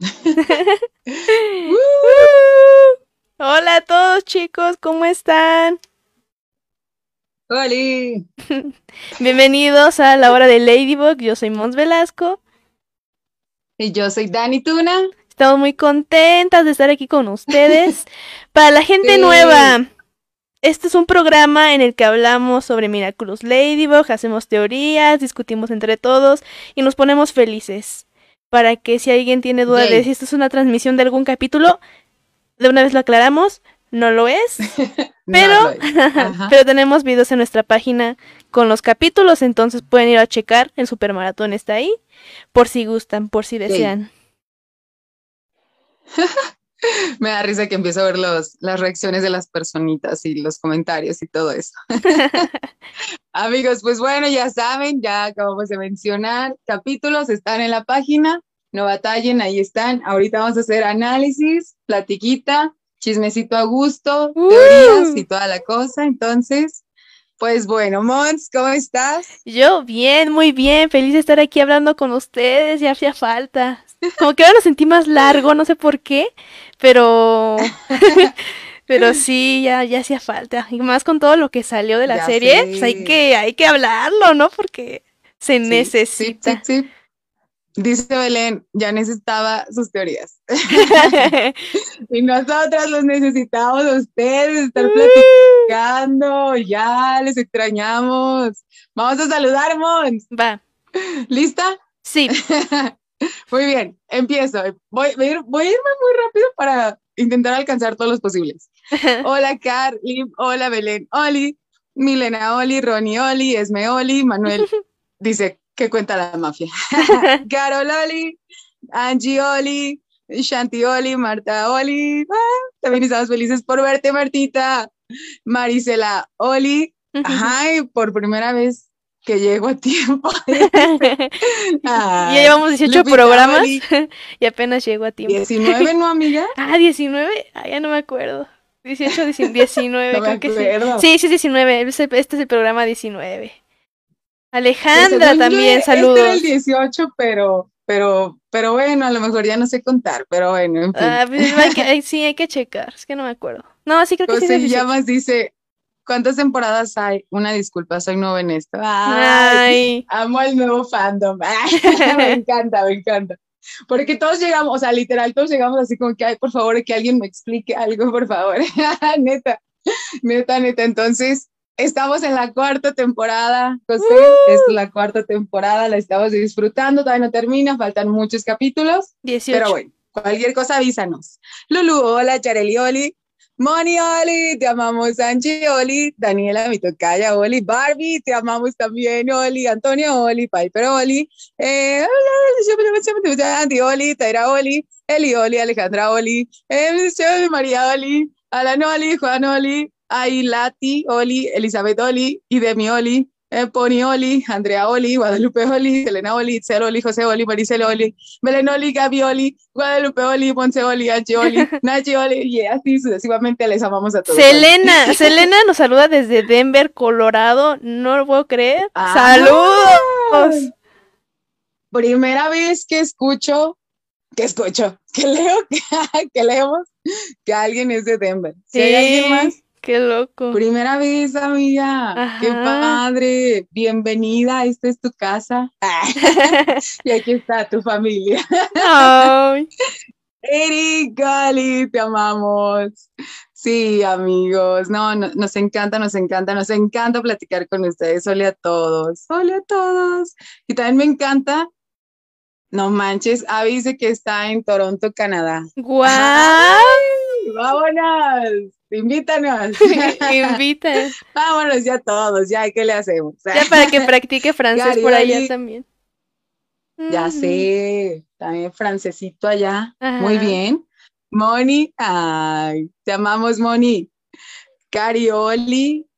Hola a todos chicos, ¿cómo están? Hola. Bienvenidos a la hora de Ladybug, yo soy Mons Velasco. Y yo soy Dani Tuna. Estamos muy contentas de estar aquí con ustedes. Para la gente Sí. nueva, este es un programa en el que hablamos sobre Miraculous Ladybug, hacemos teorías, discutimos entre todos y nos ponemos felices. Para que si alguien tiene duda de si esto es una transmisión de algún capítulo, de una vez lo aclaramos, no lo es. Pero, No, pero tenemos videos en nuestra página con los capítulos, entonces pueden ir a checar. El supermaratón está ahí, por si gustan, por si desean. Me da risa que empiezo a ver los, las reacciones de las personitas y los comentarios y todo eso. Amigos, pues bueno, ya saben, ya acabamos de mencionar, capítulos están en la página, no batallen, ahí están. Ahorita vamos a hacer análisis, platiquita, chismecito a gusto, ¡Uh! teorías y toda la cosa. Entonces, pues bueno, Mons, ¿cómo estás? Yo bien, muy bien, feliz de estar aquí hablando con ustedes, ya hacía falta. Como que ahora lo sentí más largo, no sé por qué, pero pero sí, ya, ya hacía falta. Y más con todo lo que salió de la Ya serie, pues hay que, hay que hablarlo, ¿no? Porque se Sí, necesita. Sí, sí, sí. Dice Belén, ya necesitaba sus teorías. Y nosotras los necesitamos a ustedes, estar platicando, ya les extrañamos. Vamos a saludar, Mons. Va, ¿Lista? sí, Muy bien, empiezo. Voy, voy a ir- voy a irme muy rápido para intentar alcanzar todos los posibles. Hola, Carly. Hola, Belén. Oli. Milena Oli, Ronnie Oli, Esme Oli, Manuel dice que cuenta la mafia. Carol Oli, Angie Oli, Shanti Oli, Marta Oli. Ah, también estamos felices por verte, Martita. Marisela Oli. Ay, por primera vez que llego a tiempo. ya Ay, llevamos 18 Lupita programas y apenas llego a tiempo. 19, ¿no, amiga? Ah, 19, ah, ya no me acuerdo. 18, 19, No creo que sí. acuerdo. Sí, sí, es 19. Este es el programa 19. Alejandra Según yo, también, Este era saludos. el 18, pero, pero, pero bueno, a lo mejor ya no sé contar, pero bueno, en fin. Ah, pues hay que- sí, hay que checar. Es que no me acuerdo. No, sí creo que sí. José el 18. Llamas dice, ¿cuántas temporadas hay? Una disculpa, soy nuevo en esto. Ay, Ay, amo el nuevo fandom. Ay, me encanta, me encanta. Porque todos llegamos, o sea, literal, todos llegamos así como que, ay, por favor, que alguien me explique algo, por favor. neta, neta, neta. Entonces, estamos en la cuarta temporada, José. Es la cuarta temporada, la estamos disfrutando, todavía no termina, faltan muchos capítulos. 18. Pero bueno, cualquier cosa avísanos. Lulu, hola, Chareli, Oli. Moni, Oli, te amamos, Angie, Oli. Daniela, mi tocaya, Oli. Barbie, te amamos también, Oli. Antonio, Oli. Piper, Oli. Eh, Andy, Oli. Taira, Oli. Eli, Oli. Alejandra, Oli. Eh, María, Oli. Alan, Oli. Juan, Oli. Ailati, Oli. Elizabeth, Oli. Y Demi, Oli. Eh, Pony Oli, Andrea Oli, Guadalupe Oli, Selena Oli, Itzel Oli, José Oli, Maricel Oli, Belén Oli, Gaby Oli, Guadalupe Oli, Monse Oli, Angie Oli, Nachi Oli, y así sucesivamente les amamos a todos. Selena, Selena nos saluda desde Denver, Colorado. No lo puedo creer. Ah. ¡Saludos! Primera vez que escucho, que escucho, que leo, que leemos que alguien es de Denver. Si hay alguien Sí, más, Qué loco. primera vez, amiga. Qué padre. Bienvenida, esta es tu casa. y aquí está tu familia. Ay, Eric, Gali, te amamos. Sí, amigos, no, no, nos encanta, nos encanta, nos encanta platicar con ustedes. Hola a todos, hola a todos. Y también me encanta, no manches, dice que está en Toronto, Canadá. guau. ¡Ay, vámonos, invítanos. Invita. vámonos ya todos, ya, ¿qué le hacemos? Ya para que practique francés por allá también. Ya Ujú. sé, también francesito allá. Ajá. Muy bien. Moni, ay, te amamos, Moni. Carioli,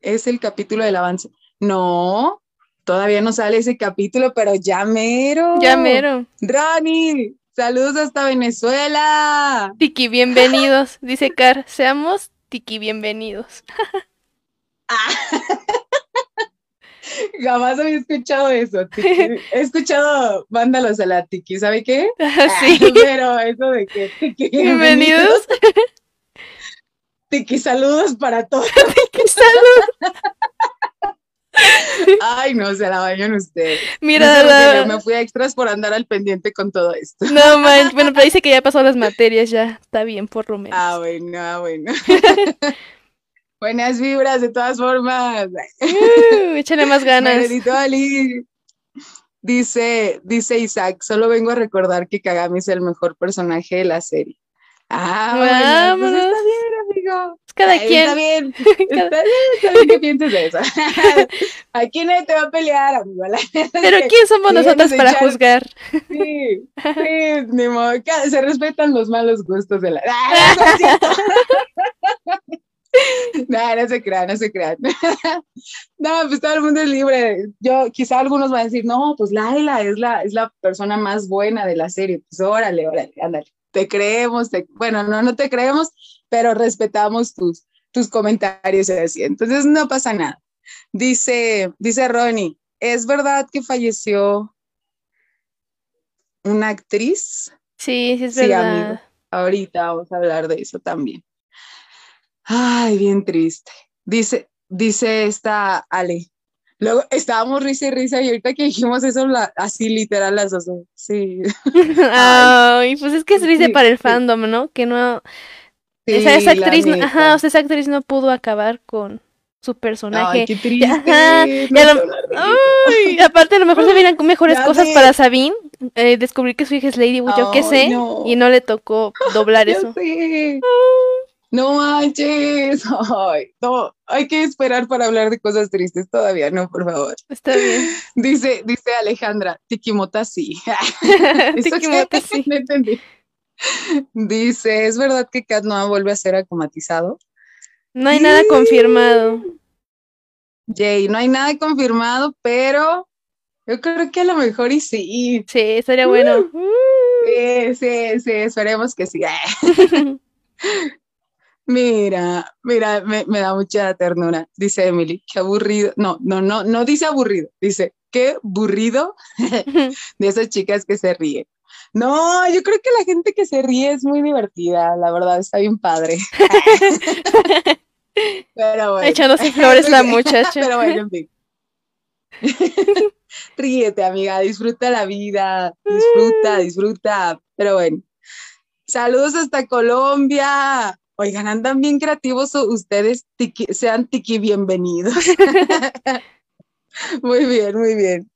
es el capítulo del avance. No, todavía no sale ese capítulo, pero ya mero. Ya mero. Ronnie, saludos hasta Venezuela. Tiki, bienvenidos. Dice Car, seamos Tiki, bienvenidos. Jamás había escuchado eso. He escuchado Mándalos a la Tiki, ¿sabe qué? sí. Pero eso de que Tiki. Bienvenidos. Tiki, saludos para todos. Tiki, saludos. Ay, no, se la bañan ustedes. Mira, No sé la- me fui a extras por andar al pendiente con todo esto. no man, bueno, pero dice que ya pasó las materias, ya está bien por lo menos. Ah, bueno, ah, bueno. Buenas vibras, de todas formas. Uh, échale más ganas. Ali. Dice, dice Isaac, solo vengo a recordar que Kagami es el mejor personaje de la serie. Ah, bueno, pues Vámonos. está bien, amigo. Cada Ay, quien. Está bien, Cada- está está bien que pienses eso. Aquí nadie te va a pelear, amigo. Es Pero ¿quién somos nosotros nos para echaron- juzgar? Sí, sí, ni modo. Se respetan los malos gustos de la. ¡Ah, no, es! No, no se crean, no se crean. No, pues todo el mundo es libre. Yo, quizá algunos van a decir, no, pues Laila es la, es la persona más buena de la serie. Pues órale, órale, ándale. Te creemos, te- bueno, no, no te creemos, pero respetamos tus, tus comentarios así. Entonces no pasa nada. Dice, dice Ronnie, ¿es verdad que falleció una actriz? Sí, sí es Sí, verdad. amigo. Ahorita vamos a hablar de eso también. Ay, bien triste. Dice, dice esta Ale. Luego estábamos risa y risa y ahorita que dijimos eso, la- así literal las dos. Sí. Ay, pues es que es triste Sí, para el sí. fandom, ¿no? Que no, Sí, esa, esa actriz, no- ajá, o sea, esa actriz no pudo acabar con su personaje. Ay, qué triste. Ajá, ya lo-. Ay, aparte a lo mejor se vienen con mejores Ya cosas sé. para Sabine, eh, descubrir que su hija es Ladybug, yo qué sé, no. y no le tocó doblar Ya eso. sé. No manches. Ay, no, hay que esperar para hablar de cosas tristes todavía, no, por favor. Está bien. Dice, dice Alejandra, Tikimota sí. ¿Eso Tikimota, sí. No entendí. Dice, ¿es verdad que Kat Noah vuelve a ser acomatizado? No hay nada confirmado. Jay, no hay nada confirmado, pero yo creo que a lo mejor y sí. Sí, estaría bueno. Sí, sí, sí, esperemos que sí. Mira, mira, me, me da mucha ternura. Dice Emily, qué aburrido. No, no, no, no dice aburrido, dice, qué aburrido de esas chicas que se ríen. No, yo creo que la gente que se ríe es muy divertida, la verdad, está bien padre. Pero bueno. Echándose flores la muchacha. Pero bueno, en fin. Ríete, amiga, disfruta la vida, disfruta, disfruta. Pero bueno. Saludos hasta Colombia. Oigan, andan bien creativos ustedes, tiki- sean tiki bienvenidos. muy bien, muy bien.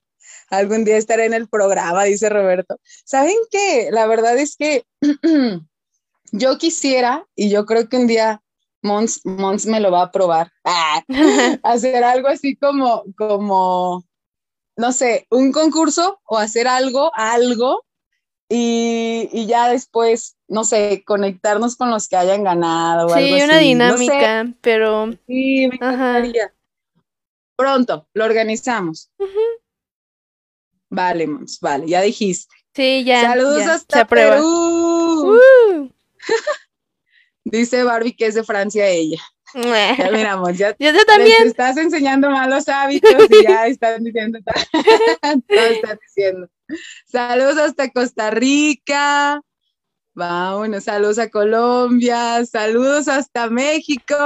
Algún día estaré en el programa, dice Roberto. ¿Saben qué? La verdad es que yo quisiera, y yo creo que un día Mons, Mons me lo va a probar, ah, hacer algo así como, como, no sé, un concurso o hacer algo, algo, y, y ya después, no sé, conectarnos con los que hayan ganado o Sí, algo una así. No sé, dinámica, pero sí, me Ajá. encantaría. Pronto, lo organizamos. Vale, Mons, vale, ya dijiste. sí, ya, Saludos ya, hasta. Perú. Uh. Dice Barbie que es de Francia ella. Ya miramos, ya Yo, yo les también. estás enseñando malos hábitos y ya están diciendo, todo están diciendo. Saludos hasta Costa Rica. Vámonos, saludos a Colombia, saludos hasta México.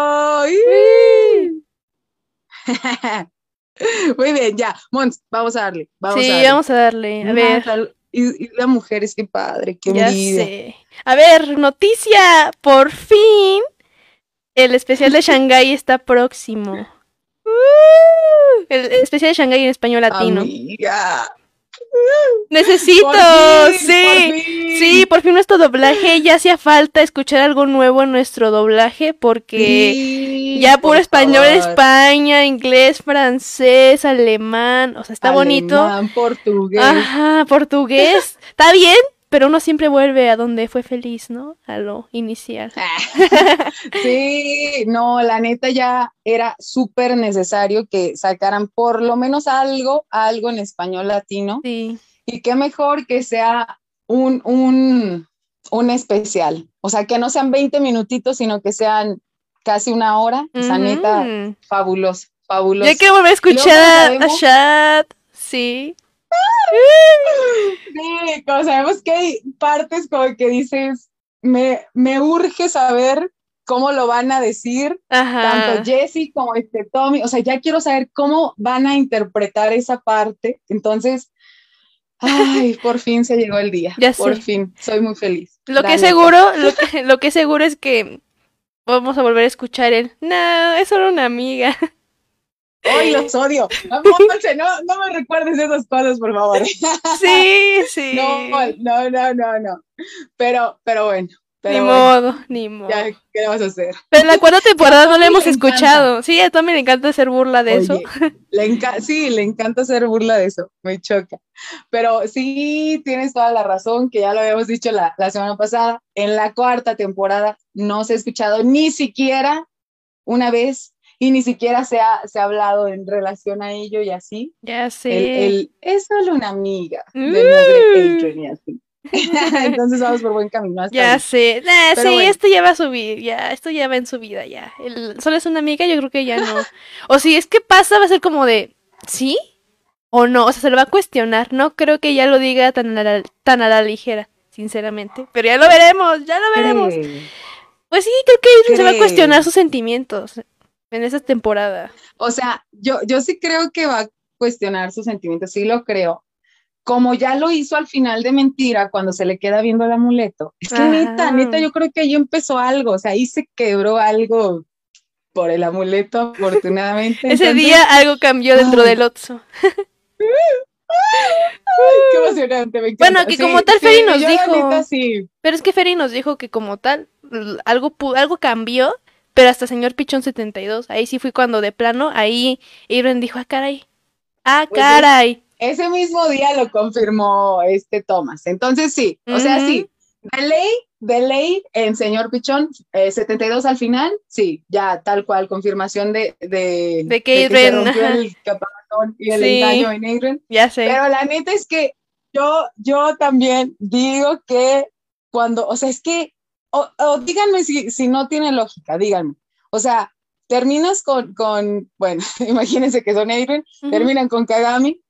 Muy bien, ya, Mons, vamos a darle, vamos Sí, a darle. vamos a darle. A ver, Y, y la mujer es que padre, qué ya sé. A ver, noticia. Por fin, el especial de Shanghái está próximo. Uh, el, especial de Shanghái en español latino. Amiga. Necesito, Por fin, sí. por fin. Sí, por fin nuestro doblaje. Ya hacía falta escuchar algo nuevo en nuestro doblaje porque Sí, ya puro por español favor. España, inglés, francés, alemán. O sea, está bonito. Portugués. Ajá, portugués. Está bien, pero uno siempre vuelve a donde fue feliz, ¿no? A lo inicial. Sí, no, la neta ya era súper necesario que sacaran por lo menos algo, algo en español latino. Sí. Y qué mejor que sea un, un, un especial. O sea, que no sean 20 minutitos, sino que sean casi una hora. O sea, neta, Ujú. fabuloso, fabuloso. Ya quiero volver a escuchar a Shad. Sí. Sí, como sabemos que hay partes como que dices, me, me urge saber cómo lo van a decir, Ajá. tanto Jesse como este Tommy, o sea, ya quiero saber cómo van a interpretar esa parte, entonces, ay, por fin se llegó el día, Ya por sé. fin, soy muy feliz. Lo que seguro, lo que, lo que es seguro es que vamos a volver a escuchar el no, es solo una amiga. Hoy los odio. No, Monse, no, no me recuerdes esas cosas, por favor. Sí, sí. No, no, no, no, no. Pero, pero bueno. Pero ni bueno, modo, ni modo. ya, ¿qué le vas a hacer? Pero en la cuarta temporada no la hemos encanta. escuchado. Sí, a Tommy le encanta hacer burla de eso. Le sí, le encanta hacer burla de eso, me choca. Pero sí, tienes toda la razón, que ya lo habíamos dicho la, la semana pasada. En la cuarta temporada no se ha escuchado ni siquiera una vez y ni siquiera se ha, se ha hablado en relación a ello y así. Ya sé. el, es solo una amiga de Mm. mugre Adrian y así. Entonces vamos por buen camino. hasta Ya sé. Nah, sí, bueno. esto ya va a subir. Ya, esto ya va en su vida, ya. El, solo es una amiga, yo creo que ya no. O si es que pasa, va a ser como de, ¿sí? ¿O no? O sea, se lo va a cuestionar. No creo que ya lo diga tan a la, tan a la ligera, sinceramente. Pero ya lo veremos, ya lo veremos. Cree. Pues sí, creo que Adrian se va a Cree. cuestionar sus sentimientos en esa temporada. O sea, yo, yo sí creo que va a cuestionar sus sentimientos, sí lo creo. Como ya lo hizo al final de Mentira, cuando se le queda viendo el amuleto. Es que Ajá. neta, neta, yo creo que ahí empezó algo, o sea, ahí se quebró algo por el amuleto, afortunadamente. Ese Entonces, día algo cambió dentro Ay. del Otso. Qué emocionante, me. Bueno, que como tal Ferry nos dijo. neta, sí. Pero es que Ferry nos dijo que como tal, algo, algo cambió, pero hasta señor Pichón 72, ahí sí fue cuando de plano, ahí Irene dijo, ah, caray, ah, Pues es- caray. Ese mismo día lo confirmó este Thomas. Entonces sí, o sea, sí, de ley, de ley en señor Pichón, eh, 72 al final, sí, ya tal cual, confirmación de, de, De que se rompió el caparazón y el Sí. engaño en Adrian. Ya sé. Pero la neta es que yo, yo también digo que cuando, o sea, es que, o, o díganme si, si no tiene lógica, díganme. O sea, terminas con, con bueno, imagínense que son Ujú. terminan con Kagami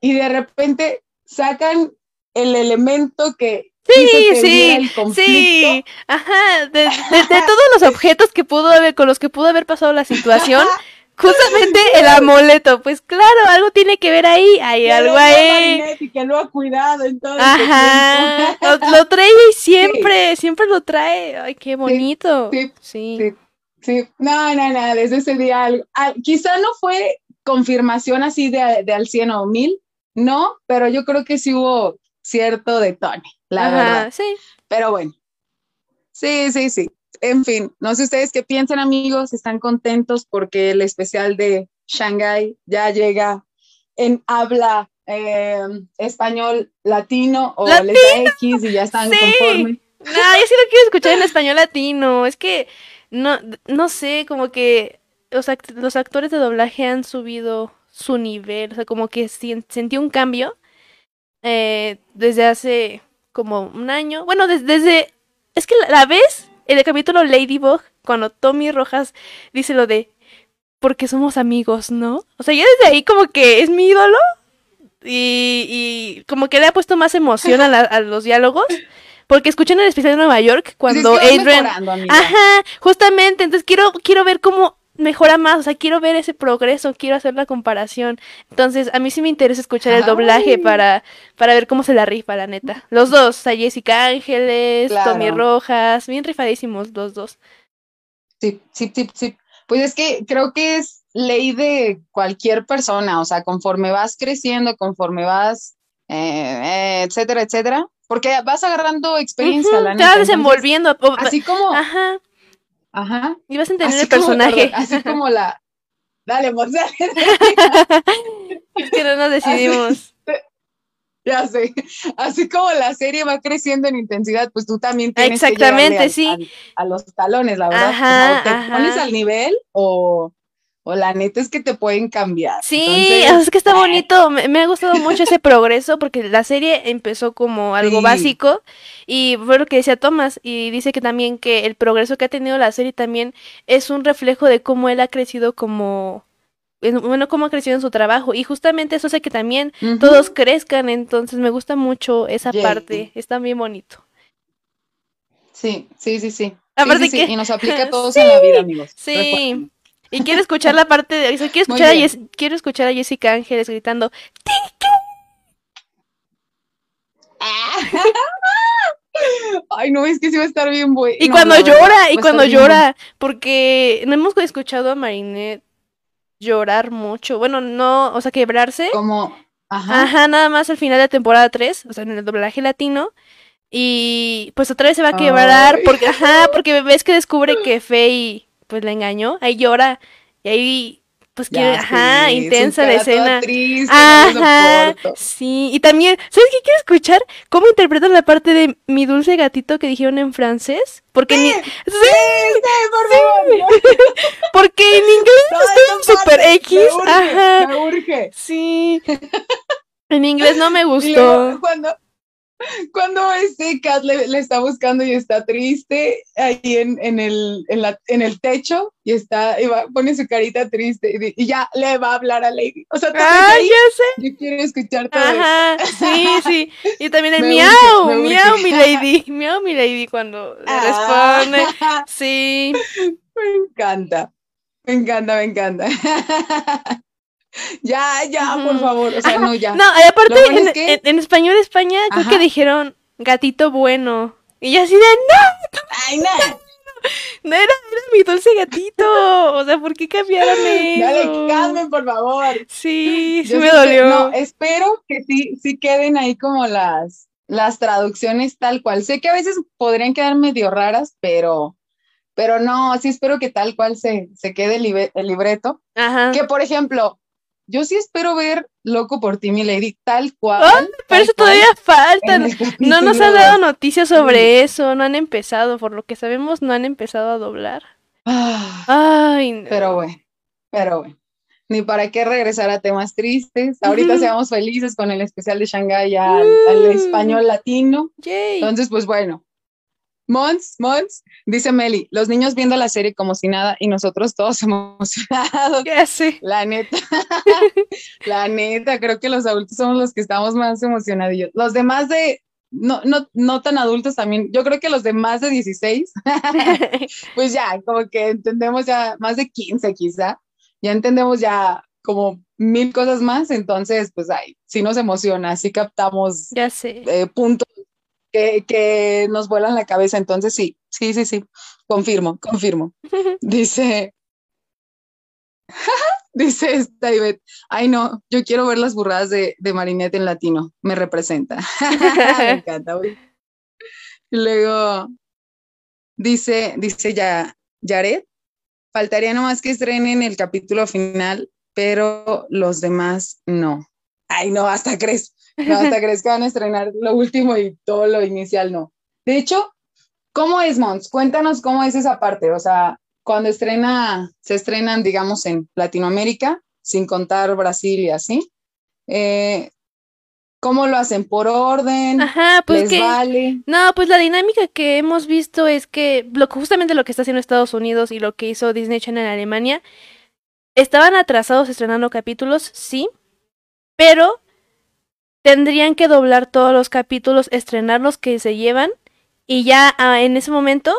y de repente sacan el elemento que Sí, sí. Sí, ajá, de, de- de todos los objetos que pudo haber, con los que pudo haber pasado la situación, justamente el amuleto, pues claro, algo tiene que ver ahí, hay algo ahí. Y que lo ha cuidado en todo este Ajá, tiempo. lo, lo trae y siempre, siempre lo trae. Ay, qué bonito. sí, Sí. Sí, sí, no, no, no, desde ese día, algo- al- quizá no fue confirmación así de, de al 100 o 1000, no, pero yo creo que sí hubo cierto detone, la Ajá, verdad. sí. Pero bueno, sí, sí, sí. En fin, no sé ustedes qué piensan, amigos, están contentos porque el especial de Shanghai ya llega en habla eh, español latino o ¡Latino! letra X y ya están Sí. conformes. No, yo sí lo quiero escuchar en español latino. Es que no, no sé, como que los, act- los actores de doblaje han subido su nivel. O sea, como que sentí un cambio eh, desde hace como un año. Bueno, des- desde. Es que la, la vez, en el capítulo Ladybug, cuando Tommy Rojas dice lo de. Porque somos amigos, ¿no? O sea, ya desde ahí como que es mi ídolo. Y, y como que le ha puesto más emoción a, la- a los diálogos. Porque escuché en el especial de Nueva York cuando Adrian. Ajá, justamente. Entonces quiero, quiero ver cómo mejora más. O sea, quiero ver ese progreso, quiero hacer la comparación. Entonces, a mí sí me interesa escuchar el doblaje Ay. para, para ver cómo se la rifa, la neta. Los dos, o sea, Jessica Ángeles, Claro. Tommy Rojas, bien rifadísimos los dos. Sí, sí, sí, sí. Pues es que creo que es ley de cualquier persona, o sea, conforme vas creciendo, conforme vas, eh, etcétera, etcétera, porque vas agarrando experiencia, Ujú, la te neta. vas Entonces, desenvolviendo. Así como, Ajá, ajá, y vas a entender así el personaje. así como la, dale, Monse, es que no nos decidimos. ya sé, así como la serie va creciendo en intensidad, pues tú también tienes que Exactamente, al- sí. al- a los talones, la verdad. Ajá, te ajá. pones al nivel o, o la neta es que te pueden cambiar. Sí, Entonces, es que está eh, bonito. Me, me ha gustado mucho ese progreso porque la serie empezó como algo Sí. básico y fue lo que decía Thomas y dice que también que el progreso que ha tenido la serie también es un reflejo de cómo él ha crecido como bueno cómo ha crecido en su trabajo y justamente eso hace que también todos crezcan, entonces me gusta mucho esa parte, está bien bonito. Sí, sí, sí, sí. Aparte que... y nos aplica a todos en la vida, amigos. Sí. Y quiero escuchar la parte de, quiero escuchar a quiero escuchar a Jessica Ángeles gritando Ay, no, es que sí va a estar bien bueno. Y cuando llora, y cuando llora, porque no hemos escuchado a Marinette llorar mucho. Bueno, no, o sea, quebrarse. Como, ajá. Ajá, nada más al final de temporada 3, o sea, en el doblaje latino. Y pues otra vez se va a quebrar, porque, ajá, porque ves que descubre que Faye, pues la engañó, ahí llora, y ahí pues que, ajá, intensa la escena. Triste, ajá, sí. Y también, ¿sabes qué quiero escuchar? ¿Cómo interpretan la parte de mi dulce gatito que dijeron en francés? Porque sí, ni... sí, sí, por favor. Porque en inglés estoy super X. Me urge, ajá. Me urge. Sí. En inglés no me gustó. cuando, cuando este Kat le, le, está buscando y está triste ahí en, en, el, en, la, en el techo y está y va, pone su carita triste y, y, ya le va a hablar a Lady. O sea, ah, ahí, ya sé. Yo quiero escuchar todo Ajá, eso. sí, sí. Y también el miau, miau, mi lady, miau, mi lady cuando le Ah. responde. Sí. Me encanta, me encanta, me encanta. ya, ya, por favor, o sea, no, ya. No, aparte bueno en, es que- en- en español España creo Ajá. que dijeron gatito bueno. Y yo así de no, Ay, no, no era, era mi dulce gatito. O sea, ¿por qué cambiaron eso? no le por favor. Sí, sí Yo me que- dolió. no, espero que sí, sí queden ahí como las, las traducciones tal cual. Sé que a veces podrían quedar medio raras, pero, pero no, sí espero que tal cual se, se quede el, libe- el libreto. Ajá. Que, por ejemplo, yo sí espero ver Loco por ti, mi lady, tal cual. Tal Pero eso cual todavía falta. el No nos han dado noticias sobre eso, no han empezado, por lo que sabemos, no han empezado a doblar. Ah, Ay, no. pero bueno, pero bueno. Ni para qué regresar a temas tristes. Ahorita seamos felices con el especial de Shanghái al, al Mm. español latino. Yay. Entonces, pues bueno. Mons, Mons, dice Meli, los niños viendo la serie como si nada y nosotros todos emocionados. Ya sé. La neta, la neta, creo que los adultos somos los que estamos más emocionadillos. Los demás de, no, no, no tan adultos también, yo creo que los de más de 16, pues ya, como que entendemos ya, más de 15 quizá, ya entendemos ya como mil cosas más, entonces, pues ay, sí nos emociona, sí captamos ya sé. eh, puntos que, que nos vuelan la cabeza. Entonces, sí, sí, sí, sí, confirmo, confirmo. Dice, dice esta Ivette, ay no, yo quiero ver las burradas de, de Marinette en latino, me representa. me encanta, güey. Luego dice, dice ya, Yaret, faltaría nomás que estrenen el capítulo final, pero los demás no. Ay, no, hasta crees. No, hasta crees que van a estrenar lo último y todo lo inicial, no. De hecho, ¿cómo es, Mons? Cuéntanos cómo es esa parte. O sea, cuando estrena, se estrenan, digamos, en Latinoamérica, sin contar Brasil y así. eh, ¿Cómo lo hacen? ¿Por orden? Ajá, pues ¿Les que. vale? No, pues la dinámica que hemos visto es que lo, justamente lo que está haciendo Estados Unidos y lo que hizo Disney Channel en Alemania, estaban atrasados estrenando capítulos, sí, pero tendrían que doblar todos los capítulos, estrenar los que se llevan y ya ah, en ese momento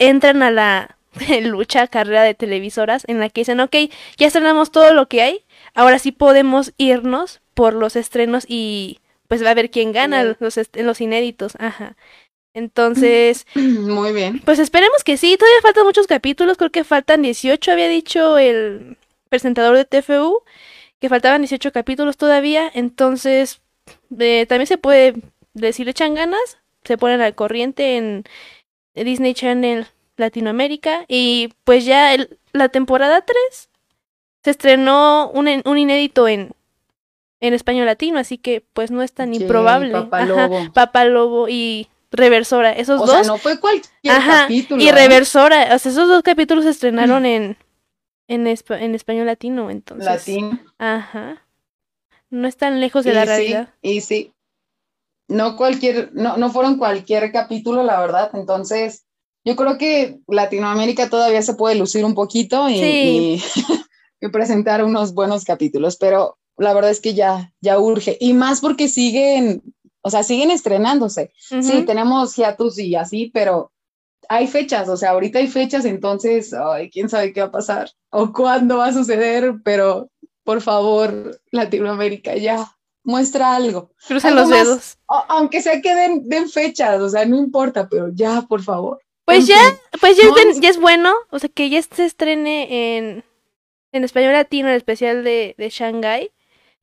entran a la lucha, carrera de televisoras en la que dicen, ok, ya estrenamos todo lo que hay, ahora sí podemos irnos por los estrenos y pues va a ver quién gana los, los inéditos, ajá. Entonces, Muy bien. pues esperemos que sí, todavía faltan muchos capítulos, creo que faltan 18, había dicho el presentador de TFU, que faltaban 18 capítulos todavía, entonces eh, también se puede decir echan ganas, se ponen al corriente en Disney Channel Latinoamérica y pues ya el- la temporada 3 se estrenó un, en- un inédito en, en español latino, así que pues no es tan improbable. Papá Ajá, Lobo. Papá Lobo y Reversora, esos O dos. sea, no fue cualquier Ajá, capítulo. y ¿eh? Reversora, o sea, esos dos capítulos se estrenaron en, en, espa- en español latino, entonces. Latino. Ajá. No es tan lejos de la y realidad. Sí, y sí. No cualquier, no, no fueron cualquier capítulo, la verdad. Entonces, yo creo que Latinoamérica todavía se puede lucir un poquito y, Sí. y, presentar unos buenos capítulos, pero la verdad es que ya, ya urge. Y más porque siguen, o sea, siguen estrenándose. Sí, tenemos hiatus y así, pero hay fechas, o sea, ahorita hay fechas, entonces, ay, quién sabe qué va a pasar o cuándo va a suceder, pero por favor, Latinoamérica, ya, muestra algo. Cruza los dedos. aunque sea que den, fechas, o sea, no importa, pero ya, por favor. Pues ya, pues ya, es, ya es bueno, o sea, que ya se estrene en, en español latino, el especial de, de Shanghai.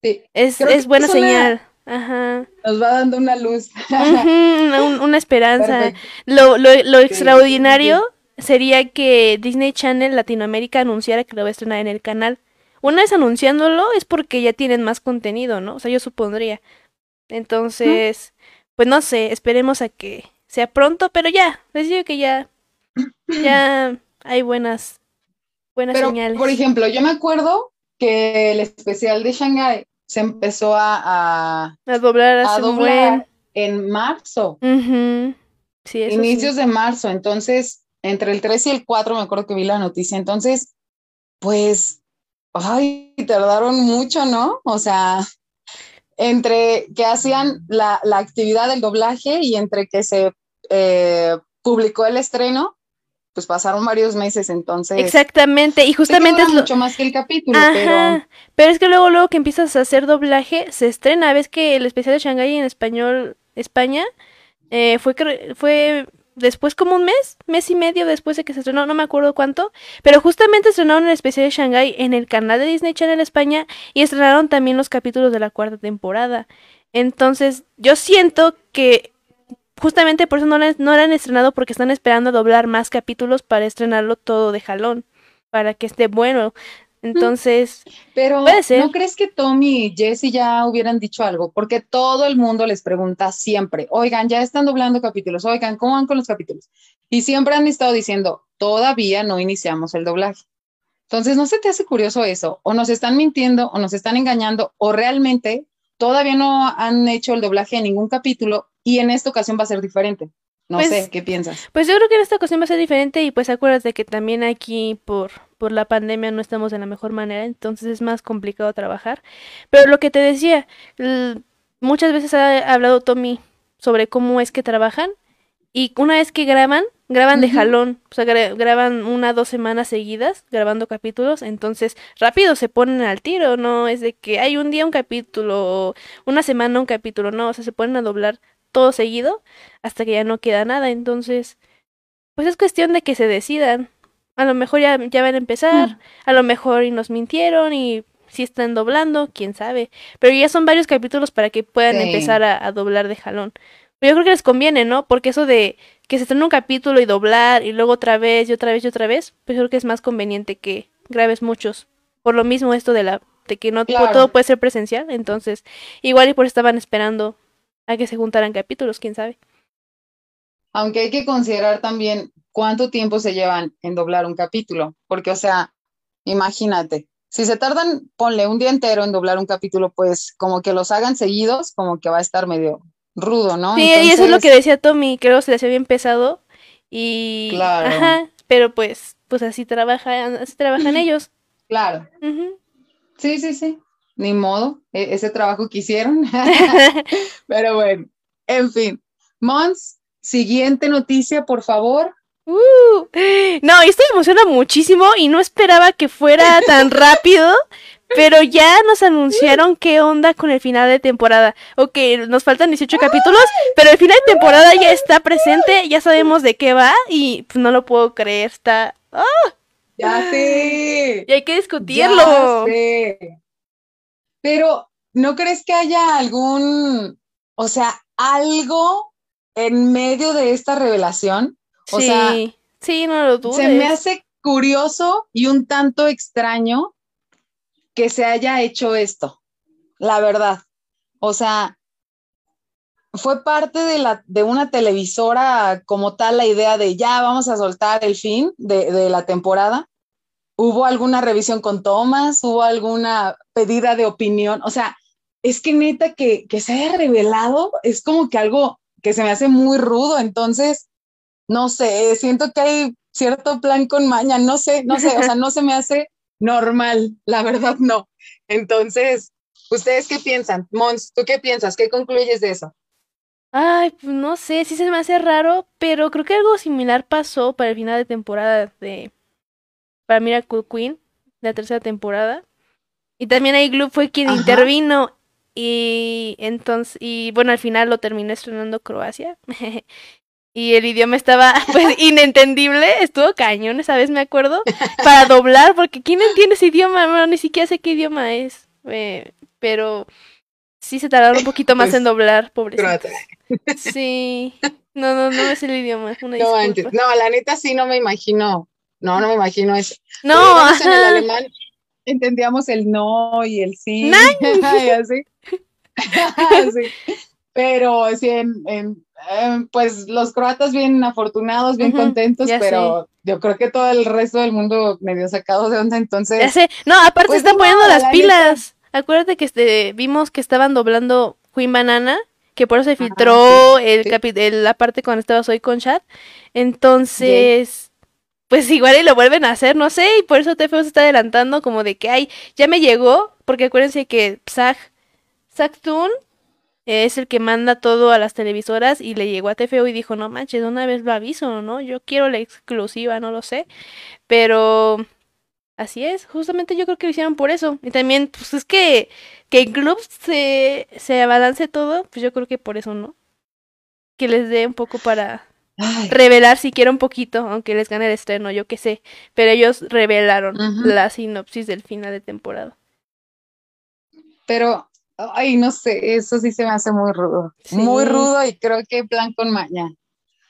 Sí. Es, es buena señal. Ajá. Nos va dando una luz. una, esperanza. Lo, lo, lo extraordinario sería que Disney Channel Latinoamérica anunciara que lo va a estrenar en el canal. Una vez anunciándolo es porque ya tienen más contenido, ¿no? O sea, yo supondría. Entonces, pues no sé, esperemos a que sea pronto, pero ya, les digo que ya, ya hay buenas, buenas señales. Por ejemplo, yo me acuerdo que el especial de Shanghai se empezó a, a, doblar, a en marzo. Inicios de marzo, entonces, entre el 3 y el 4 me acuerdo que vi la noticia, entonces, pues, ay, tardaron mucho, ¿no? O sea, entre que hacían la, la actividad del doblaje y entre que se eh, publicó el estreno, pues pasaron varios meses, entonces. Exactamente, y justamente es lo... mucho más que el capítulo, pero. Pero es que luego, luego que empiezas a hacer doblaje, se estrena. Ves que el especial de Shanghai en español España eh, fue fue después como un mes, mes y medio después de que se estrenó, no me acuerdo cuánto, pero justamente estrenaron el especial de Shanghai en el canal de Disney Channel España y estrenaron también los capítulos de la cuarta temporada. Entonces, yo siento que justamente por eso no, no lo han estrenado porque están esperando doblar más capítulos para estrenarlo todo de jalón, para que esté bueno. Entonces, pero ¿no crees que Tommy y Jesse ya hubieran dicho algo? Porque todo el mundo les pregunta siempre, oigan, ya están doblando capítulos, oigan, ¿cómo van con los capítulos? Y siempre han estado diciendo, todavía no iniciamos el doblaje. Entonces, ¿no se te hace curioso eso? O nos están mintiendo, o nos están engañando, o realmente todavía no han hecho el doblaje en ningún capítulo y en esta ocasión va a ser diferente. No pues sé, ¿qué piensas? Pues yo creo que en esta ocasión va a ser diferente y pues acuérdate que también aquí por, por la pandemia no estamos de la mejor manera, entonces es más complicado trabajar. Pero lo que te decía, muchas veces ha hablado Tommy sobre cómo es que trabajan y una vez que graban, graban de jalón, o sea, graban una dos semanas seguidas grabando capítulos, entonces rápido se ponen al tiro, no es de que hay un día un capítulo, una semana un capítulo, no, o sea, se ponen a doblar todo seguido hasta que ya no queda nada. Entonces, pues es cuestión de que se decidan. A lo mejor ya, ya van a empezar, mm. a lo mejor y nos mintieron y si están doblando, quién sabe. Pero ya son varios capítulos para que puedan empezar a, doblar de jalón. Pero yo creo que les conviene, ¿no? Porque eso de que se estrene un capítulo y doblar y luego otra vez y otra vez y otra vez, pues yo creo que es más conveniente que grabes muchos. Por lo mismo esto de la de que no todo puede ser presencial, entonces igual y por estaban esperando a que se juntaran capítulos, quién sabe. Aunque hay que considerar también cuánto tiempo se llevan en doblar un capítulo, porque, o sea, imagínate, si se tardan, ponle un día entero en doblar un capítulo, pues como que los hagan seguidos, como que va a estar medio rudo, ¿no? Sí, y eso es lo que decía Tommy, creo que se le hacía bien pesado y... Claro. Ajá, pero pues, pues así trabajan, así trabajan ellos. Claro. Sí, sí, sí ni modo, e-, ese trabajo que hicieron. Pero bueno, en fin. Mons, siguiente noticia, por favor. Uh, no, esto me emociona muchísimo y no esperaba que fuera tan rápido, pero ya nos anunciaron qué onda con el final de temporada. Ok, nos faltan 18 capítulos, pero el final de temporada ya está presente, ya sabemos de qué va y pues, no lo puedo creer, está... ¡ah! Ya sé. Y hay que discutirlo. Ya sé. Pero, ¿no crees que haya algún, o sea, algo en medio de esta revelación? O sí, sea, sí, no lo dudes. Se me hace curioso y un tanto extraño que se haya hecho esto, la verdad. O sea, fue parte de, la, de una televisora como tal la idea de ya vamos a soltar el fin de, de la temporada ¿Hubo alguna revisión con Thomas? ¿Hubo alguna pedida de opinión? O sea, es que neta que, que se haya revelado es como que algo que se me hace muy rudo. Entonces, no sé, siento que hay cierto plan con maña, no sé, no sé, o sea, no se me hace normal, la verdad no. Entonces, ¿ustedes qué piensan? Mons, ¿tú qué piensas? ¿Qué concluyes de eso? Ay, pues no sé, sí se me hace raro, pero creo que algo similar pasó para el final de temporada de para Miracle Queen, la tercera temporada. Y también ahí Gloop fue quien intervino y entonces y bueno, al final lo terminó estrenando Croacia. y el idioma estaba pues inentendible, estuvo cañón esa vez me acuerdo, para doblar, porque ¿quién entiende ese idioma? ni siquiera sé qué idioma es, eh, pero sí se tardaron un poquito más pues, en doblar, pobrecito. Sí, no, no, no es el idioma, una no, no, la neta sí no me imagino, no, no me imagino eso. No, en el alemán entendíamos el no y el sí, y así. sí. Pero sí, en Em, pues los croatas bien afortunados, bien contentos, pero yo creo que todo el resto del mundo medio sacado de onda, entonces. No, aparte pues están poniendo las pilas. Acuérdate que este, vimos que estaban doblando Queen Banana, que por eso se filtró el, la parte cuando estaba hoy con chat. Entonces, pues igual y lo vuelven a hacer, no sé, y por eso TFO se está adelantando como de que, ay, ya me llegó, porque acuérdense que Zag, Zagtun es el que manda todo a las televisoras y le llegó a TFO y dijo, no manches, una vez lo aviso, ¿no? Yo quiero la exclusiva, no lo sé. Pero así es, justamente yo creo que lo hicieron por eso. Y también, pues es que, que en club se, se balance todo, pues yo creo que por eso, ¿no? Que les dé un poco para revelar siquiera un poquito, aunque les gane el estreno, yo qué sé. Pero ellos revelaron la sinopsis del final de temporada. Pero Ay, no sé, eso sí se me hace muy rudo. Muy rudo y creo que plan con maña.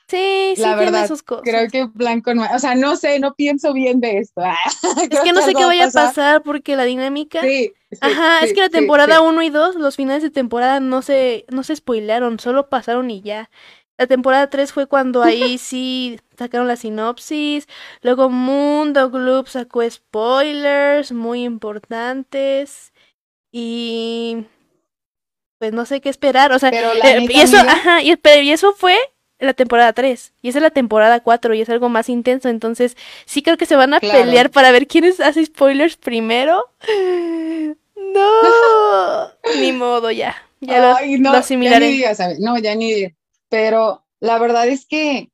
Sí, sí, la verdad, sus cosas. creo que plan con maña. O sea, no sé, no pienso bien de esto. es que no sé qué vaya a pasar porque la dinámica. Sí. Ajá, es que la temporada 1 y 2, los finales de temporada no se, no se spoilearon, solo pasaron y ya. La temporada 3 fue cuando ahí sí sacaron la sinopsis. Luego Mundo Gloop sacó spoilers muy importantes. Y pues no sé qué esperar, o sea, eh, y eso, ajá, y, y eso fue la temporada 3, y esa es la temporada 4, y es algo más intenso, entonces sí creo que se van a pelear para ver quiénes hace spoilers primero. No, ni modo, ya, ya lo, asimilaré. Ya no, ya ni, pero la verdad es que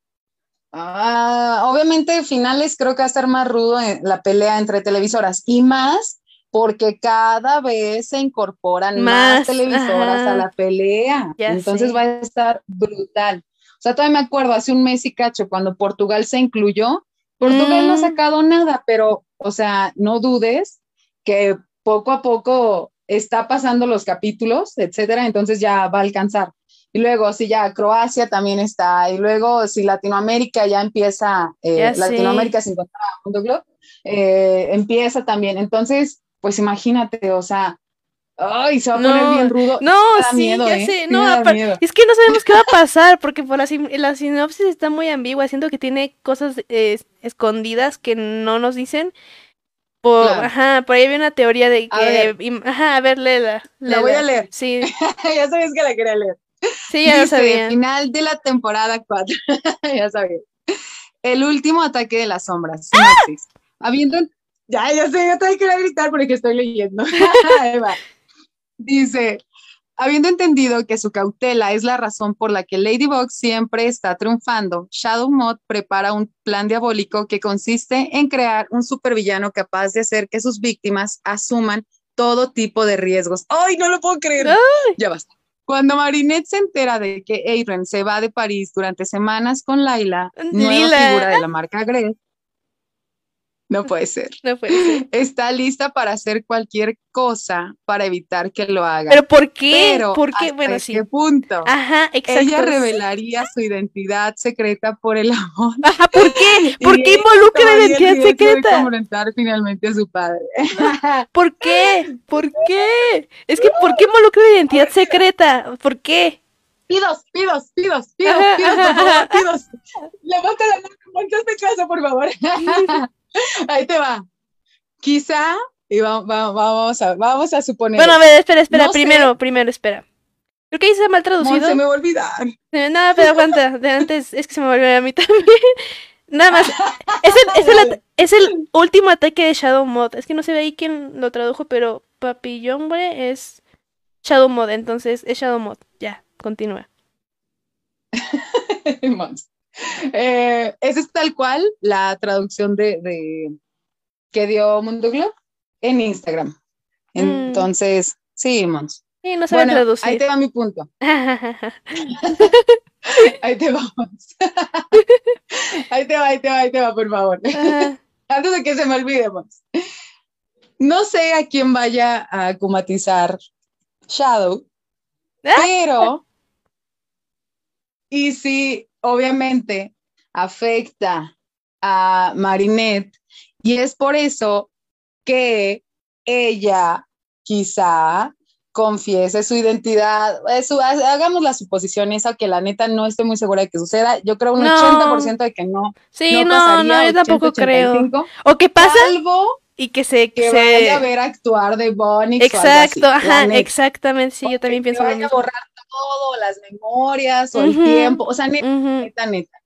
ah, obviamente finales creo que va a estar más rudo en la pelea entre televisoras, y más porque cada vez se incorporan más, televisoras a la pelea. Entonces va a estar brutal. O sea, todavía me acuerdo hace un mes y cacho cuando Portugal se incluyó. Portugal no ha mm. sacado nada, pero, o sea, no dudes que poco a poco está pasando los capítulos, etcétera, entonces ya va a alcanzar. Y luego, si ya Croacia también está, y luego si Latinoamérica ya empieza, eh, Latinoamérica sin contar Mundo Globo, eh, empieza también. Entonces, pues imagínate, o sea, ay, se va a poner bien rudo. No, sí, ya ¿eh? sé, no, es que no sabemos qué va a pasar, porque por la, la sinopsis está muy ambigua, siento que tiene cosas escondidas que no nos dicen. Por, Ajá, por ahí había una teoría de que, ajá, a ver, léela, La voy a leer. Sí. ya sabías que la quería leer. Sí, ya lo sabía. Final de la temporada 4, ya sabía. El último ataque de las sombras. ¡Ah! Sinopsis. Habiendo ya, ya sé, yo también quería gritar porque estoy leyendo. Dice, habiendo entendido que su cautela es la razón por la que Ladybug siempre está triunfando, Shadow Mod prepara un plan diabólico que consiste en crear un supervillano capaz de hacer que sus víctimas asuman todo tipo de riesgos. ¡Ay, no lo puedo creer! Ya basta. Cuando Marinette se entera de que Adrian se va de París durante semanas con Laila, nueva figura de la marca Grey, no puede ser. No puede ser. Está lista para hacer cualquier cosa para evitar que lo haga. ¿Pero por qué? ¿Por qué? Bueno, sí. qué punto? Ajá, exacto. Ella revelaría su identidad secreta por el amor. Ajá, ¿por qué? ¿Por qué involucra la identidad secreta? De confrontar finalmente a su padre. ¿Por qué? ¿Por qué? Es que ¿por qué involucra la identidad secreta? ¿Por qué? Pidos, pidos, pidos, pidos, pidos, por favor, pidos. Levanta la mano, ponte casa, por favor. Ahí te va. Quizá, y vamos, a, vamos a suponer. Bueno, a ver, espera, espera, primero, primero, espera. Creo que ahí se mal traducido. se me va a olvidar. Eh, no, pero aguanta, de antes es que se me volvió a mí también. Nada más. Es el, es, el, es el último ataque de Shadow Mod. Es que no sé de ahí quién lo tradujo, pero Papillon es Shadow Mod. Entonces es Shadow Mod. Ya, continúa. eh, esa es tal cual la traducción de, de que dio Mundo Globe en Instagram. Mm. Entonces, sí, Mons. Sí, no sabe bueno, traducir. Ahí te va mi punto. ahí te vamos. ahí te va, ahí te va, ahí te va, por favor. Antes de que se me olvide, Mons. No sé a quién vaya a comatizar Shadow, ah. pero y sí, obviamente afecta a Marinette y es por eso que ella quizá confiese su identidad, eso, hagamos la suposición esa que la neta no estoy muy segura de que suceda, yo creo un 80% de que no. Sí, no, no, yo tampoco creo. O que pasa y que se que se... vaya a ver actuar de Bonnie. Exacto, ajá, exactamente, sí, yo también pienso que vaya a borrar todo, las memorias o el tiempo, o sea, neta, neta, neta.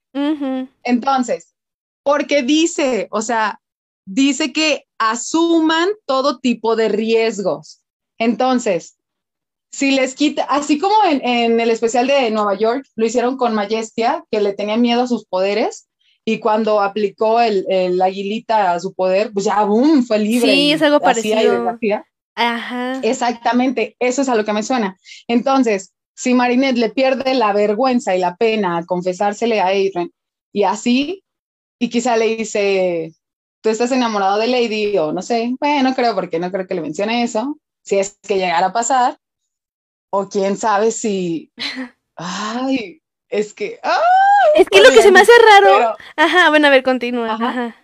Entonces, porque dice, o sea, dice que asuman todo tipo de riesgos. Entonces, si les quita, así como en, el especial de Nueva York, lo hicieron con Majestia, que le tenía miedo a sus poderes, y cuando aplicó el, el aguilita a su poder, pues ya, boom, fue libre. Sí, es algo parecido. Ajá. Exactamente, eso es a lo que me suena. Entonces, si Marinette le pierde la vergüenza y la pena a confesársele a Adrian, y así, y quizá le dice, tú estás enamorado de Lady, o no sé, bueno, no creo, porque no creo que le mencione eso, si es que llegara a pasar, o quién sabe si, ay, es que, es que lo que se me hace raro, ajá, bueno, a ver, continúa, ajá.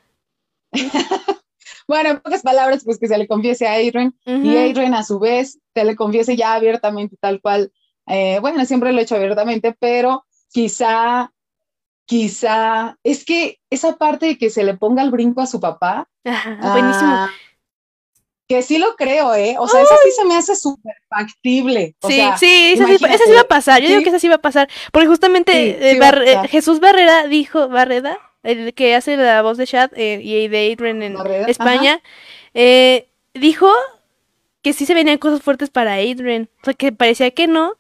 bueno, en pocas palabras, pues que se le confiese a Adrian, y Adrian a su vez se le confiese ya abiertamente, tal cual, eh, bueno, siempre lo he hecho abiertamente, pero quizá, quizá, es que esa parte de que se le ponga el brinco a su papá, ajá, buenísimo. Ah, que sí lo creo, ¿eh? O sea, esa sí se me hace súper factible. sí, sí, esa sí, esa sí, va a pasar. Yo digo que esa sí va a pasar. Porque justamente eh, eh, Jesús Barrera dijo, Barreda, el que hace la voz de Chad eh, y de Adrian en España, dijo que sí se venían cosas fuertes para Adrian. O sea, que parecía que no,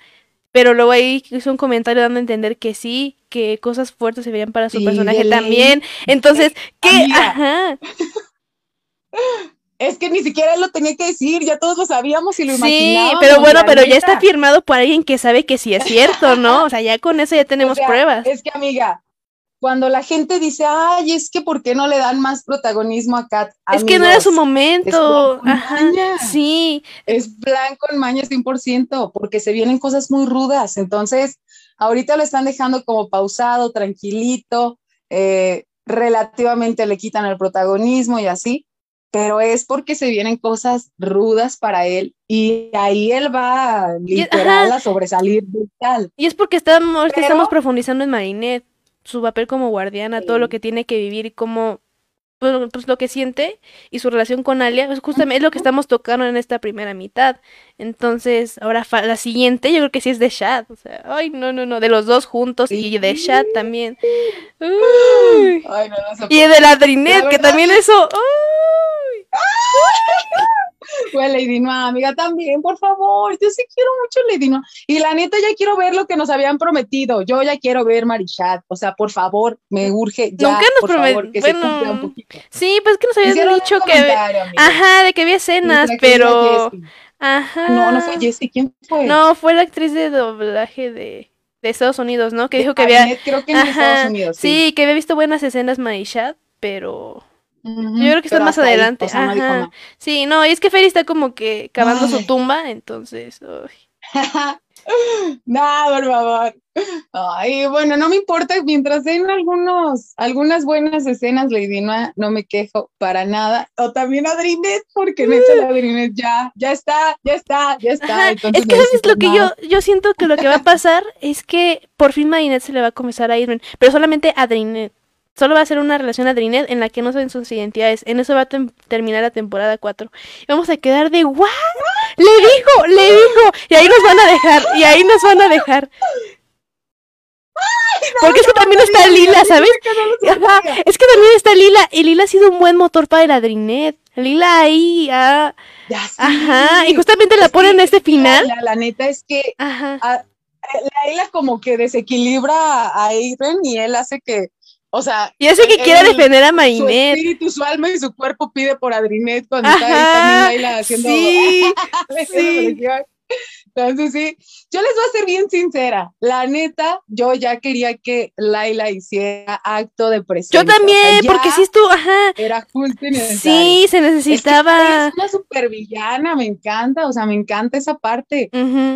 pero luego ahí hizo un comentario dando a entender que sí, que cosas fuertes se veían para su personaje también. Entonces, ¿qué? Ajá. Es que ni siquiera lo tenía que decir, ya todos lo sabíamos y lo imaginábamos. Sí, pero bueno, pero ya está firmado por alguien que sabe que sí es cierto, ¿no? O sea, ya con eso ya tenemos pruebas. Es que, amiga, cuando la gente dice, ay, es que ¿por qué no le dan más protagonismo a Kat? es que no era su momento. Ajá, sí. Es blanco en maña 100%, porque se vienen cosas muy rudas. Entonces, ahorita lo están dejando como pausado, tranquilito, eh, relativamente le quitan el protagonismo y así pero es porque se vienen cosas rudas para él y ahí él va literal a sobresalir brutal. Y es porque estamos, estamos profundizando en Marinette, su papel como guardiana, todo lo que tiene que vivir y cómo pues, pues, lo que siente y su relación con Alia, pues justamente es lo que estamos tocando en esta primera mitad. Entonces, ahora la siguiente, yo creo que sí es de Shad. O sea, ay, no, no, no, de los dos juntos y de Shad también. Ay, no, y de la Drinet, que también eso. Pues Lady Noa, amiga, también, por favor. Yo sí quiero mucho Lady Noa. Y la neta, ya quiero ver lo que nos habían prometido. Yo ya quiero ver Marichat. O sea, por favor, me urge ya. Nunca nos prometieron. Sí, pues que nos habían dicho que. Ajá, de que había escenas, pero. Ajá. No, no fue Jessie. ¿Quién fue? No, fue la actriz de doblaje de de Estados Unidos, ¿no? Que dijo que había. Creo que en Estados Unidos. Sí. que había visto buenas escenas Marichat, pero yo creo que está más adelante. Sí, no, y es que Ferry está como que cavando su tumba, entonces. no, por favor. Ay, bueno, no me importa, mientras den algunos, algunas buenas escenas, Lady no, no me quejo para nada. O también a Drinet, porque neta la Drinet ya, ya está, ya está, ya está. es que es lo que yo, yo siento que lo que va a pasar es que por fin Marinette se le va a comenzar a ir, pero solamente a Drinet. Solo va a ser una relación Adrinet en la que no saben sus identidades. En eso va a terminar la temporada 4. Y vamos a quedar de ¡What! ¡Le dijo! ¡Le dijo! Y ahí nos van a dejar. Y ahí nos van a dejar. Porque es que también está Lila, ¿sabes? es que también está Lila. Y Lila ha sido un buen motor para el Adrinet. Lila ahí, ah, ajá, y justamente la ponen en este final. La, neta es que ajá. la Lila como que desequilibra a Adrian y él hace que, o sea. Y hace que quiera defender a Mainet. Su espíritu, su alma y su cuerpo pide por Adrinet cuando está ahí Laila haciendo. Sí, sí. Entonces sí, yo les voy a ser bien sincera. La neta, yo ya quería que Laila hiciera acto de presencia. Yo también, porque sí estuvo, ajá. Era justo y Sí, se necesitaba. Es, una supervillana, me encanta, o sea, me encanta esa parte.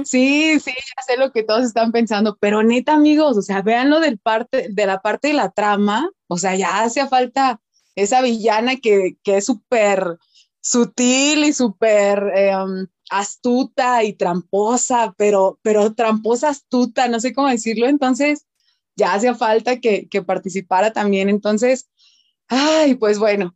Sí, sí, ya sé lo que todos están pensando, pero neta, amigos, o sea, vean lo del parte, de la parte de la trama, o sea, ya hacía falta esa villana que, que es súper sutil y súper em, astuta y tramposa, pero, pero tramposa astuta, no sé cómo decirlo, entonces ya hacía falta que, que participara también, entonces, ay, pues bueno,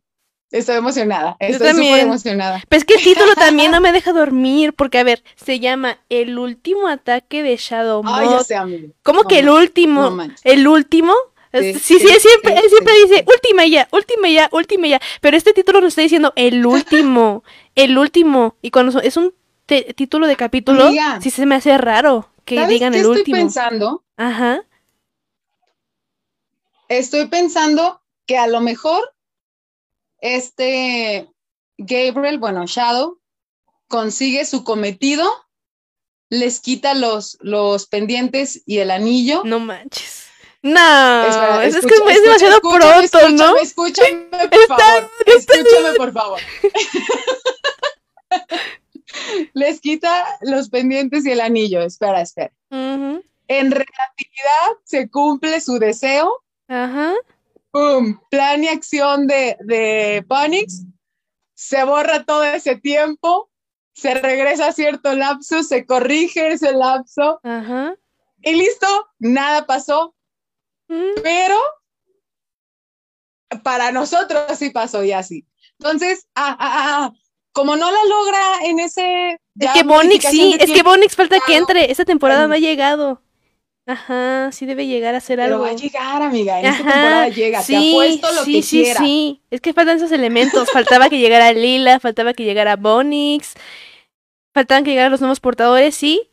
Estoy emocionada, estoy súper emocionada. Pero es que el título también no me deja dormir, porque a ver, se llama El último ataque de Shadow Ay, ya sé, amigo. ¿Cómo que el último? ¿El último? Sí, sí, siempre, él siempre dice última ya, última ya, última ya. Pero este título nos está diciendo el último, el último. Y cuando es un título de capítulo, sí se me hace raro que digan el último. Estoy pensando. Ajá. Estoy pensando que a lo mejor este Gabriel, bueno, Shadow, consigue su cometido, les quita los, los pendientes y el anillo. No manches. No, es que es demasiado pronto, ¿no? Escúchame, por favor. Escúchame, por favor. Les quita los pendientes y el anillo. Espera, espera. En relatividad se cumple su deseo. Ajá. Pum, plan y acción de, de. Se borra todo ese tiempo. Se regresa a cierto lapso, se corrige ese lapso. Ajá. Y listo, nada pasó. Pero para nosotros sí pasó y así. Entonces, ah, ah, ah, ah como no la logra en ese... Es que Bonix sí, es que Bonix falta que entre, esta temporada no ha llegado. Ajá, sí debe llegar a ser algo. Pero va a llegar, amiga, en esta temporada llega, sí, te apuesto lo sí, que sí, quiera. Sí, es que faltan esos elementos, faltaba que llegara Lila, faltaba que llegara Bonix, faltaban que llegaran los nuevos portadores, sí,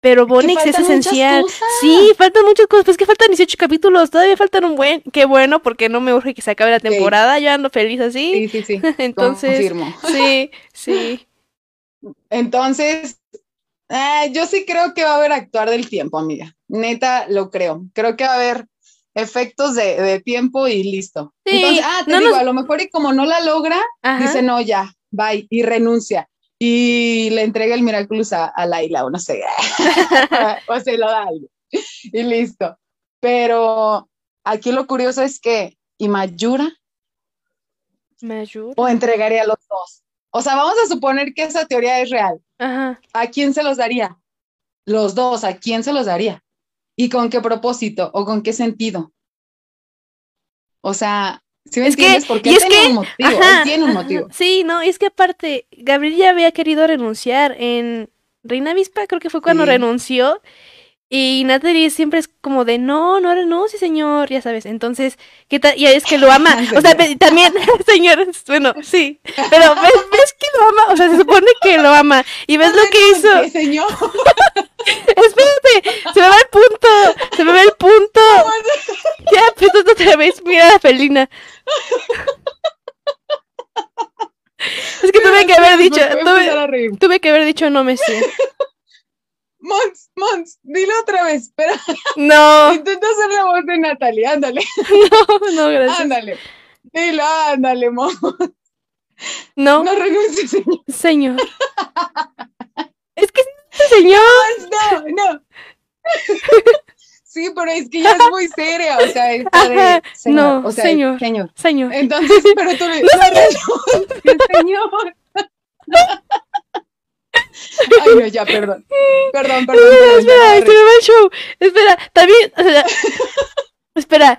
pero Bonix es, esencial. Sí, faltan muchas cosas. Pues que faltan 18 capítulos. Todavía faltan un buen. Qué bueno, porque no me urge que se acabe la temporada. Yo ando feliz así. Sí, sí, sí. Entonces. Confirmo. Sí, sí. Entonces, eh, yo sí creo que va a haber actuar del tiempo, amiga. Neta, lo creo. Creo que va a haber efectos de, tiempo y listo. Sí, Entonces, ah, te digo, a lo mejor y como no la logra, dice no, ya, bye, y renuncia y le entrega el Miraculous a, a Laila o no sé, o se lo da algo y listo. Pero aquí lo curioso es que, ¿y Mayura? ¿Mayura? ¿O entregaría los dos? O sea, vamos a suponer que esa teoría es real. Ajá. ¿A quién se los daría? Los dos, ¿a quién se los daría? ¿Y con qué propósito o con qué sentido? O sea, ¿Sí es que, Porque es tiene un motivo, tiene un motivo. Sí, no, es que aparte, Gabriel ya había querido renunciar en Reina Vispa, creo que fue cuando renunció. Y Natalie siempre es como de, no, no renuncie, señor, ya sabes. Entonces, ¿qué tal? Y es que lo ama. o sea, también, señor, bueno, sí. Pero ves, ves, que lo ama, o sea, se supone que lo ama. Y ves lo que hizo. señor? Espérate, se me va el punto, se me va el punto. ya, pues otra vez, mira la felina. Es que tuve que haber dicho, tuve, tuve que haber dicho no me sé. Mons, Mons, dilo otra vez, espera. No. Intenta hacer la voz de Natalie, ándale. No, no, gracias. Ándale. Dilo, ándale, Mons. No. No renuncie, señor. Señor. es que señor. No, no. Sí, pero es que ya es muy seria, o sea, es de, señor, no, señor, señor, señor. Entonces, pero tú le, no, señor. señor. Ay, no, ya, perdón. Perdón, perdón. espera, espera, este me va el show. Espera, también, o sea, Espera,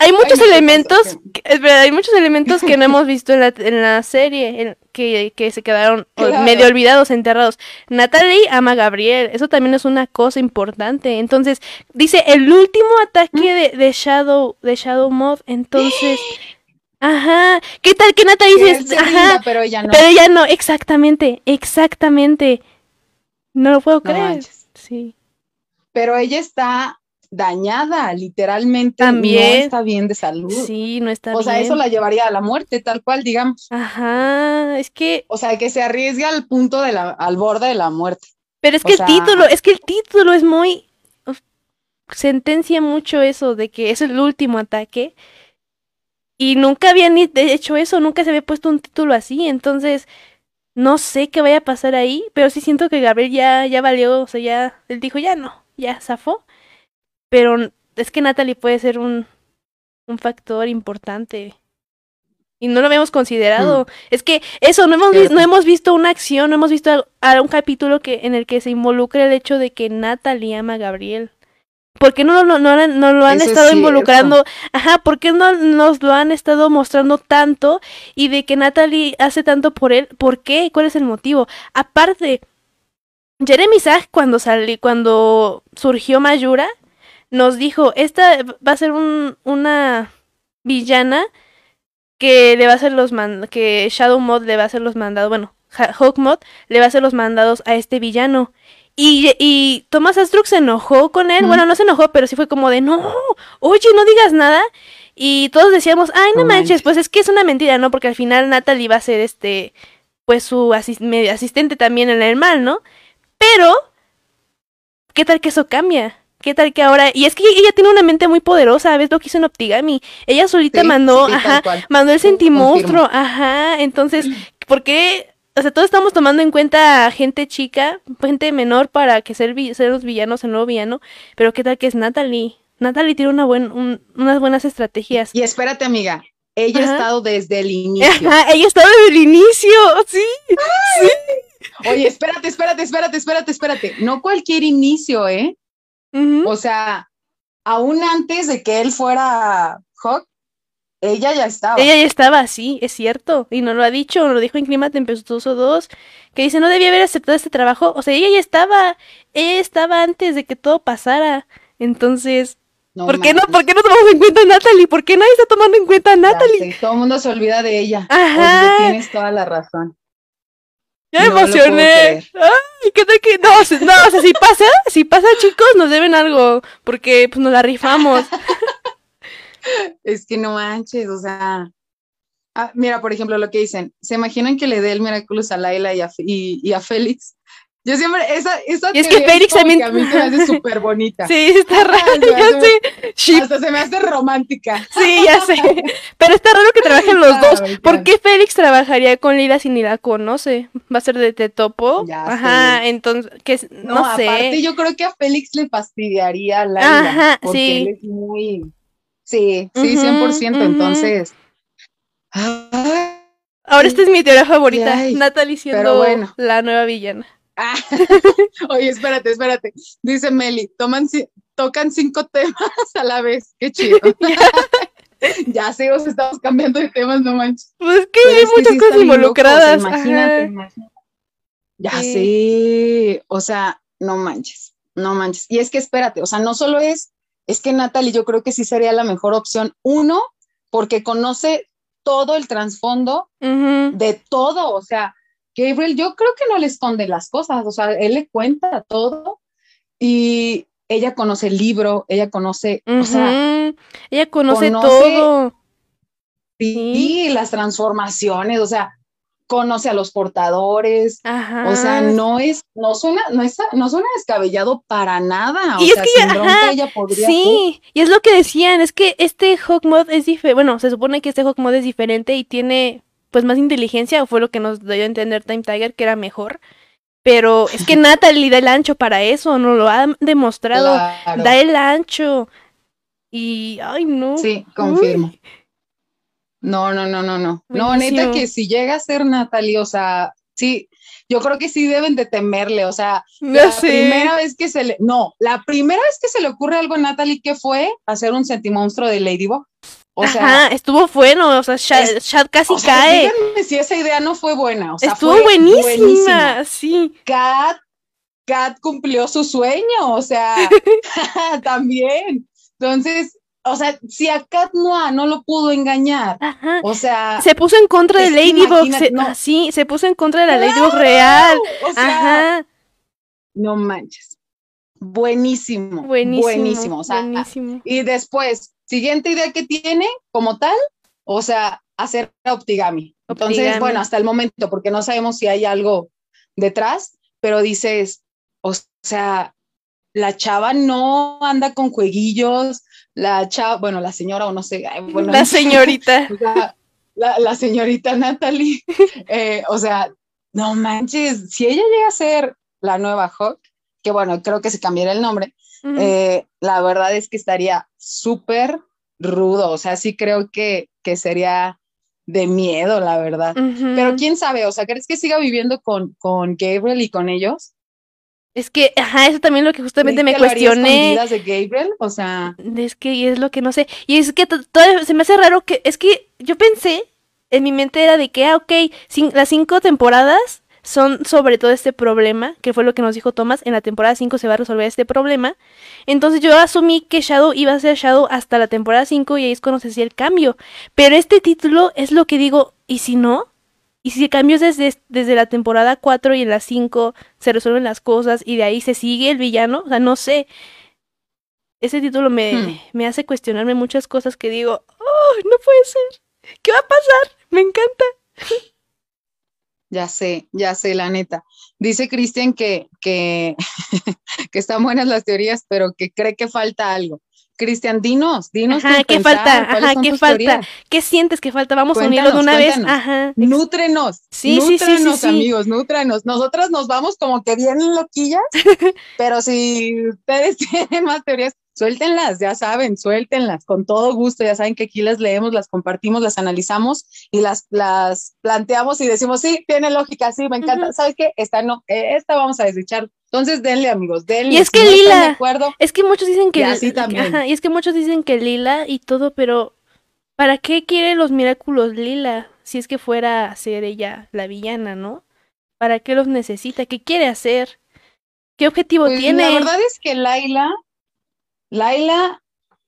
hay muchos elementos, que- espera, hay muchos elementos que no hemos visto en la, en la serie, en- que, que se quedaron Claro. medio olvidados, enterrados. Natalie ama a Gabriel, eso también es una cosa importante. Entonces, dice el último ataque de, de Shadow, de Shadow Moth, entonces, ajá, ¿qué tal que Natalie dice, ajá, pero ella no. pero ella no, exactamente, exactamente. No lo puedo No creer. manches. Sí. Pero ella está dañada, literalmente. También. No está bien de salud. Sí, no está o sea, eso la llevaría a la muerte, tal cual, digamos. Ajá, es que O sea, que se arriesga al punto de la, al borde de la muerte. Pero es O que sea- el título, es que el título es muy sentencia mucho eso de que es el último ataque. Y nunca habían ni hecho eso, nunca se había puesto un título así, entonces no sé qué vaya a pasar ahí, pero sí siento que Gabriel ya, ya valió, o sea, ya, él dijo, ya no, ya zafó. Pero es que Natalie puede ser un, un factor importante. Y no lo habíamos considerado. Es que eso, no hemos, vi- no hemos visto una acción, no hemos visto un capítulo que, en el que se involucre el hecho de que Natalie ama a Gabriel. ¿Por qué no, no, no, no lo han Eso estado involucrando? Ajá, ¿por qué no nos lo han estado mostrando tanto? Y de que Natalie hace tanto por él, ¿por qué? ¿Cuál es el motivo? Aparte, Jeremy Zag cuando salí, cuando surgió Mayura, nos dijo, esta va a ser un, una villana que le va a hacer los man que Shadow Mod le va a hacer los mandados, bueno, Ha- Hawk Mod le va a hacer los mandados a este villano. Y, y Thomas Astruc se enojó con él, bueno, no se enojó, pero sí fue como de, no, oye, no digas nada. Y todos decíamos, ay, no, No manches, manches. pues es que es una mentira, ¿no? Porque al final Natalie va a ser este, pues su asis- medio asistente también en el mal, ¿no? Pero, ¿qué tal que eso cambia? ¿Qué tal que ahora? Y es que ella tiene una mente muy poderosa, ¿ves lo que hizo en Optigami? Ella solita Sí, mandó, sí, ajá, mandó el sentimonstruo, ajá, entonces, ¿por qué? O sea, todos estamos tomando en cuenta a gente chica, gente menor para que ser, ser los villanos, el nuevo villano, pero ¿qué tal que es Natalie? Natalie tiene una buen, un- unas buenas estrategias. Y espérate, amiga. Ella Ajá. ha estado desde el inicio. Ajá, ella estaba desde el inicio, sí. Oye, espérate, espérate, espérate, espérate, espérate. No cualquier inicio, ¿eh? O sea, aún antes de que él fuera Hawk, ella ya estaba. Ella ya estaba así, es cierto, y no lo ha dicho, lo dijo en Clima Tempestuoso 2, que dice, no debía haber aceptado este trabajo, o sea, ella ya estaba, ella estaba antes de que todo pasara, entonces, No ¿por qué no, por qué no tomamos en cuenta a Natalie? ¿Por qué nadie está tomando en cuenta a ya Natalie? Todo el mundo se olvida de ella. Ajá. Tienes toda la razón. Ya me No emocioné. Ay, ¿qué tal que? No, o sea, si pasa, si pasa, chicos, nos deben algo, porque pues nos la rifamos. Es que no manches, o sea. Ah, mira, por ejemplo, lo que dicen. ¿Se imaginan que le dé el Miraculous a Laila y a, y, y a Félix? Yo siempre, esa, esa Y es que Félix también- que a mí se me hace súper bonita. Sí, está raro. Ship, Hasta se me hace romántica. Sí, ya sé. Pero está raro que trabajen los Claro, dos. claro. ¿Por qué Félix trabajaría con Lila si ni la conoce? ¿Va a ser de, de topo? Ya Ajá, sé. entonces, que No, no, sé. aparte yo creo que a Félix le fastidiaría a Laila. Ajá, porque sí. él es muy. Sí, sí, Ujú, 100%. ujú. Entonces. Ay, Ahora esta es mi teoría favorita. Ay, Natalie siendo bueno. la nueva villana. Ah. Oye, espérate, espérate. Dice Meli, toman, tocan cinco temas a la vez. Qué chido. ya sé, os estamos cambiando de temas, no manches. Pues es que hay muchas sí cosas involucradas. imagínate, imagínate. Ya Sí. o sea, no manches, no manches. Y es que espérate, o sea, no solo es, es que Natalie yo creo que sí sería la mejor opción. Uno, porque conoce todo el trasfondo de todo, o sea, Gabriel yo creo que no le esconde las cosas, o sea, él le cuenta todo y ella conoce el libro, ella conoce, o sea. Ella conoce, conoce- todo. sí, las transformaciones, o sea, conoce a los portadores, Ajá. O sea, no es, no suena, no es, no suena descabellado para nada. O Y es sea, que sin ya- bronca ajá, ella podría Sí, y es lo que decían, es que este Hawk Mod es diferente, bueno, se supone que este Hawk Mod es diferente y tiene pues más inteligencia, o fue lo que nos dio a entender Time Tiger que era mejor, pero es que Natalie da el ancho para eso, no lo ha demostrado, Claro. da el ancho y, ay no, Sí, confirmo. No, no, no, no, no. No, neta que si llega a ser Natalie, o sea, sí, yo creo que sí deben de temerle, o sea, No la sé. primera vez que se le, no, la primera vez que se le ocurre algo a Natalie, ¿qué fue? Hacer un sentimonstruo de Ladybug. O sea, Ajá, estuvo bueno, o sea, Chad, es- casi o sea, cae. díganme si esa idea no fue buena, o sea, Estuvo fue buenísima, buenísima. sí. Kat, Kat cumplió su sueño, o sea, también. Entonces, o sea, si a Kat Noah no lo pudo engañar, Ajá. o sea, Se puso en contra de Ladybug, se- no. ah, sí, se puso en contra de la ¡Claro! Ladybug real. o sea, Ajá, no manches. Buenísimo, buenísimo. buenísimo, o sea, buenísimo. y después, siguiente idea que tiene como tal, o sea, hacer Optigami. Entonces, Optigami. bueno, hasta el momento, porque no sabemos si hay algo detrás, pero dices, o sea, la chava no anda con jueguillos, la chava, bueno, la señora o no sé, bueno, la señorita. la, la señorita Natalie, eh, o sea, no manches, si ella llega a ser la nueva Hawk, que bueno, creo que se cambiará el nombre, eh, la verdad es que estaría súper rudo, o sea, sí creo que, que sería de miedo, la verdad. Pero quién sabe, o sea, ¿crees que siga viviendo con, con Gabriel y con ellos? Es que, ajá, eso también lo que justamente me ¿Crees que lo cuestioné. escondidas de Gabriel? O sea, Es que es lo que no sé. Y es que to- todavía se me hace raro que. Es que yo pensé, en mi mente era de que, ah, ok, las cinco temporadas son sobre todo este problema, que fue lo que nos dijo Thomas, en la temporada 5 se va a resolver este problema. Entonces yo asumí que Shadow iba a ser Shadow hasta la temporada 5 y ahí es cuando se hacía el cambio. Pero este título es lo que digo, ¿y si no? ¿Y si cambios desde, desde la temporada 4 y en la 5 se resuelven las cosas y de ahí se sigue el villano? O sea, no sé. Ese título me, Hmm. me hace cuestionarme muchas cosas que digo, oh, no puede ser. ¿Qué va a pasar? Me encanta. ya sé, ya sé, la neta. Dice Cristian que, que, que están buenas las teorías, pero que cree que falta algo. Cristian, dinos, dinos. Ajá, ¿qué pensar, falta? ¿cuáles Ajá, ¿qué falta? teorías? ¿Qué sientes que falta? Vamos a unirlo de Cuéntanos, una vez. Ajá. Nútrenos, Sí, sí, sí, sí. amigos, nútrenos. Nosotras nos vamos como que bien loquillas, pero si ustedes tienen más teorías, suéltenlas, ya saben, suéltenlas, con todo gusto, ya saben que aquí las leemos, las compartimos, las analizamos y las, las planteamos y decimos, sí, tiene lógica, sí, me encanta. ¿Sabes qué? Esta no, eh, esta vamos a desechar. Entonces, denle, amigos, denle. Y es Si que no Lila- de acuerdo, Es que muchos dicen que. Y así también. Ajá, y es que muchos dicen que Lila y todo, pero. ¿Para qué quiere los Miraculous Lila? Si es que fuera a ser ella la villana, ¿no? ¿Para qué los necesita? ¿Qué quiere hacer? ¿Qué objetivo pues, tiene? la verdad es que Laila, Laila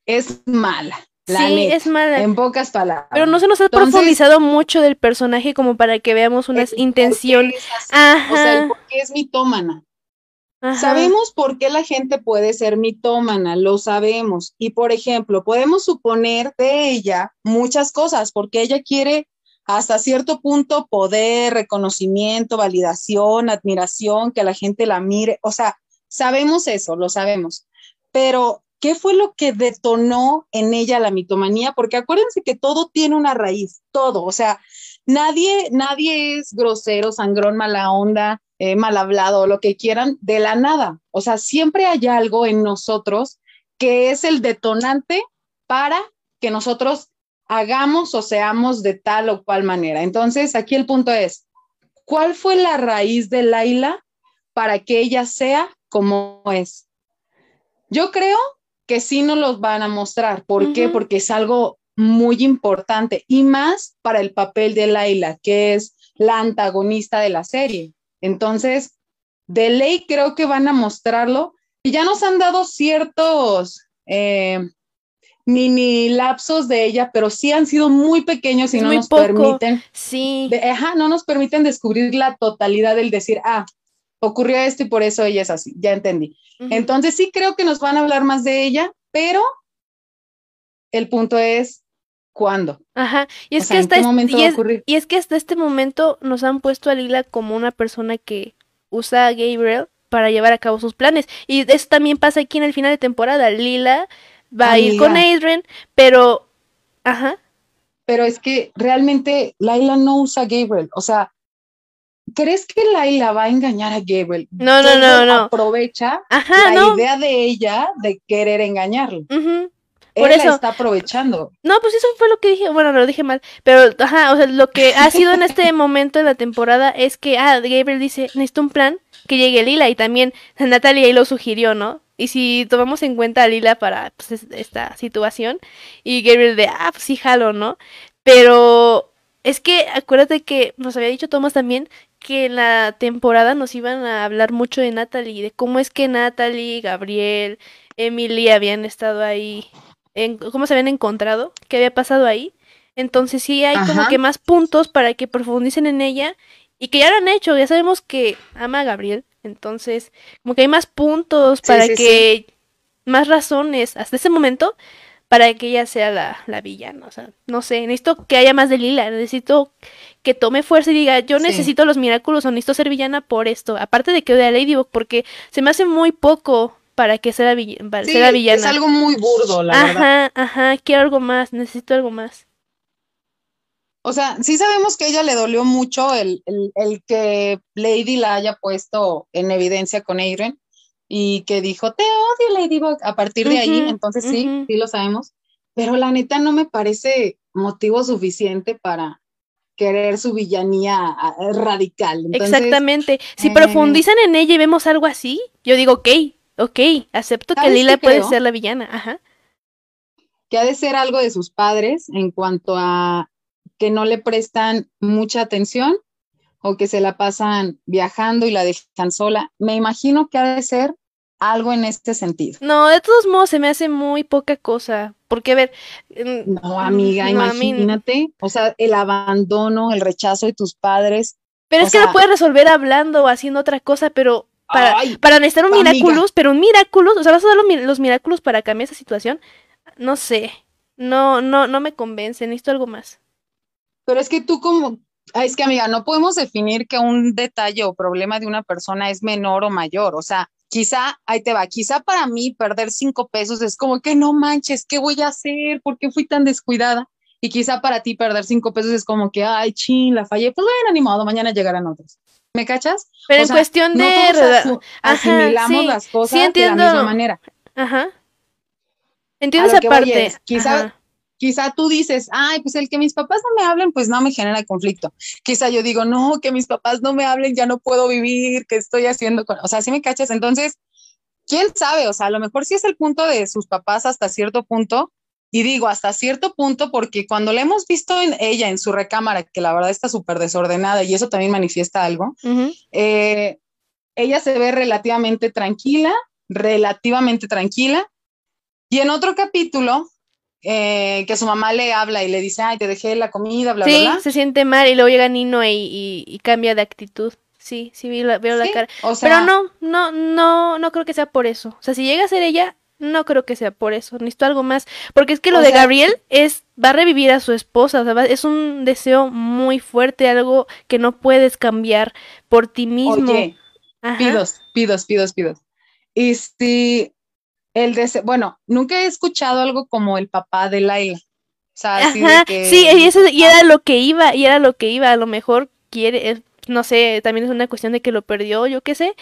es mala, la sí, neta, es mala. en pocas palabras. Pero no se nos ha Entonces- profundizado mucho del personaje como para que veamos una intención. Ajá. O sea, el por qué es mitómana. ajá. Sabemos por qué la gente puede ser mitómana, lo sabemos. Y por ejemplo, podemos suponer de ella muchas cosas, porque ella quiere hasta cierto punto poder, reconocimiento, validación, admiración, que la gente la mire. O sea, sabemos eso, lo sabemos. Pero, ¿qué fue lo que detonó en ella la mitomanía? Porque acuérdense que todo tiene una raíz, todo. O sea, nadie, nadie es grosero, sangrón, mala onda, eh, mal hablado, lo que quieran, de la nada. O sea, siempre hay algo en nosotros que es el detonante para que nosotros hagamos o seamos de tal o cual manera. Entonces, aquí el punto es, ¿cuál fue la raíz de Laila para que ella sea como es? Yo creo que sí nos los van a mostrar. ¿Por qué? Porque es algo muy importante y más para el papel de Laila, que es la antagonista de la serie. Entonces, de ley creo que van a mostrarlo y ya nos han dado ciertos eh, mini lapsos de ella, pero sí han sido muy pequeños y no muy nos poco. permiten, Sí. de- ajá, no nos permiten descubrir la totalidad del decir, ah, ocurrió esto y por eso ella es así, ya entendí. Entonces sí creo que nos van a hablar más de ella, pero el punto es cuándo. Ajá. Y O es sea, que ¿en hasta qué es- momento y va a es- ocurrir? y es que hasta este momento nos han puesto a Lila como una persona que usa a Gabriel para llevar a cabo sus planes. Y eso también pasa aquí en el final de temporada. Lila va a ir con. Adrian, pero ajá. Pero es que realmente Laila no usa a Gabriel, o sea, ¿crees que Laila va a engañar a Gabriel? No, no, no, no. Aprovecha Ajá, la no. idea de ella de querer engañarlo. Ujú. por él eso. la está aprovechando. No, pues eso fue lo que dije, bueno, lo dije mal, pero, ajá, o sea, lo que ha sido en este momento de la temporada es que, ah, Gabriel dice, necesito un plan que llegue Lila, y también Natalia ahí lo sugirió, ¿no? Y si tomamos en cuenta a Lila para pues, es- esta situación, y Gabriel de, ah, pues sí, jalo, ¿no? Pero es que acuérdate que nos había dicho Thomas también que en la temporada nos iban a hablar mucho de Natalie, de cómo es que Natalie, Gabriel, Emily habían estado ahí, en, cómo se habían encontrado, qué había pasado ahí. Entonces sí hay como que más puntos para que profundicen en ella y que ya lo han hecho, ya sabemos que ama a Gabriel, entonces como que hay más puntos para sí, que más razones hasta ese momento para que ella sea la, la villana, o sea, no sé, necesito que haya más de Lila, necesito que tome fuerza y diga, yo Sí. necesito los milagros o necesito ser villana por esto, aparte de que odie a Ladybug, porque se me hace muy poco para que sea vill- Sí, villana. es algo muy burdo, la verdad. Ajá, ajá, quiero algo más, necesito algo más. O sea, sí sabemos que a ella le dolió mucho el, el, el que Lady la haya puesto en evidencia con Adrian y que dijo, te odio, Ladybug, a partir de ahí, entonces sí, sí lo sabemos, pero la neta no me parece motivo suficiente para querer su villanía radical. Entonces, Exactamente. Si eh, profundizan en ella y vemos algo así, yo digo, ok, ok, acepto que ¿Sabes Lila qué puede ser la villana. Ajá. que ha de ser algo de sus padres en cuanto a que no le prestan mucha atención o que se la pasan viajando y la dejan sola. Me imagino que ha de ser algo en este sentido. No, de todos modos se me hace muy poca cosa. Porque, a ver. mm, No, amiga, no, a mí- imagínate, o sea, el abandono, el rechazo de tus padres. Pero es que lo puedes resolver hablando o haciendo otra cosa, pero para, Ay, para necesitar un amiga. Miraculous, pero un Miraculous, o sea, vas a dar los, los Miraculous para cambiar esa situación. No sé. No, no, no me convence, necesito algo más. Pero es que tú como, es que amiga, no podemos definir que un detalle o problema de una persona es menor o mayor. O sea, quizá, ahí te va, quizá para mí perder cinco pesos es como que no manches, ¿qué voy a hacer? ¿Por qué fui tan descuidada? Y quizá para ti perder cinco pesos es como que, ay, chin, la fallé. Pues bueno, ni modo, mañana llegarán otros. ¿Me cachas? Pero O en sea, cuestión no de... todos Ajá, asimilamos sí, las sí cosas de la misma manera. Ajá. Entiendo esa parte. es, quizá- Ajá. Quizá tú dices, ay, pues el que mis papás no me hablen, pues no me genera conflicto. Quizá yo digo, no, que mis papás no me hablen, ya no puedo vivir, ¿qué estoy haciendo? Con... O sea, si me cachas, entonces, quién sabe, o sea, a lo mejor sí es el punto de sus papás hasta cierto punto, y digo hasta cierto punto porque cuando la hemos visto en ella, en su recámara, que la verdad está súper desordenada y eso también manifiesta algo, eh, ella se ve relativamente tranquila, relativamente tranquila. Y en otro capítulo, eh, que su mamá le habla y le dice, ay, te dejé la comida, bla, Sí, bla, bla. se siente mal y luego llega Nino y, y- y cambia de actitud. Sí, sí, la- veo la cara. o sea, Pero no, no, no, no creo que sea por eso. O sea, si llega a ser ella, no creo que sea por eso. Necesito algo más. Porque es que lo de sea, Gabriel es, va a revivir a su esposa. O sea, va- es un deseo muy fuerte, algo que no puedes cambiar por ti mismo. oye, pidos, pidos, pidos, pidos. Y si el deseo, bueno, nunca he escuchado algo como el papá de Laila. O sea, así de Ajá, que, sí, y, eso, y era lo que iba, y era lo que iba, a lo mejor quiere, es- no sé, también es una cuestión de que lo perdió, yo qué sé,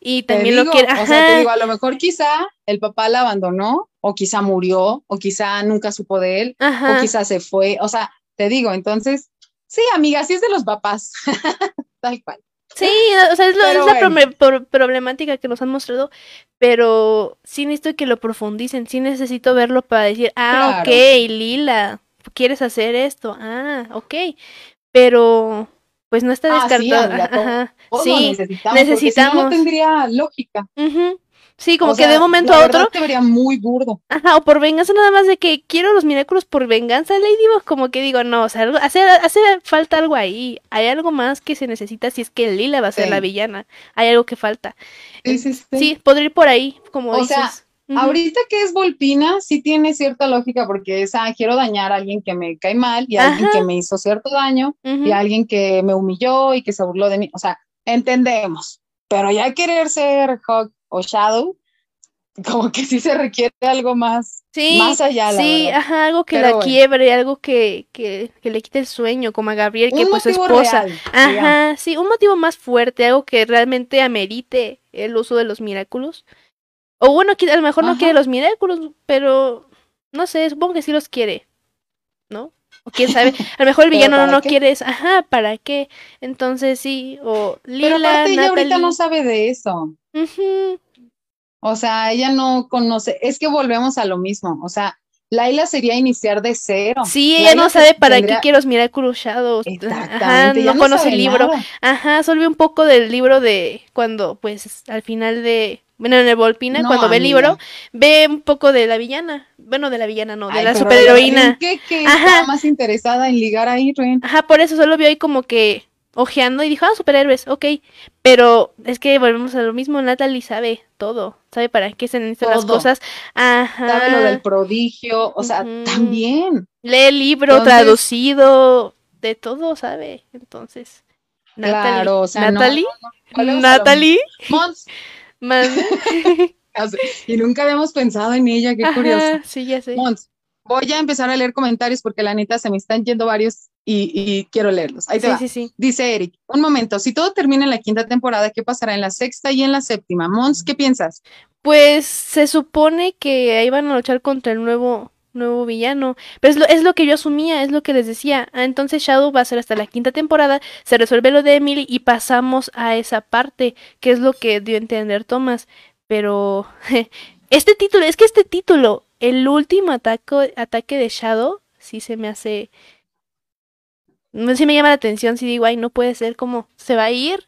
y también digo, lo quiere, o sea, te ajá, digo, a lo mejor quizá el papá la abandonó, o quizá murió, o quizá nunca supo de él, o ajá, quizá se fue, o sea, te digo, entonces, sí, amiga, sí es de los papás, tal cual. Sí, o sea, es, lo- es la bueno. prome- pro- problemática que nos han mostrado, pero sí necesito que lo profundicen, sí necesito verlo para decir, ah, Claro. ok, Lila, ¿quieres hacer esto? Ah, ok, pero, pues no está Ah, sí, descartado, todo- ajá, sí, necesitamos, si no, tendría lógica. ujú, sí, como O que sea, de momento la a otro te vería muy burdo. Ajá, o por venganza nada más de que quiero los milagros por venganza, Ladybug, como que digo, no, o sea, hace, hace falta algo ahí, hay algo más que se necesita si es que Lila va a ser Sí. la villana, hay algo que falta. Sí, sí, sí. Sí, podría ir por ahí, como O dices. sea. Ahorita que es Volpina, sí tiene cierta lógica porque es, ah, quiero dañar a alguien que me cae mal y a alguien que me hizo cierto daño y a alguien que me humilló y que se burló de mí. O sea, entendemos. Pero ya querer ser Hawk o Shadow, como que sí se requiere algo más, Sí, más allá, la sí, verdad. ajá, algo que Pero la bueno. quiebre, algo que, que, que le quite el sueño, como a Gabriel, que Un pues su esposa. real, digamos. Ajá, sí, un motivo más fuerte, algo que realmente amerite el uso de los milagros. O bueno, a lo mejor no quiere los milagros, pero no sé, supongo que sí los quiere, ¿no? O quién sabe, a lo mejor el villano no, no quiere eso, ajá, ¿para qué? Entonces sí, o Lila, Pero aparte ella ahorita no sabe de eso. Ujú, O sea, ella no conoce. Es que volvemos a lo mismo. O sea, Laila sería iniciar de cero. Sí, ella Laila no sabe para tendría- qué quiero los Miraculous Shadows. Exactamente. no conoce el libro. nada. Ajá, solo vi un poco del libro de cuando, pues, al final de, bueno, en el Volpina, No, cuando ve el libro, ve un poco de la villana. Bueno, de la villana, no, de Ay, la superheroína. ¿en ¿Qué, qué Ajá. estaba más interesada en ligar ahí, Ren? Ajá, por eso solo vio ahí como que ojeando y dijo, ah, superhéroes, ok. Pero es que volvemos a lo mismo, Natalie sabe todo, sabe para qué se necesitan las cosas. Ajá. Sabe lo del prodigio. O sea, también. Lee el libro Entonces- traducido, de todo sabe. Entonces, Natalie. Claro, o sea, Natalie, no, Natalie, Mons, más. y nunca habíamos pensado en ella, qué Ajá, curioso. Sí, ya sé. Mons, voy a empezar a leer comentarios porque la neta se me están yendo varios y, y quiero leerlos. Ahí te Sí, va. sí, sí. Dice Eric, un momento, si todo termina en la quinta temporada, ¿qué pasará en la sexta y en la séptima? Mons, ¿qué piensas? Pues se supone que ahí van a luchar contra el nuevo nuevo villano, pero es lo, es lo que yo asumía, es lo que les decía. Ah, entonces Shadow va a ser hasta la quinta temporada, se resuelve lo de Emily y pasamos a esa parte, que es lo que dio a entender Thomas. Pero este título, es que este título, el último ataque, ataque de Shadow, sí se me hace... Sí me llama la atención, si digo, ay, no puede ser como se va a ir.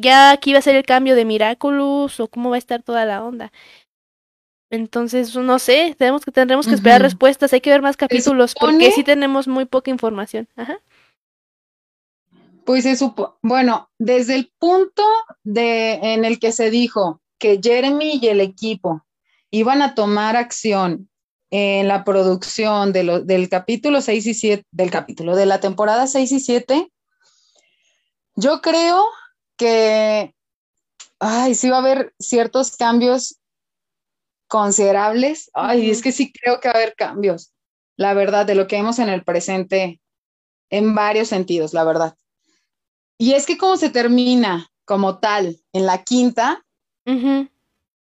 Ya aquí va a ser el cambio de Miraculous o cómo va a estar toda la onda. Entonces, no sé, tenemos que tendremos que esperar respuestas, hay que ver más capítulos porque sí tenemos muy poca información. Ajá. Pues se supo, bueno, desde el punto de, en el que se dijo que Jeremy y el equipo iban a tomar acción en la producción de lo- del capítulo 6 y 7, del capítulo de la temporada 6 y 7, yo creo que, ay, sí va a haber ciertos cambios considerables. Ay, es que sí creo que va a haber cambios, la verdad, de lo que vemos en el presente, en varios sentidos, la verdad. Y es que como se termina como tal en la quinta, mm,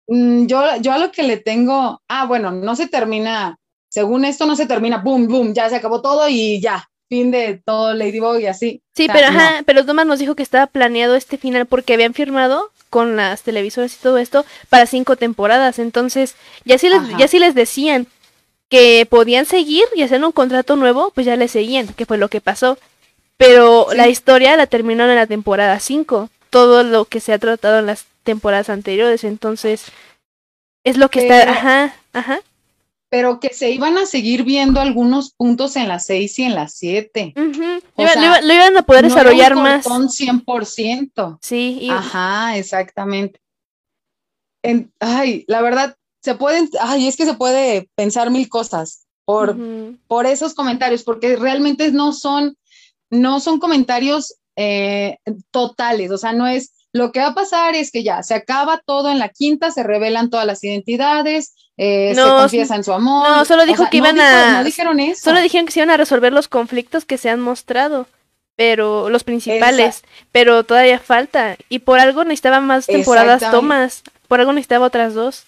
yo, yo a lo que le tengo, ah, bueno, no se termina, según esto no se termina, boom, boom, ya se acabó todo y ya, fin de todo Ladybug y así. Sí, O sea, pero no. ajá, pero Thomas nos dijo que estaba planeado este final porque habían firmado con las televisoras y todo esto para cinco temporadas. Entonces, ya si les, Ajá. ya si les decían que podían seguir y hacer un contrato nuevo, pues ya le seguían, que fue lo que pasó. Pero Sí. la historia la terminaron en la temporada 5, todo lo que se ha tratado en las temporadas anteriores, entonces es lo que está, ajá, ajá. Pero que se iban a seguir viendo algunos puntos en las 6 y en las 7. ujú. O Lo, iba- sea, lo iba- lo iban a poder desarrollar más. Son 100%. Sí, y Ajá, exactamente. En- ay, la verdad, se pueden, ay, es que se puede pensar mil cosas por, por esos comentarios, porque realmente no son, no son comentarios eh, totales, o sea, no es, lo que va a pasar es que ya se acaba todo en la quinta, se revelan todas las identidades, eh, No, se confiesa en su amor. no, solo o dijo sea, que no iban dijo- a- No dijeron eso. Solo dijeron que se iban a resolver los conflictos que se han mostrado, pero los principales, pero todavía falta. Y por algo necesitaba más temporadas tomas, por algo necesitaba otras dos.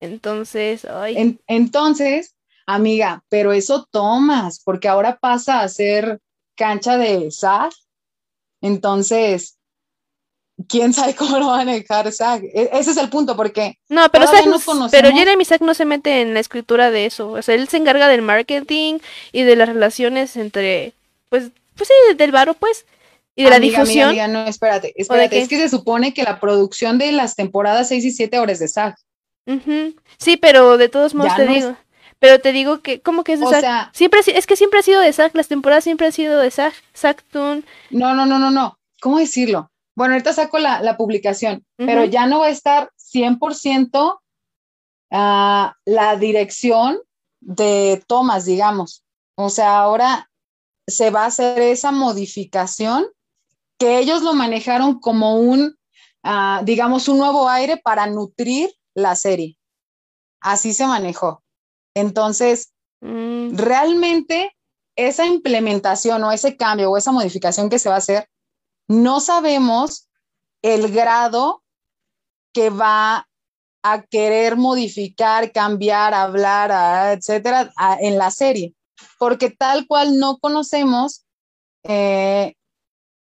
Entonces, ay, En- entonces, amiga, pero eso tomas, porque ahora pasa a ser cancha de SAG. Entonces, quién sabe cómo lo van a dejar SAG. E- ese es el punto, porque no, pero Zack- no conocemos- pero Jeremy Zack no se mete en la escritura de eso, o sea, él se encarga del marketing y de las relaciones entre, pues, pues sí, del varo, pues, y de la amiga, amiga, difusión. amiga, no, espérate, espérate, es que se supone que la producción de las temporadas 6 y 7 ahora es de SAG. Ujú. Sí, pero de todos modos Ya te no es- digo, pero te digo que, ¿cómo que es de O Zack? sea, Siempre, es que siempre ha sido de Zack, las temporadas siempre han sido de Zack, Zack Toon. no, no, no, no, no, ¿cómo decirlo? Bueno, ahorita saco la, la publicación, pero ya no va a estar 100% ah, la dirección de Thomas, digamos. O sea, ahora se va a hacer esa modificación que ellos lo manejaron como un, ah, digamos, un nuevo aire para nutrir la serie. Así se manejó. Entonces, Mm, realmente esa implementación o ese cambio o esa modificación que se va a hacer, no sabemos el grado que va a querer modificar, cambiar, hablar, etcétera, en la serie, porque tal cual no conocemos eh,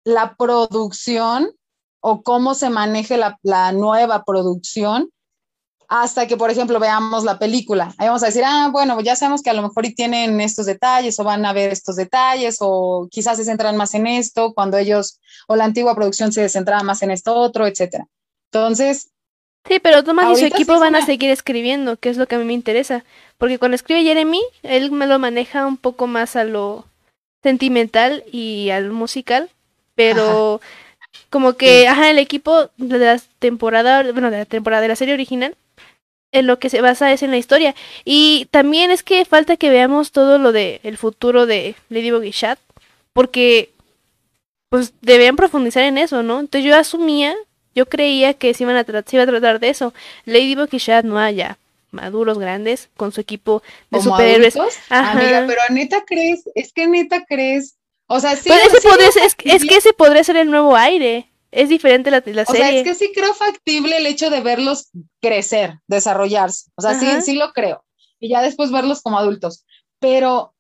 la producción o cómo se maneje la, nueva producción hasta que, por ejemplo, veamos la película. Ahí vamos a decir, ah, bueno, ya sabemos que a lo mejor y tienen estos detalles o van a ver estos detalles o quizás se centran más en esto cuando ellos o la antigua producción se centraba más en esto otro, etcétera. Entonces... Sí, pero Tomás y su equipo van a seguir escribiendo, que es lo que a mí me interesa. Porque cuando escribe Jeremy, él me lo maneja un poco más a lo sentimental y al musical, pero como que, ajá, el equipo de la temporada, bueno, de la temporada de la serie original, en lo que se basa es en la historia. Y también es que falta que veamos todo lo de el futuro de Ladybug y Chat, porque pues debían profundizar en eso, ¿no? Entonces yo asumía, yo creía que se, iban a se iba a tratar de eso. Ladybug y Chat no haya maduros grandes con su equipo de superhéroes. Amiga, pero neta crees, es que neta crees o sea, sí. es, que ese podría ser el nuevo aire. Es diferente la, la serie. O sea, es que sí creo factible el hecho de verlos crecer, desarrollarse. O sea, sí, sí lo creo. Y ya después verlos como adultos. Pero,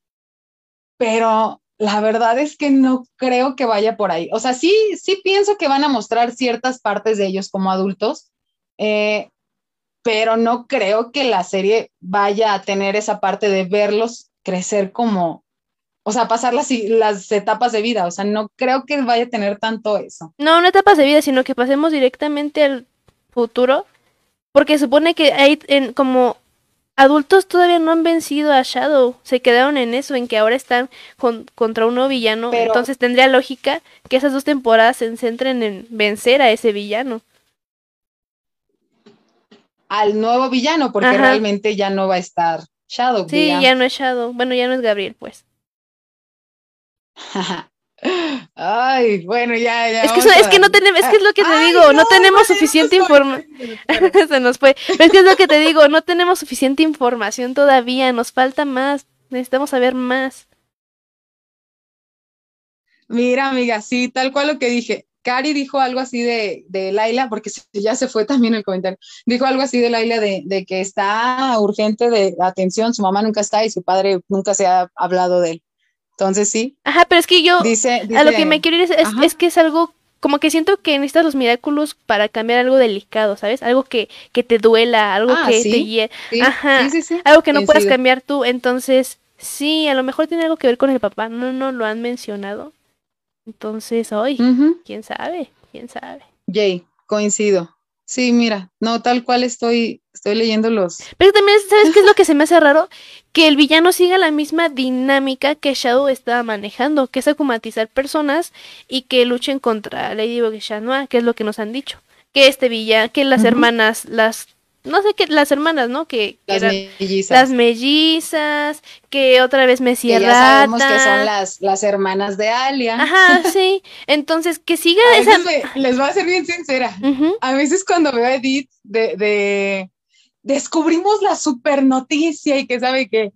pero la verdad es que no creo que vaya por ahí. O sea, sí, sí pienso que van a mostrar ciertas partes de ellos como adultos, eh, pero no creo que la serie vaya a tener esa parte de verlos crecer como, o sea, pasar las, las etapas de vida, o sea, no creo que vaya a tener tanto eso. No, no etapas de vida, sino que pasemos directamente al futuro, porque supone que hay en, como adultos todavía no han vencido a Shadow, se quedaron en eso, en que ahora están contra un nuevo villano, entonces tendría lógica que esas dos temporadas se centren en vencer a ese villano. Al nuevo villano, porque realmente ya no va a estar Shadow. Sí, ya no es Shadow, bueno, ya no es Gabriel, pues. Ay, bueno, ya, ya. Es que, es que no tenemos, es que es lo que te digo, no, tenemos suficiente información. Se nos fue. es que es lo que te digo, no tenemos suficiente información todavía, nos falta más, necesitamos saber más. Mira, amiga, sí, tal cual lo que dije. Cari dijo algo así de, de Laila, porque ya se fue también el comentario. Dijo algo así de Laila de, de que está urgente de atención, su mamá nunca está y su padre nunca se ha hablado de él. Entonces sí. Ajá, pero es que yo a lo que me quiero ir es, es, que es algo como que siento que necesitas los milagros para cambiar algo delicado, ¿sabes? Algo que, que te duela, algo ah, que te sí, Ajá. algo que no puedas cambiar tú. Entonces, sí, a lo mejor tiene algo que ver con el papá. No, no lo han mencionado. Entonces, hoy, quién sabe, quién sabe. Jay, coincido. Sí, mira, no, tal cual estoy, estoy leyendo los. Pero también, ¿sabes qué es lo que se me hace raro? Que el villano siga la misma dinámica que Shadow estaba manejando, que es acumatizar personas y que luchen contra Ladybug y Shanoa, que es lo que nos han dicho. Que este villano, que las hermanas, las no sé qué, las hermanas, ¿no? Que, las mellizas. Las mellizas, que otra vez me cierra. Ya sabemos que son las, las hermanas de Alia. Ajá, sí. Entonces, que siga esa. les voy a ser bien sincera. A veces cuando veo a Edith de, de descubrimos la super noticia y que sabe que,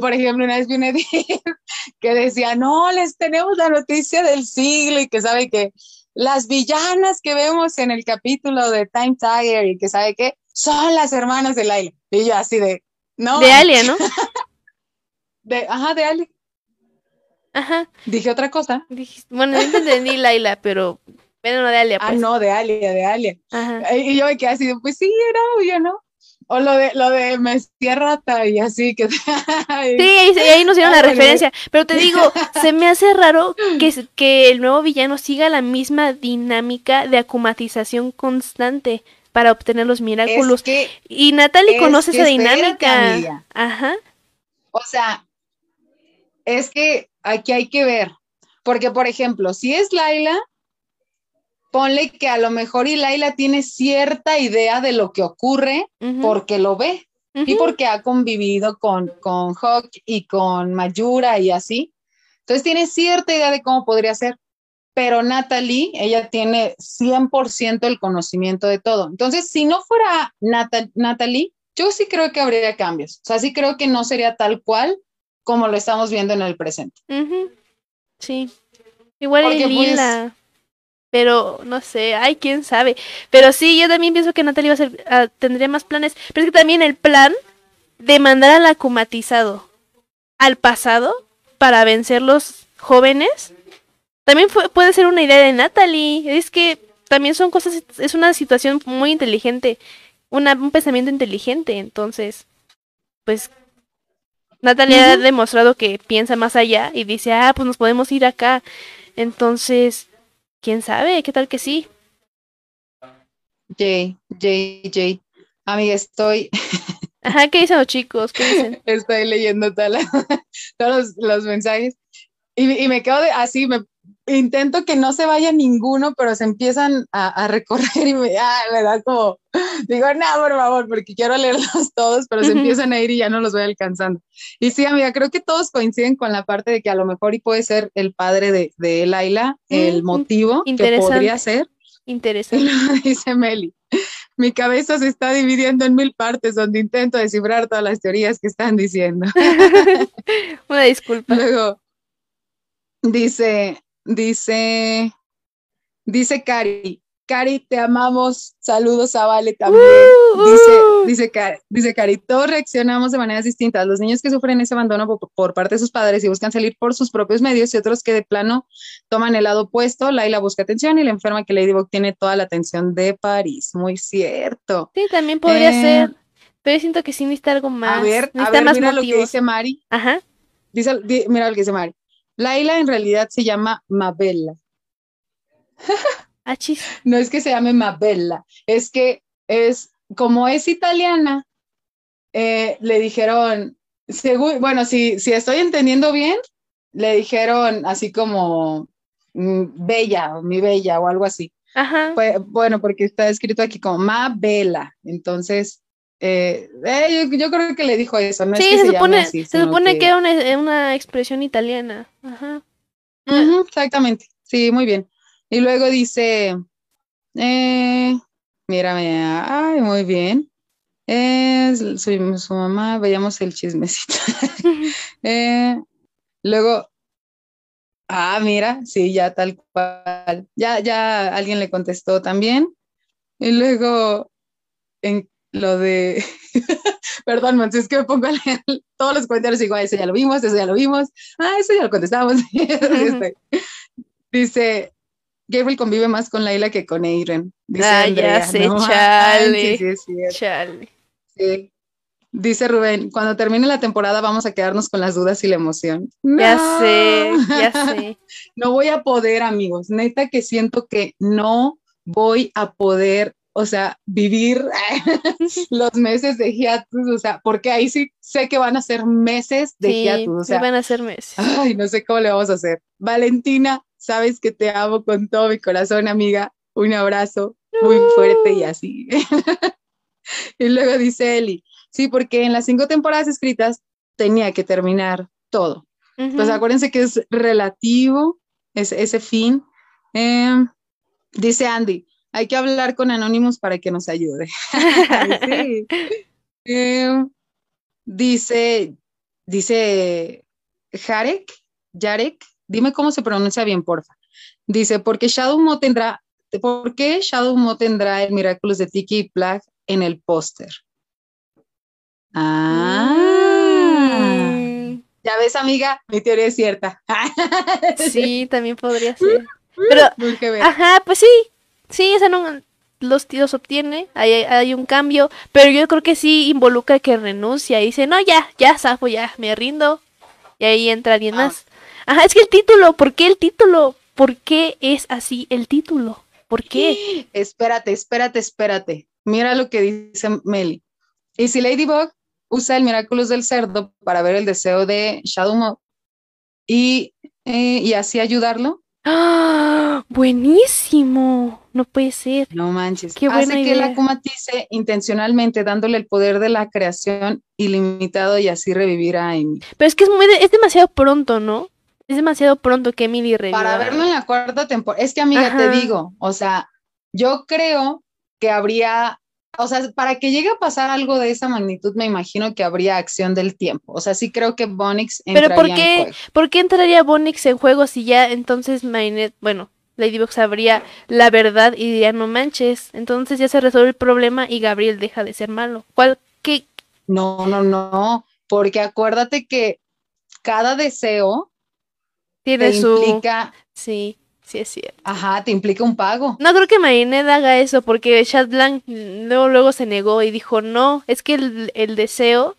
por ejemplo, una vez vi una Edith que decía, no, les tenemos la noticia del siglo y que sabe que las villanas que vemos en el capítulo de Time Tiger y que sabe que son las hermanas de Laila. Y yo así de, no. De Alia, ¿no? de, ajá, de Alia. Ajá. Dije otra cosa. bueno, yo entendí Laila, pero bueno, no de Alia. Ah, pues. Ah, no, de Alia, de Alia. Ajá. Y yo me quedé así, pues sí, era obvio, ¿no? O lo de, lo de Mestia Rata y así que... sí, ahí, nos dieron la referencia. Pero te digo, se me hace raro que, que el nuevo villano siga la misma dinámica de acumatización constante para obtener los miraculos. y Natalie conoce esa dinámica. Ajá. O sea, es que aquí hay que ver, porque por ejemplo, si es Laila, ponle que a lo mejor y Laila tiene cierta idea de lo que ocurre porque lo ve y porque ha convivido con, con Hawk y con Mayura y así. Entonces tiene cierta idea de cómo podría ser pero Natalie, ella tiene 100% el conocimiento de todo. Entonces, si no fuera Natalie, yo sí creo que habría cambios. O sea, sí creo que no sería tal cual como lo estamos viendo en el presente. Sí. Igual Porque, pues, Lila. Pero no sé, ay, quién sabe. Pero sí, yo también pienso que Natalie va a ser, ah, tendría más planes. Pero es que también el plan de mandar al acumatizado al pasado para vencer los jóvenes también puede ser una idea de Natalie. Es que también son cosas, es una situación muy inteligente, una, un pensamiento inteligente. Entonces, pues Natalie ha demostrado que piensa más allá y dice, ah, pues nos podemos ir acá. Entonces, quién sabe, qué tal que sí. Jay, Jay, Jay. Amiga, estoy. Ajá, ¿qué dicen los chicos? ¿Qué dicen? Estoy leyendo todos los, mensajes y, y, me quedo de, así, me intento que no se vaya ninguno, pero se empiezan a, recorrer y me, da como, digo, no, por favor, porque quiero leerlos todos, pero se empiezan a ir y ya no los voy alcanzando. Y sí, amiga, creo que todos coinciden con la parte de que a lo mejor y puede ser el padre de, de Laila, el motivo que podría ser. Interesante. Dice Meli. Mi cabeza se está dividiendo en mil partes donde intento descifrar todas las teorías que están diciendo. Una disculpa. Luego, dice, Dice, dice Cari, Cari, te amamos. Saludos a Vale también. Uh, dice, uh. dice, Cari, dice Cari, todos reaccionamos de maneras distintas. Los niños que sufren ese abandono por, parte de sus padres y buscan salir por sus propios medios y otros que de plano toman el lado opuesto. Laila busca atención y la enferma que Ladybug tiene toda la atención de París. Muy cierto. Sí, también podría eh, ser. Pero siento que sí necesita algo más. A ver, a ver mira lo que dice Mari. Ajá. Dice, mira lo que dice Mari. Laila en realidad se llama Mabella. Ah, no es que se llame Mabella, es que es como es italiana, eh, le dijeron, bueno, si, si estoy entendiendo bien, le dijeron así como mm, Bella, mi Bella o algo así. Ajá. bueno, porque está escrito aquí como Mabella, entonces eh, eh, yo, creo que le dijo eso, no sí, se, supone, se, supone que, era una, expresión italiana. Ajá. exactamente, sí, muy bien. Y luego dice, eh, mírame, ay, muy bien. soy su mamá, veíamos el chismecito. luego, ah, mira, sí, ya tal cual. Ya, ya alguien le contestó también. Y luego, en lo de, perdón, es que me pongo a leer todos los comentarios igual, eso ya lo vimos, eso ya lo vimos, ah, eso ya lo contestamos. Dice, Gabriel convive más con Laila que con Eiren. Dice ah, ya sé, chale. chale. Sí. Dice Rubén, cuando termine la temporada vamos a quedarnos con las dudas y la emoción. Ya sé, ya sé. no voy a poder, amigos. Neta que siento que no voy a poder o sea, vivir los meses de hiatus, o sea, porque ahí sí sé que van a ser meses de hiatus, o sea, van a ser meses. Ay, no sé cómo le vamos a hacer. Valentina, sabes que te amo con todo mi corazón, amiga. Un abrazo muy fuerte y así. y luego dice Eli, sí, porque en las cinco temporadas escritas tenía que terminar todo. Pues acuérdense que es relativo ese, ese fin. Em, dice Andy, hay que hablar con Anonymous para que nos ayude. Em, dice, dice Jarek, Jarek, dime cómo se pronuncia bien, porfa. Dice, porque Shadow Mo tendrá, ¿por qué Shadow Mo tendrá el Miraculous de Tiki y Plag en el póster? Ah. Mm. Ya ves, amiga, mi teoría es cierta. sí, también podría ser. Pero, ajá, pues sí, Sí, esa no los tíos obtiene, hay, hay, un cambio, pero yo creo que sí involucra que renuncia y dice, no, ya, ya, Safo, ya, me rindo. Y ahí entra alguien ah. más. Ajá, es que el título, ¿por qué el título? ¿Por qué es así el título? ¿Por qué? Espérate, espérate, espérate. Mira lo que dice Meli. Y si Ladybug usa el Miraculous del Cerdo para ver el deseo de Shadow Mob y, eh, y así ayudarlo, ¡Ah! Buenísimo. No puede ser. No manches. Qué buena Hace que la comatice intencionalmente dándole el poder de la creación ilimitado y así revivir a Amy. Pero es que es muy es demasiado pronto, ¿no? Es demasiado pronto que Emily reviva. Para verlo en la cuarta temporada. Es que amiga, te digo, o sea, yo creo que habría o sea, para que llegue a pasar algo de esa magnitud, me imagino que habría acción del tiempo. O sea, sí creo que Bonix entraría Pero ¿por qué, ¿por qué entraría Bonix en juego si ya entonces Mainet, bueno, Ladybug sabría la verdad y diría no manches. Entonces ya se resuelve el problema y Gabriel deja de ser malo. ¿Cuál, qué? No, no, no, porque acuérdate que cada deseo tiene su... implica, Sí, sí es cierto. ajá, te implica un pago. No creo que Marinette haga eso porque Chad Blanc luego, luego se negó y dijo no, es que el, el deseo,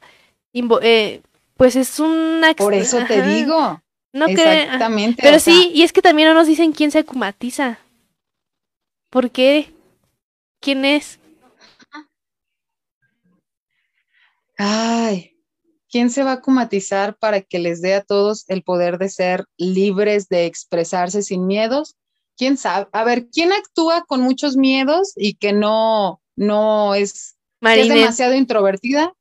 eh, pues es una... Por eso te digo. No. Exactamente. Pero sea, sí, y es que también no nos dicen quién se acumatiza. ¿Por qué? ¿Quién es? Ay, ¿quién se va a cumatizar para que les dé a todos el poder de ser libres de expresarse sin miedos? ¿Quién sabe? A ver, ¿quién actúa con muchos miedos y que no, no es, que es Marinette. demasiado introvertida?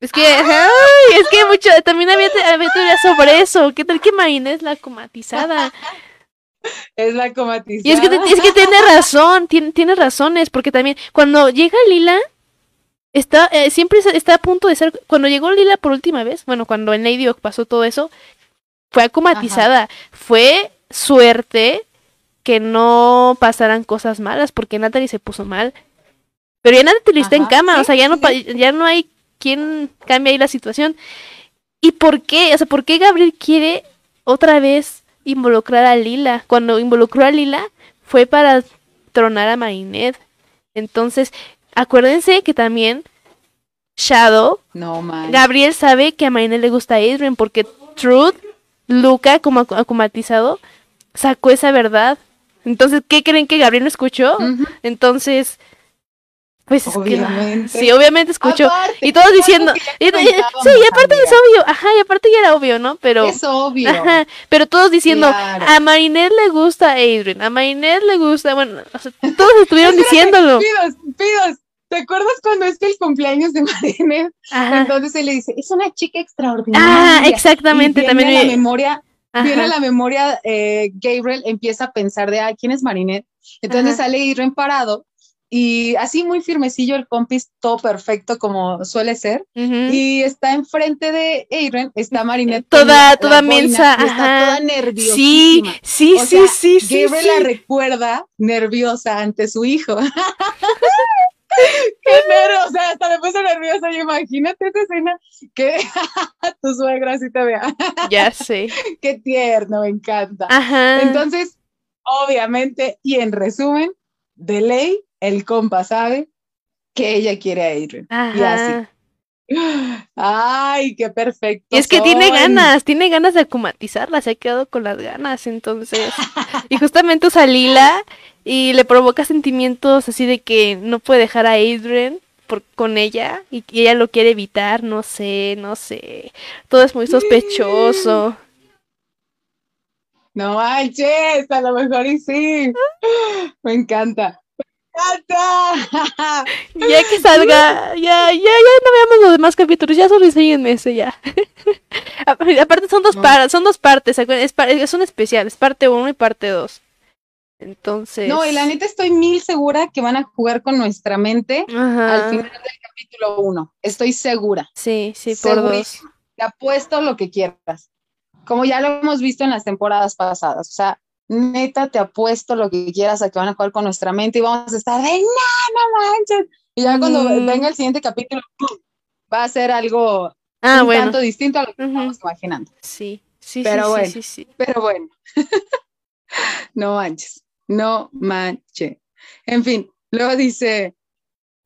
Es que, ay, es que mucho, también había, había teorías sobre eso. ¿Qué tal que Marinette es la acumatizada? Es la comatizada. Y es que, es que tiene razón, tiene, tiene razones, porque también cuando llega Lila, está, eh, siempre está a punto de ser, cuando llegó Lila por última vez, bueno, cuando en Lady Oak pasó todo eso, fue acumatizada, fue suerte que no pasaran cosas malas, porque Natalie se puso mal, pero ya Natalie está en cama, sí, o sea, ya no, ya no hay quien cambie ahí la situación. ¿Y por qué? O sea, ¿por qué Gabriel quiere otra vez involucrar a Lila? Cuando involucró a Lila fue para tronar a Marinette. Entonces, acuérdense que también Shadow, No, man. Gabriel sabe que a Marinette le gusta Adrian porque Truth, Luca, como acu- acumatizado, sacó esa verdad. Entonces, ¿qué creen que Gabriel no escuchó? Entonces, pues es que- Obviamente. sí, obviamente escuchó. Aparte, y todos diciendo, y- y- sí, y aparte es obvio, ajá, y aparte ya era obvio, ¿no? Pero, Es obvio. ajá, pero todos diciendo, Claro. a Marinette le gusta Adrian, a Marinette le gusta, bueno, o sea, todos estuvieron diciéndolo. Pidos, pidos. ¿Te acuerdas cuando es el cumpleaños de Marinette? Ajá. Entonces él le dice, es una chica extraordinaria. Ah, exactamente, Y viene también a la me- memoria, viene a la memoria, eh, Gabriel empieza a pensar de, ah, ¿quién es Marinette? Entonces Ajá. sale Irren parado y así muy firmecillo el compis, todo perfecto como suele ser. Y está enfrente de Irren, está Marinette. Toda- la toda boina mensa, Está ajá. toda Sí, nerviosísima. sí, O sí, sea, sí, sí, Gabriel sí. la recuerda nerviosa ante su hijo. Qué nervio, o sea, hasta me puse nerviosa. Yo imagínate esa escena que tu suegra así te vea. Ya sé. Qué tierno, me encanta. Ajá. Entonces, obviamente, y en resumen, de ley, el compa sabe que ella quiere a Adrian. Y así. Ajá. Ay, qué perfecto. Y es que tiene ganas, tiene ganas de acumatizarla, se ha quedado con las ganas, entonces. Y justamente usa Lila y le provoca sentimientos así de que no puede dejar a Adrian por, con ella y que ella lo quiere evitar, no sé, no sé. Todo es muy sospechoso. No manches, a lo mejor y sí. Me encanta. Me encanta. Ya que salga, ya, ya, ya no veamos los demás capítulos, ya solo enséñenme ese ya. Aparte son dos No. par- son dos partes, es, par- es un especial, es parte 1 y parte 2. Entonces. No, y la neta estoy mil segura que van a jugar con nuestra mente Ajá. al final del capítulo uno. Estoy segura. Sí, sí, por dos. Te apuesto lo que quieras. Como ya lo hemos visto en las temporadas pasadas. O sea, neta, te apuesto lo que quieras a que van a jugar con nuestra mente y vamos a estar de no, no manches. Y ya cuando Mm. venga el siguiente capítulo, ¡pum! va a ser algo Ah, un bueno. tanto distinto a lo que estamos imaginando. Sí, sí, Pero sí, bueno. sí, sí, sí. Pero bueno, no manches, no manches. En fin, luego dice,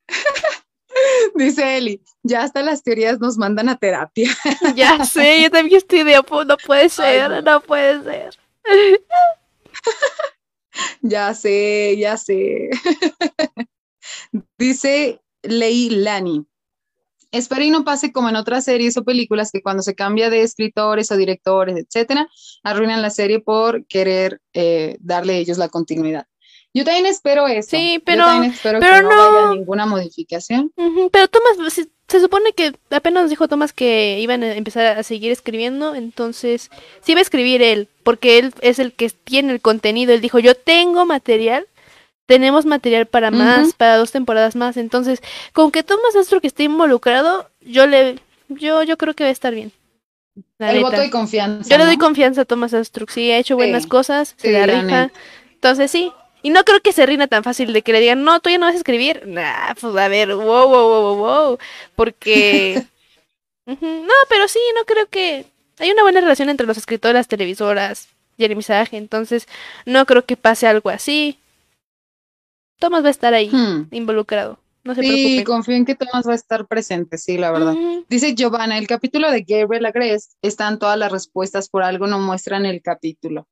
dice Eli, ya hasta las teorías nos mandan a terapia. Ya sé, yo también estoy de "Pu- no puede ser, no. no. puede ser. ya sé, ya sé. dice Leilani. Espero y no pase como en otras series o películas que cuando se cambia de escritores o directores, etcétera, arruinan la serie por querer eh, darle a ellos la continuidad. Yo también espero eso. Sí, Yo pero- también espero pero que no, no. haya ninguna modificación. Pero Thomas, se, se supone que apenas nos dijo Thomas que iban a empezar a seguir escribiendo, entonces sí va a escribir él, porque él es el que tiene el contenido. Él dijo, yo tengo material, tenemos material para más, para dos temporadas más, entonces con que Thomas Astro que esté involucrado, yo le, yo, yo creo que va a estar bien. el voto de confianza. Yo le doy confianza a Thomas Astruc, sí, ha hecho buenas cosas, se la rifa. Entonces sí, y no creo que se rinda tan fácil de que le digan, no, tú ya no vas a escribir. Nah, pues a ver, wow, wow, wow, wow, porque... No, pero sí, no creo que... Hay una buena relación entre los escritores, televisoras, Jeremy Sage, entonces no creo que pase algo así. Thomas va a estar ahí, hmm. involucrado. No se sí, confío en que Thomas va a estar presente, sí, la verdad. Dice Giovanna, el capítulo de Gabriel Agrest están todas las respuestas, por algo no muestran el capítulo.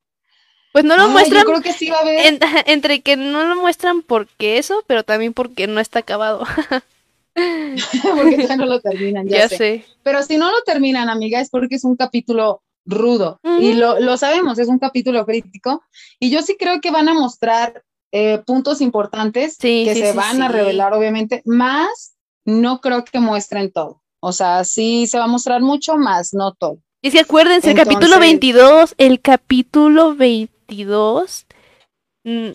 Pues no lo muestran. Yo creo que sí va a haber. entre que no lo muestran porque eso, pero también porque no está acabado. porque ya no lo terminan, ya, sé. Pero si no lo terminan, amiga, es porque es un capítulo rudo. Y lo, lo, sabemos, es un capítulo crítico. Y yo sí creo que van a mostrar eh, puntos importantes que se van a revelar, obviamente, más no creo que muestren todo. O sea, sí se va a mostrar mucho más, no todo. Y si acuérdense, el capítulo 22, el capítulo 22, mm,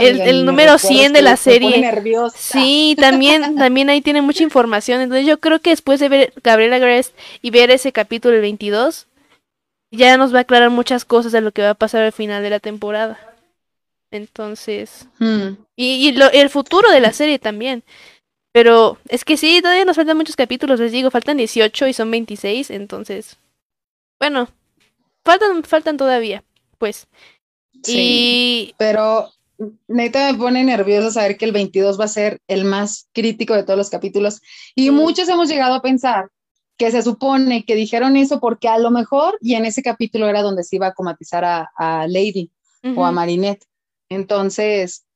el, número 100 de la serie. Sí, también, también ahí tiene mucha información. Entonces yo creo que después de ver Gabriela Grest y ver ese capítulo el 22, ya nos va a aclarar muchas cosas de lo que va a pasar al final de la temporada. Entonces, hmm. y, y el futuro de la serie también. Pero es que sí, todavía nos faltan muchos capítulos, les digo, faltan 18 y son 26, entonces, bueno, faltan, faltan todavía, pues. Sí, pero neta me pone nervioso saber que el 22 va a ser el más crítico de todos los capítulos. Y muchos hemos llegado a pensar que se supone que dijeron eso porque a lo mejor, y en ese capítulo era donde se iba a comatizar a, Lady o a Marinette. Entonces,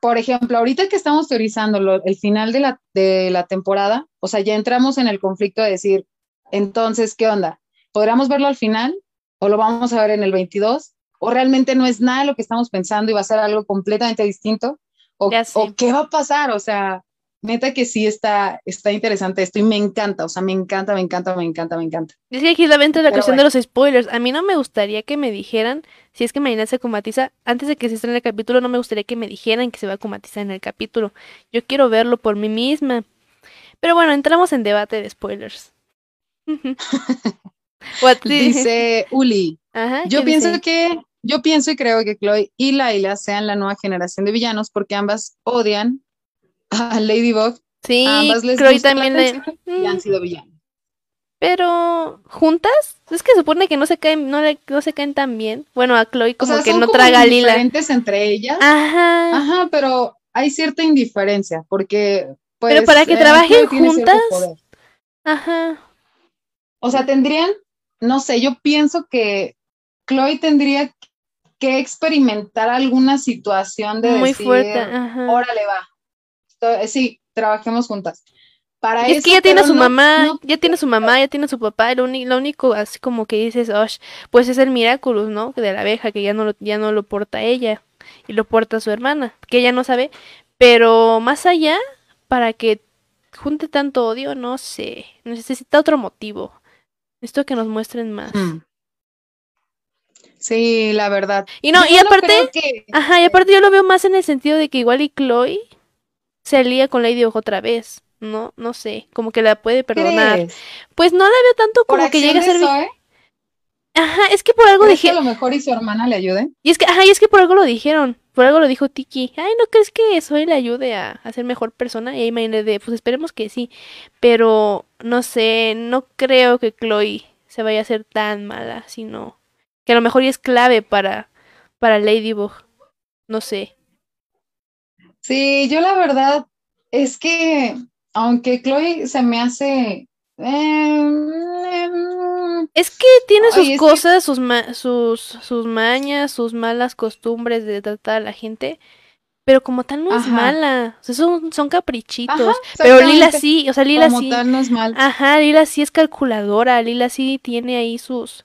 por ejemplo, ahorita que estamos teorizando el final de la, de la temporada, o sea, ya entramos en el conflicto de decir, entonces, ¿qué onda? ¿Podríamos verlo al final? ¿O lo vamos a ver en el 22? ¿O realmente no es nada lo que estamos pensando y va a ser algo completamente distinto? ¿O, ¿o qué va a pasar? O sea, Neta que sí está, está interesante esto y me encanta, o sea, me encanta, me encanta, me encanta, me encanta. Es que aquí la venta la cuestión de los spoilers. A mí no me gustaría que me dijeran, si es que mañana se comatiza, antes de que se estrene el capítulo, no me gustaría que me dijeran que se va a comatizar en el capítulo. Yo quiero verlo por mí misma. Pero bueno, entramos en debate de spoilers. dice Uli. yo pienso que, yo pienso y creo que Chloe y Laila sean la nueva generación de villanos porque ambas odian a Ladybug. Sí, creo también le... y han sido villanos. Pero, ¿juntas? Es que supone que no se caen, no, no se caen tan bien. Bueno, a Chloe como que no traga lila. diferentes entre ellas. Ajá. Ajá, pero hay cierta indiferencia, porque pues, Pero para que trabajen juntas. Ajá. O sea, tendrían, no sé, yo pienso que Chloe tendría que experimentar alguna situación de muy fuerte. Ajá. Órale va eh, sí, trabajemos juntas. Para es que ya tiene a su mamá, ya tiene su mamá, ya tiene su papá, lo, lo único así como que dices, pues es el Miraculous, ¿no? De la abeja, que ya no, lo, ya no lo porta ella y lo porta su hermana, que ella no sabe, pero más allá, para que junte tanto odio, no sé, necesita otro motivo. Esto que nos muestren más. Hmm. Sí, la verdad. Y no, y aparte, ajá, y aparte yo lo veo más en el sentido de que igual y Chloe se lía con Lady Ojo otra vez. No, no sé, como que la puede perdonar. Pues no la veo tanto como que llegue a ser. Ajá, es que por algo dije. a lo mejor y su hermana le ayude. Y es que, ajá, y es que por algo lo dijeron. Por algo lo dijo Tiki. Ay, ¿no crees que Zoe le ayude a, a ser mejor persona? Y ahí me de, pues esperemos que sí. Pero no sé, no creo que Chloe se vaya a hacer tan mala, sino que a lo mejor y es clave para, para Ladybug. No sé. Sí, yo la verdad es que, aunque Chloe se me hace... Em, es que tiene sus cosas, sus, sus, sus mañas, sus malas costumbres de tratar a la gente, pero como tal no es mala, o sea, son, son caprichitos, pero Lila sí, o sea, Lila como sí. Tal no es mal. Ajá, Lila sí es calculadora, Lila sí tiene ahí sus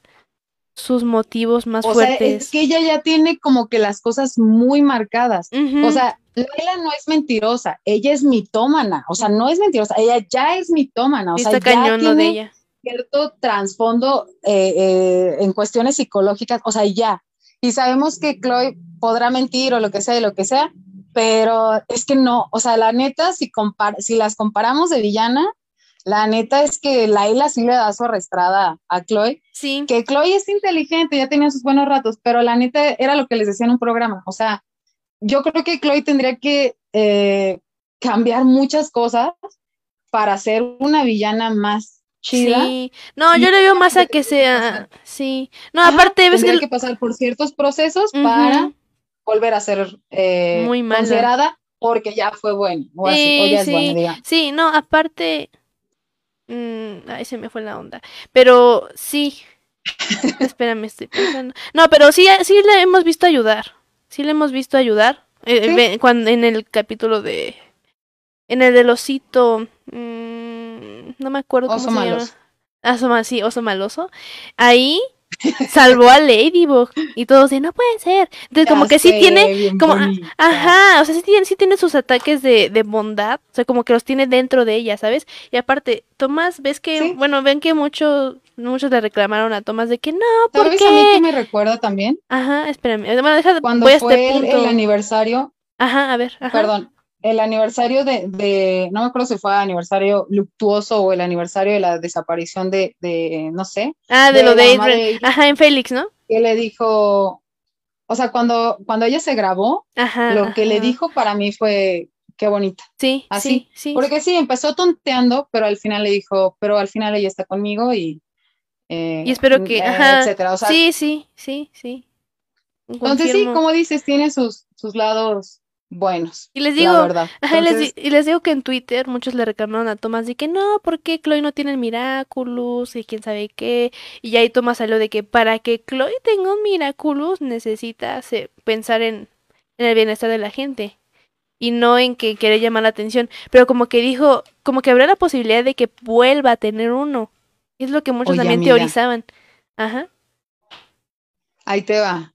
sus motivos más fuertes. Sea, es que ella ya tiene como que las cosas muy marcadas. O sea, Laila no es mentirosa, ella es mitómana, o sea, no es mentirosa, ella ya es mitómana, o sea, ya tiene de ella. cierto trasfondo eh, eh, en cuestiones psicológicas, o sea, ya. Y sabemos que Chloe podrá mentir o lo que sea, lo que sea, pero es que no, o sea, la neta, si, si las comparamos de villana, la neta es que Laila sí le da su arrastrada a Chloe. Sí. Que Chloe es inteligente, ya tenía sus buenos ratos, pero la neta era lo que les decía en un programa. O sea, yo creo que Chloe tendría que eh, cambiar muchas cosas para ser una villana más chida. Sí, no, yo le veo más a que sea, sí, no, aparte ves tendría que, que pasar por ciertos procesos para volver a ser eh, Muy mala. considerada porque ya fue buena o, así, o Sí, ya es buena, digamos. sí, no, aparte, mm, ay, se me fue la onda, pero sí, espérame, estoy pensando, no, pero sí, sí le hemos visto ayudar, sí le hemos visto ayudar, eh, Sí. cuando, en el capítulo de, en el del osito, mm, no me acuerdo cómo Oso se llama. maloso. Ah, Oso ma- sí, oso maloso. Ahí salvó a Ladybug y todos de no puede ser. Entonces como que sí tiene, como, ah, bonita. ajá, o sea, sí tiene, sí tiene sus ataques de, de bondad, o sea, como que los tiene dentro de ella, ¿sabes? Y aparte, Tomás, ves que, Sí. bueno, ven que muchos, muchos le reclamaron a Tomás de que no, ¿por ¿Sabes a mí que me recuerda también? Ajá, espérame, bueno, deja, Cuando voy a fue este el, punto. el aniversario, Ajá, a ver, ajá. perdón, el aniversario de, de, no me acuerdo si fue aniversario luctuoso o el aniversario de la desaparición de, de no sé, Ah, de, de lo de Adrian. Ajá, en Félix, ¿no? que le dijo, o sea, cuando, cuando ella se grabó, Ajá. lo que le dijo para mí fue, qué bonita. Sí, así, sí, sí. Porque sí, empezó tonteando, pero al final le dijo, pero al final ella está conmigo y... eh, Y espero que, eh, ajá, etcétera. O sea, sí, sí, sí, sí. entonces sí, como dices, tiene sus, sus lados buenos, Y les la digo, verdad. ajá, y les, y digo que en Twitter muchos le reclamaron a Tomás de que no, porque Chloe no tiene el Miraculous y quién sabe qué. Y ya ahí Tomás salió de que para que Chloe tenga un Miraculous necesita pensar en, en el bienestar de la gente y no en que quiere llamar la atención. Pero como que dijo, como que habrá la posibilidad de que vuelva a tener uno. Es lo que muchos Oye, también amiga. teorizaban. Ajá. ahí te va.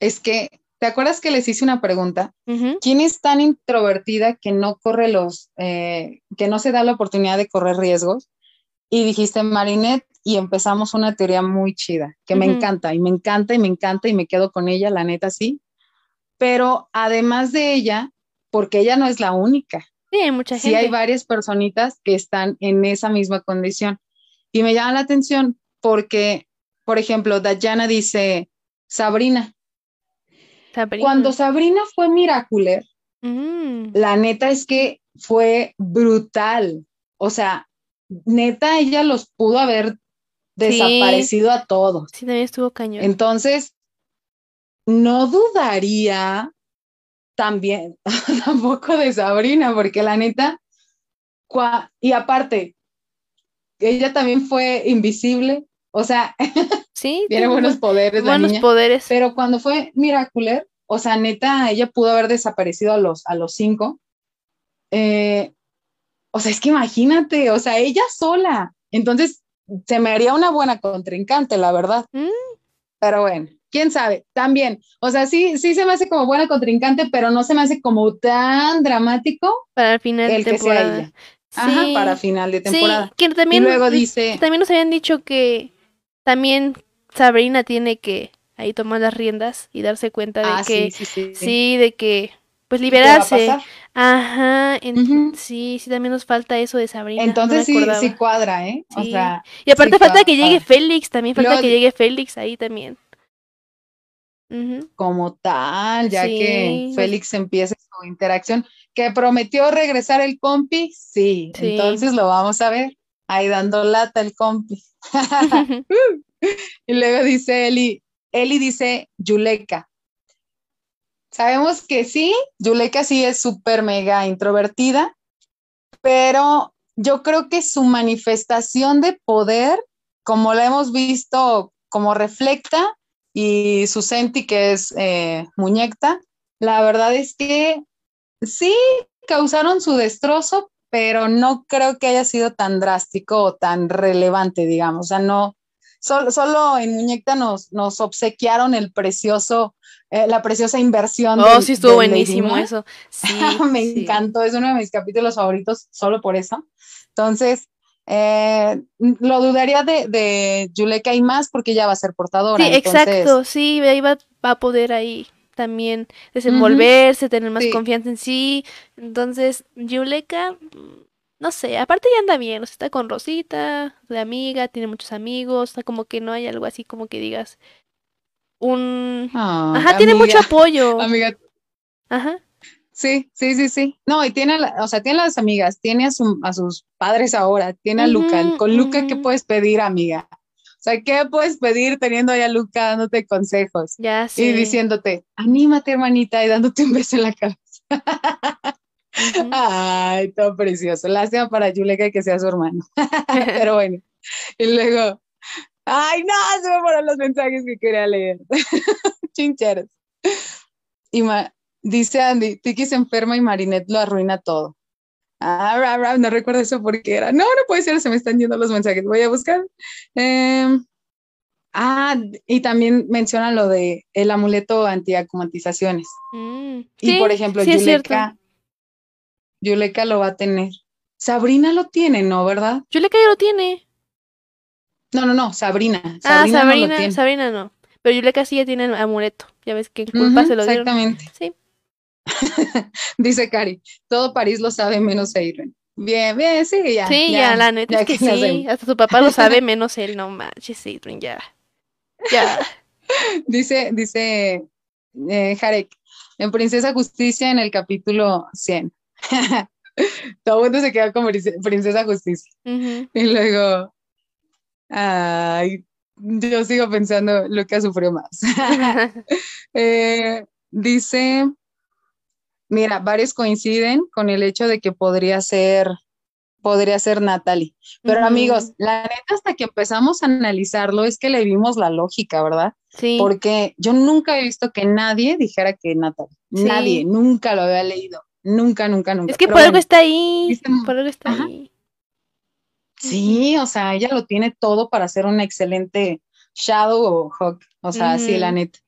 Es que, ¿te acuerdas que les hice una pregunta? ¿Quién es tan introvertida que no corre los, eh, que no se da la oportunidad de correr riesgos? Y dijiste Marinette y empezamos una teoría muy chida, que me encanta y me encanta y me encanta y me quedo con ella, la neta sí. Pero además de ella, porque ella no es la única, Sí, hay mucha sí gente. hay varias personitas que están en esa misma condición. Y me llama la atención porque, por ejemplo, Dayana dice, Sabrina, Sabrina. cuando Sabrina fue Miraculer, Mm, la neta es que fue brutal. O sea, neta, ella los pudo haber desaparecido a todos. sí, también estuvo cañón. Entonces, no dudaría también tampoco de Sabrina, porque la neta, cua- y aparte, ella también fue invisible, o sea, Sí, tiene buenos bu- poderes la buenos niña, poderes. pero cuando fue Miraculer, o sea, neta, ella pudo haber desaparecido a los, a los cinco. Eh, o sea, es que imagínate, o sea, ella sola. Entonces, se me haría una buena contrincante, la verdad. Mm. Pero bueno, quién sabe. También, o sea, sí, sí se me hace como buena contrincante, pero no se me hace como tan dramático Para el final de el que sea temporada. ella. Ajá, Sí, para final de sí, temporada. Y también, luego dice, también nos habían dicho que también Sabrina tiene que ahí tomar las riendas y darse cuenta de ah, que sí, sí, sí. sí, de que pues ¿Qué va a liberarse. Ajá, en- sí, sí, también nos falta eso de Sabrina. Entonces sí, cuadra, ¿eh? O sea, Y aparte falta que llegue. Félix, también falta que llegue Félix ahí también. Como tal, ya que Félix empiece su interacción, que prometió regresar el compi, Sí. entonces lo vamos a ver, ahí dando lata el compi. Y luego dice Eli, Eli dice Yuleka. Sabemos que sí, Yuleka sí es súper mega introvertida, pero yo creo que su manifestación de poder, como la hemos visto como reflecta, y su senti que es eh, muñecta, la verdad es que sí causaron su destrozo, pero no creo que haya sido tan drástico o tan relevante, digamos. O sea, no, solo, solo en muñecta nos, nos obsequiaron el precioso, eh, la preciosa inversión. Oh, del- sí, estuvo buenísimo eso. Sí, Me sí. encantó, es uno de mis capítulos favoritos solo por eso. Entonces, eh, lo dudaría de, de Yuleka y más porque ella va a ser portadora. Sí, entonces, exacto, sí, ahí va, va a poder ahí también desenvolverse, tener más Sí. confianza en sí. Entonces, Yuleka, no sé, aparte ya anda bien, o sea, está con Rosita, de amiga, tiene muchos amigos, o sea, como que no hay algo así como que digas un... Ajá, tiene mucho apoyo. amiga, Ajá. sí, sí, sí, sí. No, y tiene, o sea, tiene las amigas, tiene a, su- a sus padres ahora, tiene a Luca. Con Luca, ¿qué puedes pedir, amiga? O sea, ¿qué puedes pedir teniendo ahí a Luca dándote consejos Ya y sé. diciéndote, anímate, hermanita, y dándote un beso en la cabeza? Ay, todo precioso. Lástima para Yuleka que sea su hermano. Pero bueno. Y luego, ay, no, se me fueron los mensajes que quería leer. Chincheros. Y ma- dice Andy, Tiki se enferma y Marinette lo arruina todo. Ah, ra, ra, no recuerdo eso porque era. No, no puede ser, se me están yendo los mensajes. Voy a buscar. Em, ah, y también menciona lo de el amuleto antiacumatizaciones. Mm, Y sí, por ejemplo, sí. Yuleka, Yuleka lo va a tener. Sabrina lo tiene, ¿no? ¿Verdad? Yuleka ya lo tiene. No, no, no, Sabrina. Ah, Sabrina no Sabrina. Sabrina no. Pero Yuleka sí ya tiene el amuleto. Ya ves que en culpa se lo dieron. exactamente. Sí. Dice Cari, todo París lo sabe menos Adrian. Bien, bien, sí, ya. Sí, ya, la neta es que ¿qué le sí. Hasta su papá lo sabe menos él, no manches, Adrian, ya. Ya. Dice, dice eh, Jarek, en Princesa Justicia en el capítulo 100. Todo el mundo se queda con Prince- Princesa Justicia. Y luego, ay, yo sigo pensando, Lucas sufrió más. Eh, dice, mira, varios coinciden con el hecho de que podría ser, podría ser Natalie. Pero amigos, la neta, hasta que empezamos a analizarlo, es que le vimos la lógica, ¿verdad? Sí. Porque yo nunca he visto que nadie dijera que Natalie. Sí. Nadie, nunca lo había leído. Nunca, nunca, nunca. Es que por algo bueno, está ahí. Por algo está Ajá. ahí. Sí, o sea, ella lo tiene todo para ser una excelente Shadow o Hawk. O sea, sí, la neta.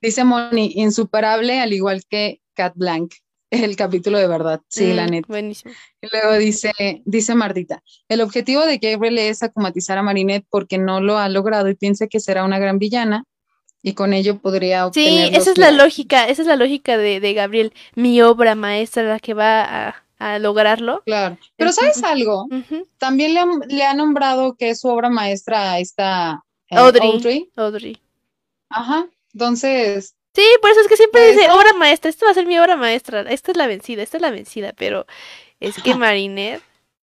Dice Moni, insuperable, al igual que Cat Blanc. El capítulo de verdad, sí, la Mm, neta. Buenísimo. Y luego dice, dice Martita, el objetivo de Gabriel es acumatizar a Marinette porque no lo ha logrado y piensa que será una gran villana y con ello podría Sí, obtener esa los es la lógica, esa es la lógica de, de Gabriel, mi obra maestra, la que va a, a lograrlo. Claro. Pero. ¿sabes algo? También le, han- le ha nombrado que es su obra maestra a esta eh, Audrey. Audrey. Audrey. Ajá. Entonces, Sí, por eso es que siempre dice obra maestra, esta va a ser mi obra maestra, esta es la vencida, esta es la vencida, pero es que Marinette,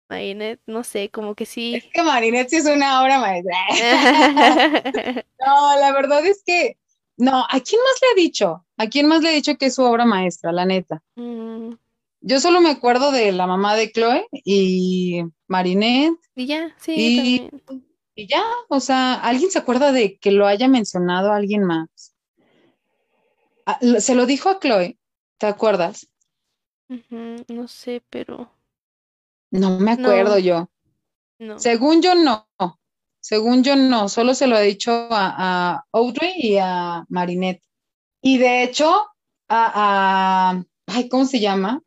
Marinette, no sé, como que es sí. que Marinette sí es una obra maestra. No, la verdad es que, no, ¿a quién más le ha dicho? ¿A quién más le ha dicho que es su obra maestra, la neta? Mm, Yo solo me acuerdo de la mamá de Chloe y Marinette y ya, sí, Y- también. y ya, o sea, ¿alguien se acuerda de que lo haya mencionado alguien más? Ah, se lo dijo a Chloe, ¿te acuerdas? No sé, pero No me acuerdo No. yo. no. Según yo no, según yo no, solo se lo he dicho a, a Audrey y a Marinette. Y de hecho, a, a- ay, ¿cómo se llama?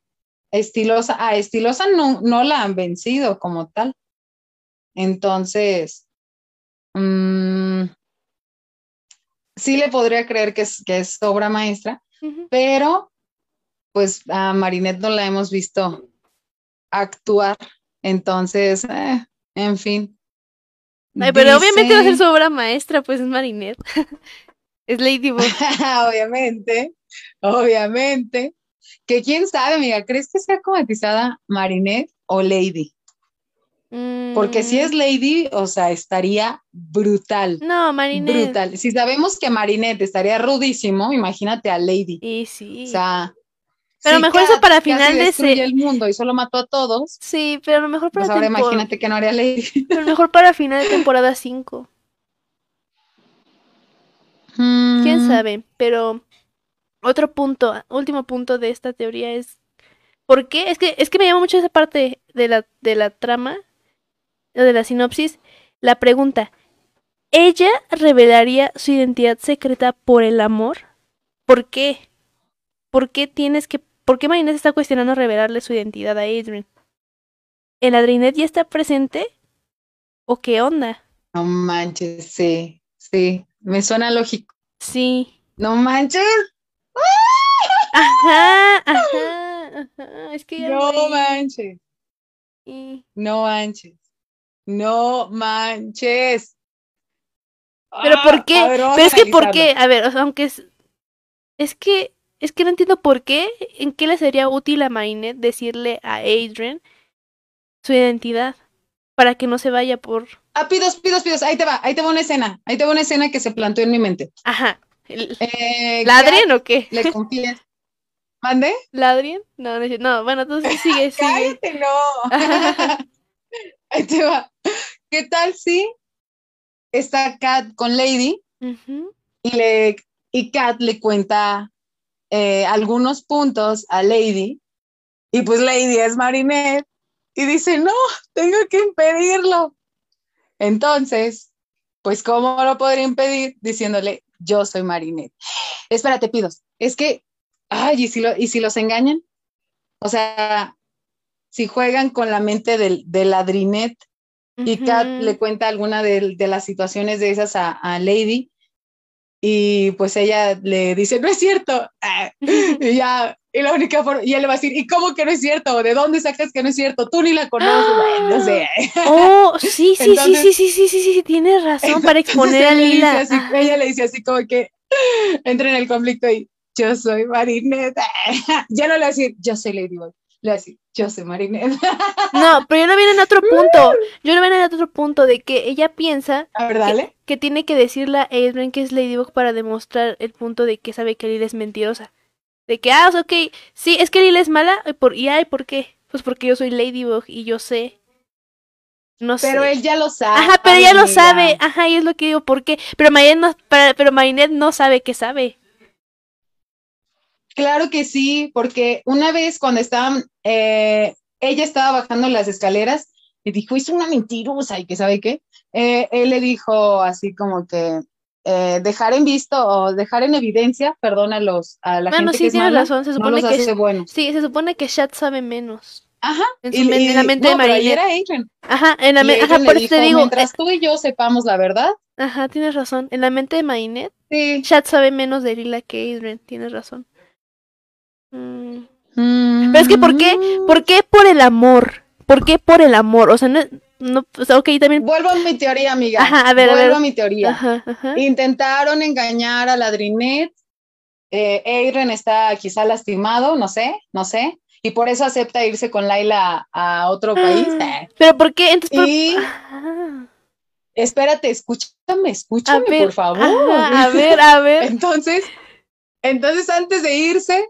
Estilosa, a Estilosa no, no la han vencido como tal. Entonces, mm, sí le podría creer que es, que es obra maestra, pero pues a Marinette no la hemos visto actuar. Entonces, eh, en fin. Ay, pero obviamente va a ser su obra maestra, pues es Marinette. es Ladybug. obviamente, obviamente. Que quién sabe, amiga, ¿crees que sea comatizada Marinette o Lady? Porque si Mm, es Lady, o sea, estaría brutal. No, Marinette. Brutal. Si sabemos que Marinette estaría rudísimo, imagínate a Lady. Y sí. O sea, Pero mejor eso para final de destruye se- el mundo y solo mató a todos, Sí, pero a lo mejor para pues ahora tempor- imagínate que no haría Lady. pero mejor para final de temporada 5. ¿Quién Mm, sabe? Pero otro punto, último punto de esta teoría es ¿por qué? Es que es que me llama mucho esa parte de la de la trama de la sinopsis, la pregunta, ¿ella revelaría su identidad secreta por el amor? ¿Por qué? ¿Por qué tienes que por qué Marinette está cuestionando revelarle su identidad a Adrian? ¿El Adrinet ya está presente? ¿O qué onda? No manches, sí, sí, me suena lógico. Sí. No manches, Ajá, ajá, ajá. Es que ya no manches. No manches. No manches. Pero Ah, ¿por qué? a ver, vamos Pero es que ¿por qué? A ver, o sea, aunque es es que es que no entiendo por qué, en qué le sería útil a Marinette decirle a Adrian su identidad para que no se vaya por Ah, pidos, pidos, pidos. Ahí te va, ahí te va una escena. Ahí te va una escena que se planteó en mi mente. Ajá. el- Eh, ¿Ladrien o qué? Le confiesa. ¿Mande? ¿Ladrien? No, no, no, bueno, entonces sigue, sigue. Cállate, no. Ahí te va. ¿Qué tal si está Kat con Lady y le y Kat le cuenta eh, algunos puntos a Lady y pues Lady es Marinette y dice no tengo que impedirlo entonces pues cómo lo podría impedir diciéndole yo soy Marinette espérate pidos es que ay y si lo y si los engañan o sea si juegan con la mente del, de ladrinette y Kat le cuenta alguna de, de las situaciones de esas a, a Lady y pues ella le dice, no es cierto. Ah, y ya, y la única forma, y él le va a decir, ¿y cómo que no es cierto? ¿De dónde sacas que no es cierto? Tú ni la conoces. Ay, no sé. Oh, sí, sí, Entonces- sí, sí, sí, sí, sí, sí, tienes razón para exponer a Lila. así- ella le dice así como que entra en el conflicto y yo soy Marinette. ya no le va a decir, yo soy Ladybug. Le va a decir, yo soy Marinette. No, pero yo lo vi en otro punto. Yo lo vi en otro punto de que ella piensa a ver, dale. que tiene que decirle a Adrian que es Ladybug para demostrar el punto de que sabe que Lila es mentirosa. De que, ah, ok, sí, es que Lila es mala, y, por, y ay, ¿por qué? Pues porque yo soy Ladybug y yo sé. No Pero sé. él ya lo sabe. Ajá, pero ella lo sabe, ajá, y es lo que digo, ¿por qué? Pero Marinette no, para- pero Marinette no sabe que sabe. Claro que sí, porque una vez cuando estaban, eh, ella estaba bajando las escaleras y dijo, es una mentirosa y que sabe qué, Eh, él le dijo así como que eh, dejar en visto o dejar en evidencia, perdón, a, los, a la Bueno, gente sí, que es mala, razón, se no supone los que hace buenos. sí, se supone que Shat sabe menos. Ajá. En, su men- en la mente no, de era Adrian. Ajá, en la Y me- ajá, Adrian por le eso te digo, mientras tú y yo sepamos la verdad, ajá, tienes razón. En la mente de Marinette, sí. Shat sabe menos de Lila que Adrian, tienes razón. Mm. Mm. Pero es que ¿por qué? ¿Por qué por el amor? ¿Por qué por el amor? O sea, no, no o sea, ok, también. Vuelvo a mi teoría, amiga. Ajá, a ver, a Vuelvo ver. a mi teoría. Ajá, ajá. Intentaron engañar a Ladrinet. Eh, está quizá lastimado, no sé, no sé. Y por eso acepta irse con Laila a, a otro país. Ah, Pero ¿por qué? Entonces, por- Y espérate, escúchame, escúchame, ver, por favor. ajá, a ver, a ver. Entonces, entonces antes de irse,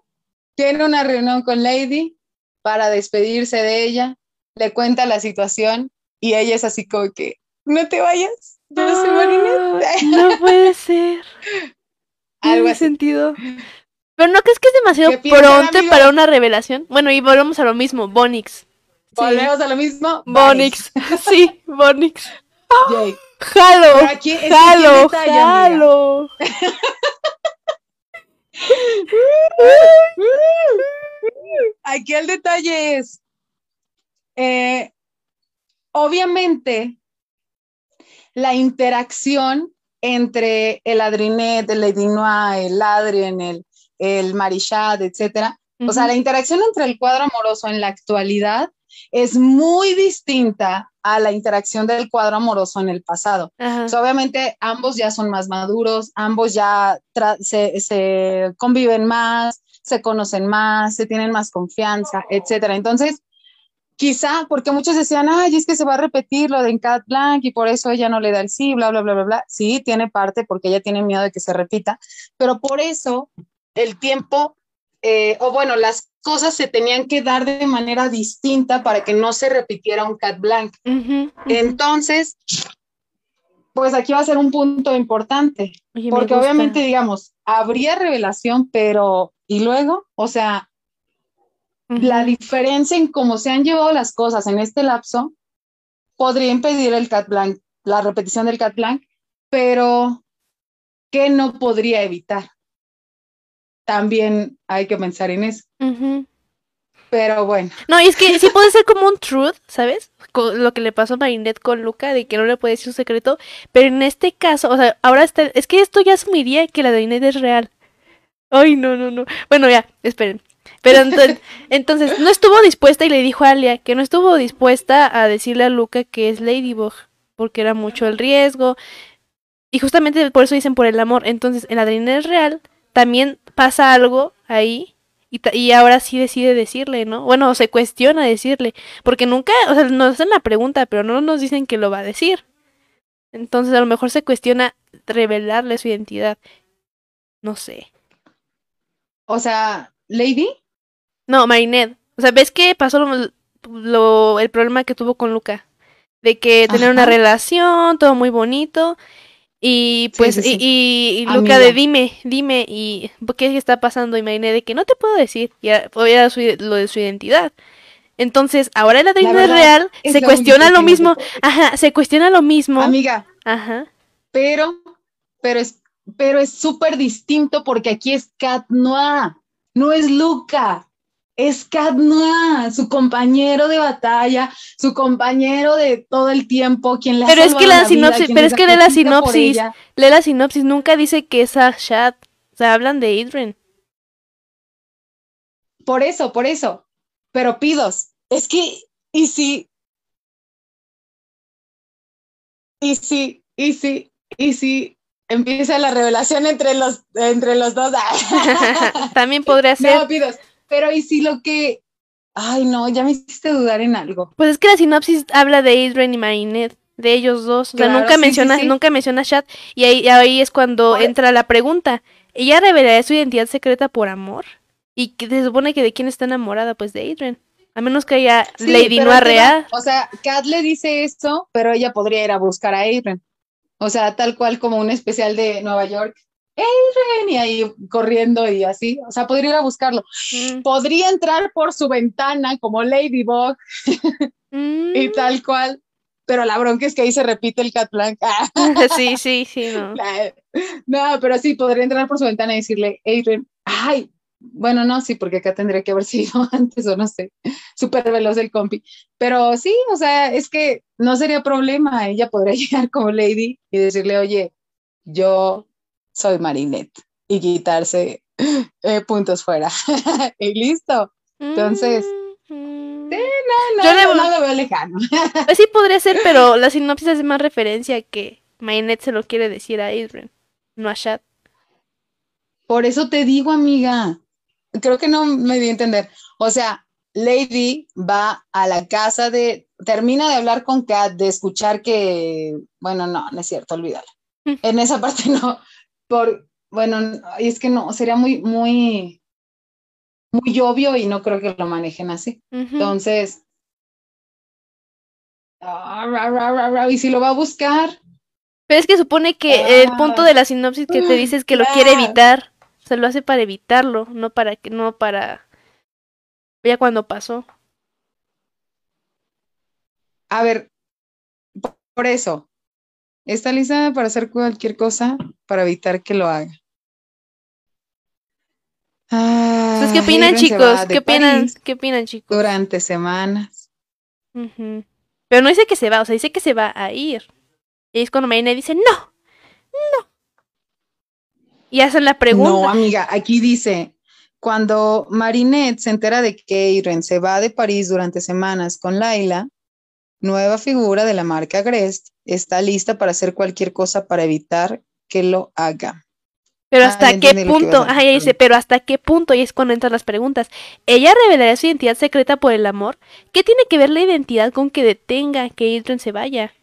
tiene una reunión con Lady para despedirse de ella, le cuenta la situación y ella es así como que, no te vayas, no Marinette. No puede ser. Algo así. sentido. Pero ¿no crees que es demasiado ¿Qué piensan, pronto para una revelación? Bueno, y volvemos a lo mismo, Bonix. Sí. Volvemos a lo mismo. Bonix. Sí, Bonix. Jalo. Jalo, jalo. Aquí el detalle es, eh, obviamente, la interacción entre el Adrinet, el Lady Noir, el Adrien, el, el Marichad, etcétera, o sea, la interacción entre el cuadro amoroso en la actualidad es muy distinta a la interacción del cuadro amoroso en el pasado. Obviamente ambos ya son más maduros, ambos ya se conviven más, se conocen más, se tienen más confianza, etcétera. Entonces, quizá, porque muchos decían, ay, es que se va a repetir lo de Cat Blanc y por eso ella no le da el sí, bla, bla, bla, bla, bla. Sí, tiene parte porque ella tiene miedo de que se repita, pero por eso el tiempo, eh, o bueno, las cosas se tenían que dar de manera distinta para que no se repitiera un Cat ujú. Entonces, pues aquí va a ser un punto importante, Oye, porque obviamente, digamos, habría revelación, pero ¿y luego? O sea, la diferencia en cómo se han llevado las cosas en este lapso podría impedir el cat blanc, la repetición del cat blanc, pero ¿qué no podría evitar? También hay que pensar en eso. Pero bueno, No, y es que sí puede ser como un truth, ¿sabes? Con lo que le pasó a Marinette con Luca, de que no le puede decir un secreto. Pero en este caso, o sea, ahora está. Es que esto ya asumiría que la de es real. Ay, no, no, no. Bueno, ya, esperen. Pero entonces, entonces, no estuvo dispuesta y le dijo a Alia que no estuvo dispuesta a decirle a Luca que es Ladybug, porque era mucho el riesgo. Y justamente por eso dicen por el amor. Entonces, en la es real también pasa algo ahí y, y, ahora sí decide decirle, ¿no? Bueno, se cuestiona decirle, porque nunca, o sea, nos hacen la pregunta, pero no nos dicen que lo va a decir. Entonces a lo mejor se cuestiona revelarle su identidad. No sé. O sea, Lady. No, Marinette. O sea, ¿ves qué pasó lo, el problema que tuvo con Luca? De que tener una relación, todo muy bonito. Y pues, Y, y, Luca de dime, dime, y ¿qué está pasando? Y Marinette de que no te puedo decir. Y era, lo de su identidad. Entonces, ahora en la Trina real se cuestiona lo mismo. Ajá, se cuestiona lo mismo. Amiga. Ajá. Pero, pero es, pero es súper distinto porque aquí es Cat Noir, no es Luca. Es Noir, su compañero de batalla, su compañero de todo el tiempo, quien la Pero es que la, sinopsis, pero es que lee la sinopsis, lee la sinopsis, nunca dice que es Ashat. O sea, hablan de Adrian. Por eso, por eso. Pero pidos, es que, y si, y si, y si, y si empieza la revelación entre los, entre los dos. También podría ser. No, pidos, pero y si lo que, ay no, ya me hiciste dudar en algo. Pues es que la sinopsis habla de Adrian y Marinette de ellos dos. o sea, nunca menciona, nunca menciona a Chat. Y ahí, ahí es cuando entra la pregunta. ¿Ella revelaría su identidad secreta por amor? Y que se supone que de quién está enamorada, pues de Adrian. A menos que haya Lady no real. O sea, Kat le dice esto, pero ella podría ir a buscar a Adrian. O sea, tal cual como un especial de Nueva York. Adrian, y ahí corriendo y así. O sea, podría ir a buscarlo. Mm. Podría entrar por su ventana como Ladybug mm. y tal cual. Pero la bronca es que ahí se repite el Cat Blanc. sí, sí, sí, no. No, pero sí, podría entrar por su ventana y decirle, Adrian, ay, bueno, no, sí, porque acá tendría que haber sido antes o no sé, súper veloz el compi. Pero sí, o sea, es que no sería problema. Ella podría llegar como lady y decirle, oye, yo soy Marinette y quitarse eh, puntos fuera. y listo. Entonces, mm-hmm. sí, no, no, yo no, lo veo lejano. pues sí podría ser, pero la sinopsis hace más referencia que Marinette se lo quiere decir a Adrian, no a Shad. Por eso te digo, amiga, creo que no me di a entender. O sea, Lady va a la casa de, termina de hablar con Kat, de escuchar que, bueno, no, no es cierto, olvídalo. Mm. En esa parte no, por, bueno, es que no, sería muy, muy, muy obvio y no creo que lo manejen así. Entonces, ah, y si lo va a buscar. Pero es que supone que el punto de la sinopsis que te dice es que lo quiere evitar se lo hace para evitarlo, no para que, no para ya cuando pasó. A ver, por eso, está lista para hacer cualquier cosa para evitar que lo haga. Ah, ¿qué opinan, chicos? ¿Qué opinan? ¿Qué opinan, chicos? Durante semanas. Pero no dice que se va, o sea, dice que se va a ir. Y es cuando Marina dice, no, no, y hacen la pregunta. No, amiga, aquí dice, cuando Marinette se entera de que Irene se va de París durante semanas con Laila, nueva figura de la marca Grest, está lista para hacer cualquier cosa para evitar que lo haga. Pero ah, hasta qué punto, ajá, ella dice, pero hasta qué punto, y es cuando entran las preguntas. ¿Ella revelaría su identidad secreta por el amor? ¿Qué tiene que ver la identidad con que detenga que Irene se vaya?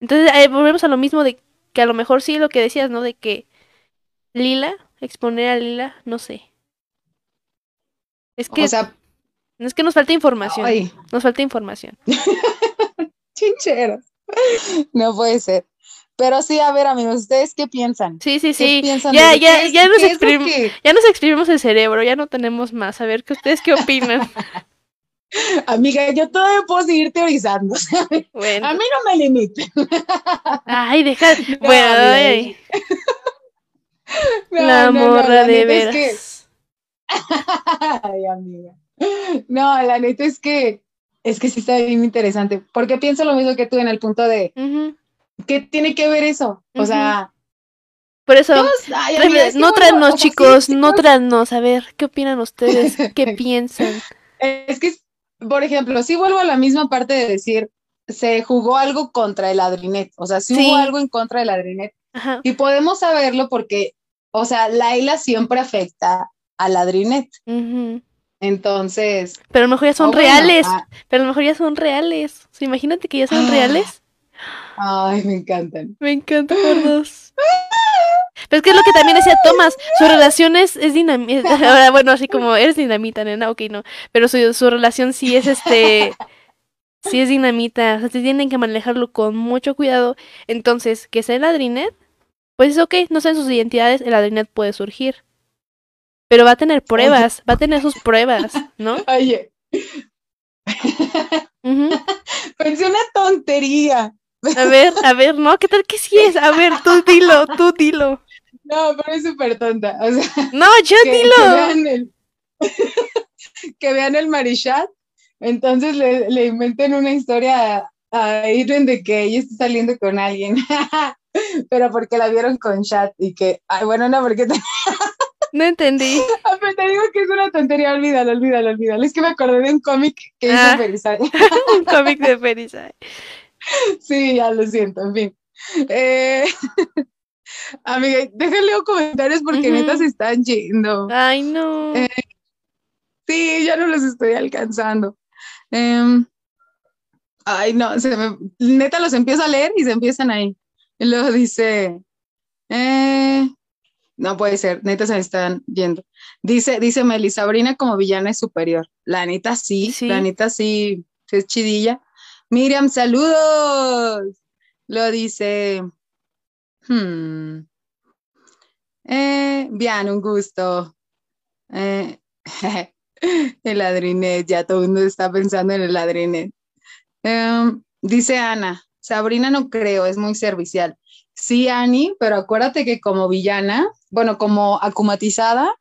Entonces, eh, volvemos a lo mismo de que a lo mejor sí lo que decías, ¿no? De que Lila, exponer a Lila, no sé. Es que, es que nos falta información. Nos falta información. Chincheros. No puede ser. Pero sí, a ver, amigos, ¿ustedes qué piensan? Sí, sí, sí. Ya, ya, ya, nos exprimimos, ya nos exprimimos el cerebro, ya no tenemos más. A ver, ¿qué ustedes qué opinan? Amiga, yo todavía puedo seguir teorizando. Bueno. A mí no me limiten. Ay, deja. bueno, ay la morra de veras. Ay, amiga. No, la neta es que es que sí está bien interesante, porque pienso lo mismo que tú en el punto de ¿qué tiene que ver eso? O sea, Por eso, Dios, ay, amiga, es que no traernos, chicos, sí, no traernos. A ver, ¿qué opinan ustedes? ¿Qué piensan? Es que, por ejemplo, sí vuelvo a la misma parte de decir, se jugó algo contra el Adrinet, o sea, sí, Sí. hubo algo en contra del Adrinet. Ajá. Y podemos saberlo porque, o sea, Laila siempre afecta al Adrinet. Entonces, Pero a lo mejor ya son bueno, reales. ah, Pero a lo mejor ya son reales. O sea, imagínate que ya son Ah. reales. ay, me encantan. Me encanta por dos. Pero es que es lo que también decía Thomas, su relación es, es dinamita. Ahora, bueno, así como eres dinamita, nena, ok, no. Pero su, su relación sí es este. Sí es dinamita. O sea, se tienen que manejarlo con mucho cuidado. Entonces, que sea el Adrinet, pues es ok, no saben sus identidades, el Adrinet puede surgir. Pero va a tener pruebas, va a tener sus pruebas, ¿no? Oye, Ujú. pensé una tontería. A ver, a ver, ¿no? ¿Qué tal que sí es? A ver, tú dilo, tú dilo. No, pero es súper tonta. O sea, No, yo que, que dilo. vean el, que vean el Marichat, entonces le, le inventen una historia a, Irene de que ella está saliendo con alguien, pero porque la vieron con chat y que, ay, bueno, no, porque No entendí. ah, pero te digo que es una tontería, olvídalo, olvídalo, olvídalo. Es que me acordé de un cómic que hizo Ah. Ferizay. Un cómic de Ferizay. Sí, ya lo siento, en fin. Eh, amiga, déjale los comentarios porque Ujú. neta se están yendo. Ay, no. Eh, Sí, ya no los estoy alcanzando. Em, ay, no, se me- neta los empiezo a leer y se empiezan ahí. Y luego dice, eh, no puede ser, neta se me están yendo. Dice, dice Meli, Sabrina como villana es superior. La neta sí, Sí. la neta sí, sí es chidilla. Miriam, saludos. Lo dice, hmm, eh, bien, un gusto. Eh, el ladrinet, ya todo el mundo está pensando en el ladrinet. Em, dice Ana, Sabrina no creo, es muy servicial. Sí, Ani, pero acuérdate que como villana, bueno, como acumatizada,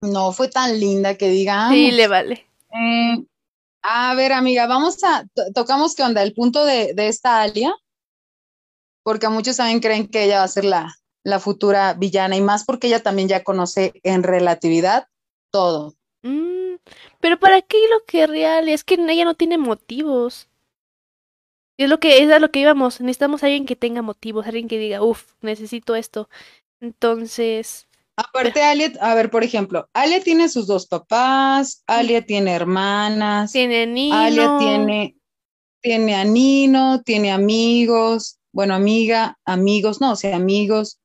no fue tan linda que digamos. Sí, le vale. Eh, a ver, amiga, vamos a, to- tocamos qué onda, el punto de, de esta Alia, porque muchos también creen que ella va a ser la, la futura villana y más porque ella también ya conoce en relatividad todo. Mm, pero ¿para qué lo querría? Es que ella no tiene motivos. Es lo que es a lo que íbamos. Necesitamos a alguien que tenga motivos, alguien que diga, uff, necesito esto. Entonces, Aparte, Alia, a ver, por ejemplo, Alia tiene sus dos papás, Alia tiene hermanas, tiene Nino. Alia tiene, tiene a Nino, tiene amigos, bueno, amiga, amigos, no, o sea, amigos,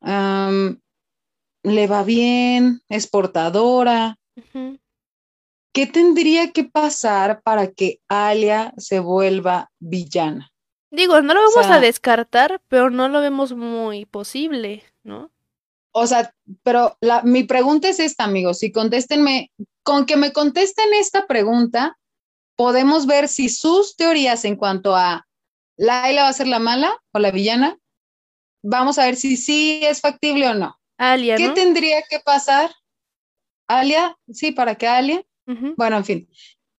am, le va bien, es portadora. Ujú. ¿Qué tendría que pasar para que Alia se vuelva villana? Digo, no lo vamos sea- a descartar, pero no lo vemos muy posible, ¿no? O sea, pero la, mi pregunta es esta, amigos, si contéstenme, con que me contesten esta pregunta, podemos ver si sus teorías en cuanto a Laila va a ser la mala o la villana, vamos a ver si sí es factible o no. Alia, ¿Qué ¿no? tendría que pasar? Alia, sí, para que Alia, Bueno, en fin,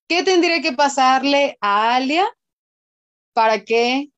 ¿qué tendría que pasarle a Alia para que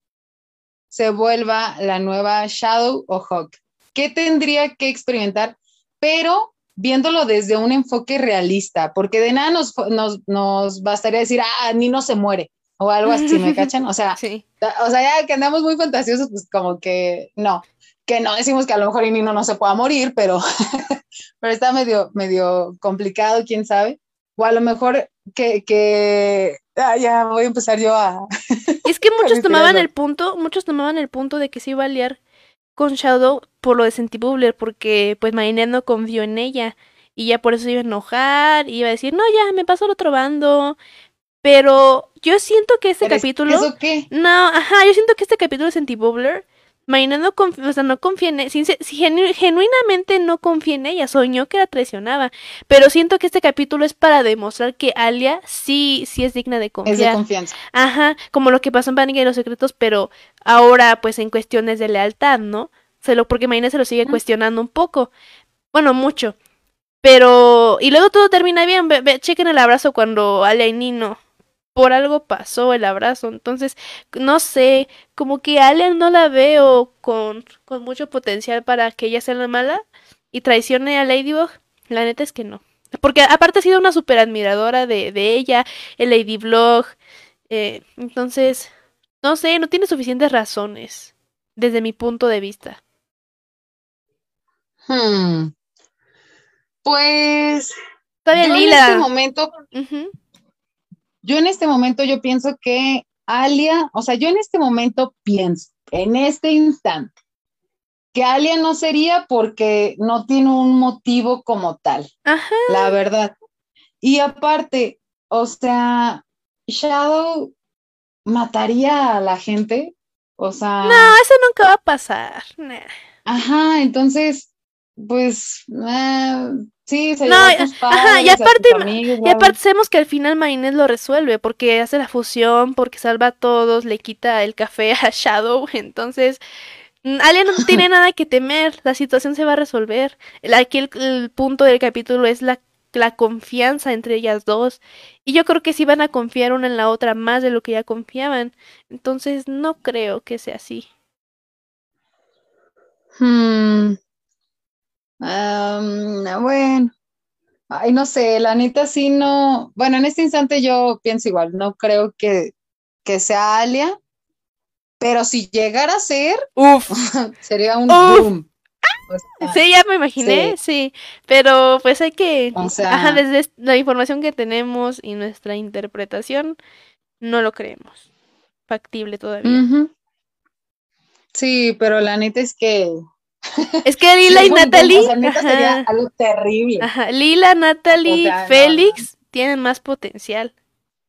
se vuelva la nueva Shadow o Hawk? ¿Qué tendría que experimentar? Pero viéndolo desde un enfoque realista, porque de nada nos, nos, nos bastaría decir, ah, Nino se muere o algo así, ¿me cachan? O sea, Sí. o sea, ya que andamos muy fantasiosos, pues como que no, que no decimos que a lo mejor Nino no se pueda morir, pero, pero está medio, medio complicado, quién sabe. O a lo mejor que, que ah, ya voy a empezar yo a... Es que muchos tomaban el punto, muchos tomaban el punto de que se iba a liar con Shadow por lo de Sentibubler, porque pues Marinette no confió en ella. Y ya por eso iba a enojar, y iba a decir, no, ya, me paso al otro bando. Pero yo siento que este capítulo. ¿Eso qué? No, ajá, yo siento que este capítulo de Sentibubler, Marinette no confía, o sea, no confía en ella, genuinamente no confía en ella, soñó que la traicionaba, pero siento que este capítulo es para demostrar que Alia sí, sí es digna de Es de confiar. confianza. Ajá, como lo que pasó en Panic y los secretos, pero ahora pues en cuestiones de lealtad, ¿no? Se lo, porque Marinette se lo sigue cuestionando un poco, bueno, mucho. Pero, y luego todo termina bien, ve, ve, chequen el abrazo cuando Alia y Nino por algo pasó el abrazo. Entonces, no sé, como que Alia no la veo con, con mucho potencial para que ella sea la mala y traicione a Ladybug. La neta es que no. Porque aparte ha sido una super admiradora de, de ella, el Lady Vlog. Eh, entonces, no sé, no tiene suficientes razones desde mi punto de vista. Hmm. Pues Todavía yo en Lila. este momento. Yo en este momento yo pienso que Alia, o sea, yo en este momento pienso, en este instante, que Alia no sería porque no tiene un motivo como tal, Ajá. la verdad. Y aparte, o sea, Shadow mataría a la gente, o sea, No, eso nunca va a pasar. Nah. ajá, entonces, pues, eh, sí, se No, llevó a tus ajá, y padres, a aparte- amigos, Y aparte sabemos que al final Marinette lo resuelve porque hace la fusión, porque salva a todos, le quita el café a Shadow, entonces mm, Alia no tiene nada que temer, la situación se va a resolver. El- Aquí el, el punto del capítulo es la, la confianza entre ellas dos y yo creo que sí van a confiar una en la otra más de lo que ya confiaban, entonces no creo que sea así. Hmm. Bueno, ay, no sé, la neta sí no, bueno, en este instante yo pienso igual, no creo que, que sea Alia, pero si llegara a ser, Uf. sería un Uf. boom. O sea, Sí, ya me imaginé, sí. Pero pues hay que, O sea- ajá, desde la información que tenemos y nuestra interpretación, no lo creemos. Factible todavía. Sí, pero la neta es que Es que Lila y boom, Natalie, o sea, neta sería algo terrible. ajá, Lila, Natalie, O sea, no, Félix tienen más potencial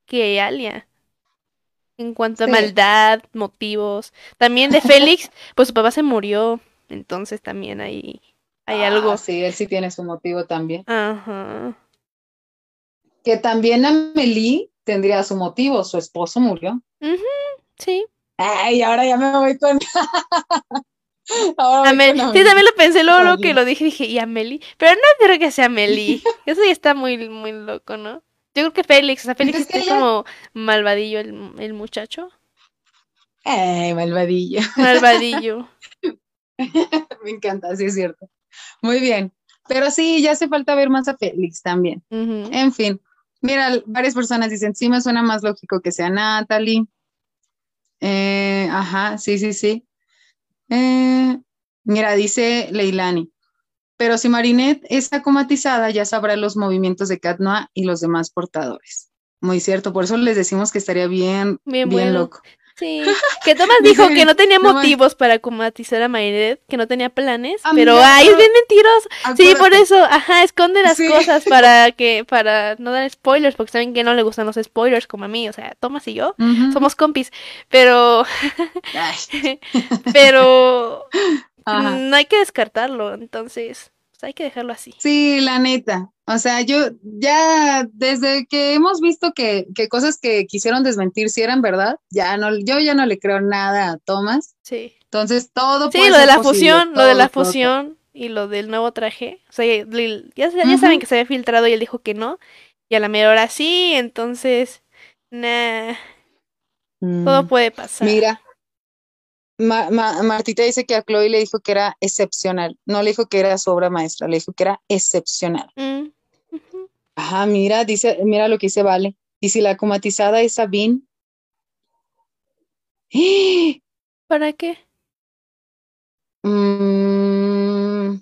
que Alia. En cuanto a maldad, motivos. También de Félix, pues su papá se murió. Entonces también hay, hay Ah, algo. sí, él sí tiene su motivo también. Ajá. Que también Amelie tendría su motivo, su esposo murió. Sí. Ay, ahora ya me voy con. Ahora Amel- Sí, también lo pensé luego, luego que lo dije, dije, ¿y Amelie? Pero no creo que sea Amelie. Eso ya está muy, muy loco, ¿no? Yo creo que Félix, o sea, Félix Es que es ella- como malvadillo el, el muchacho. Ay, malvadillo. Malvadillo. Me encanta, sí es cierto. Muy bien. Pero sí, ya hace falta ver más a Félix también. En fin, mira, varias personas dicen, sí, me suena más lógico que sea Natalie. Eh, ajá, sí, sí, sí. Eh, mira, dice Leilani, pero si Marinette está comatizada, ya sabrá los movimientos de Cat Noir y los demás portadores. Muy cierto, por eso les decimos que estaría bien, Bien bien bueno. loco. Sí. Que Thomas Dice, dijo que no tenía no motivos para comatizar a Marinette, que no tenía planes, Amiga, pero ay, es bien mentiroso. Sí, por Acuérdate. eso, ajá, esconde las Sí. cosas para que, para no dar spoilers, porque saben que no le gustan los spoilers como a mí, o sea, Thomas y yo somos compis, pero, pero ajá. no hay que descartarlo, entonces, pues hay que dejarlo así. Sí, la neta. O sea, yo ya desde que hemos visto que, que cosas que quisieron desmentir si eran verdad, ya no, yo ya no le creo nada a Thomas. Sí. Entonces todo Sí, puede lo de ser la posible, fusión, lo de la fusión y lo del nuevo traje. O sea, ya, ya, saben que se había filtrado y él dijo que no. Y a la mera hora sí, entonces, nah, todo Mm. puede pasar. Mira, Ma- Ma- Martita dice que a Chloe le dijo que era excepcional. No le dijo que era su obra maestra, le dijo que era excepcional. Mm. Ajá, mira, dice, mira lo que dice Vale. Y si la comatizada es Sabine. ¿Para qué? Mm,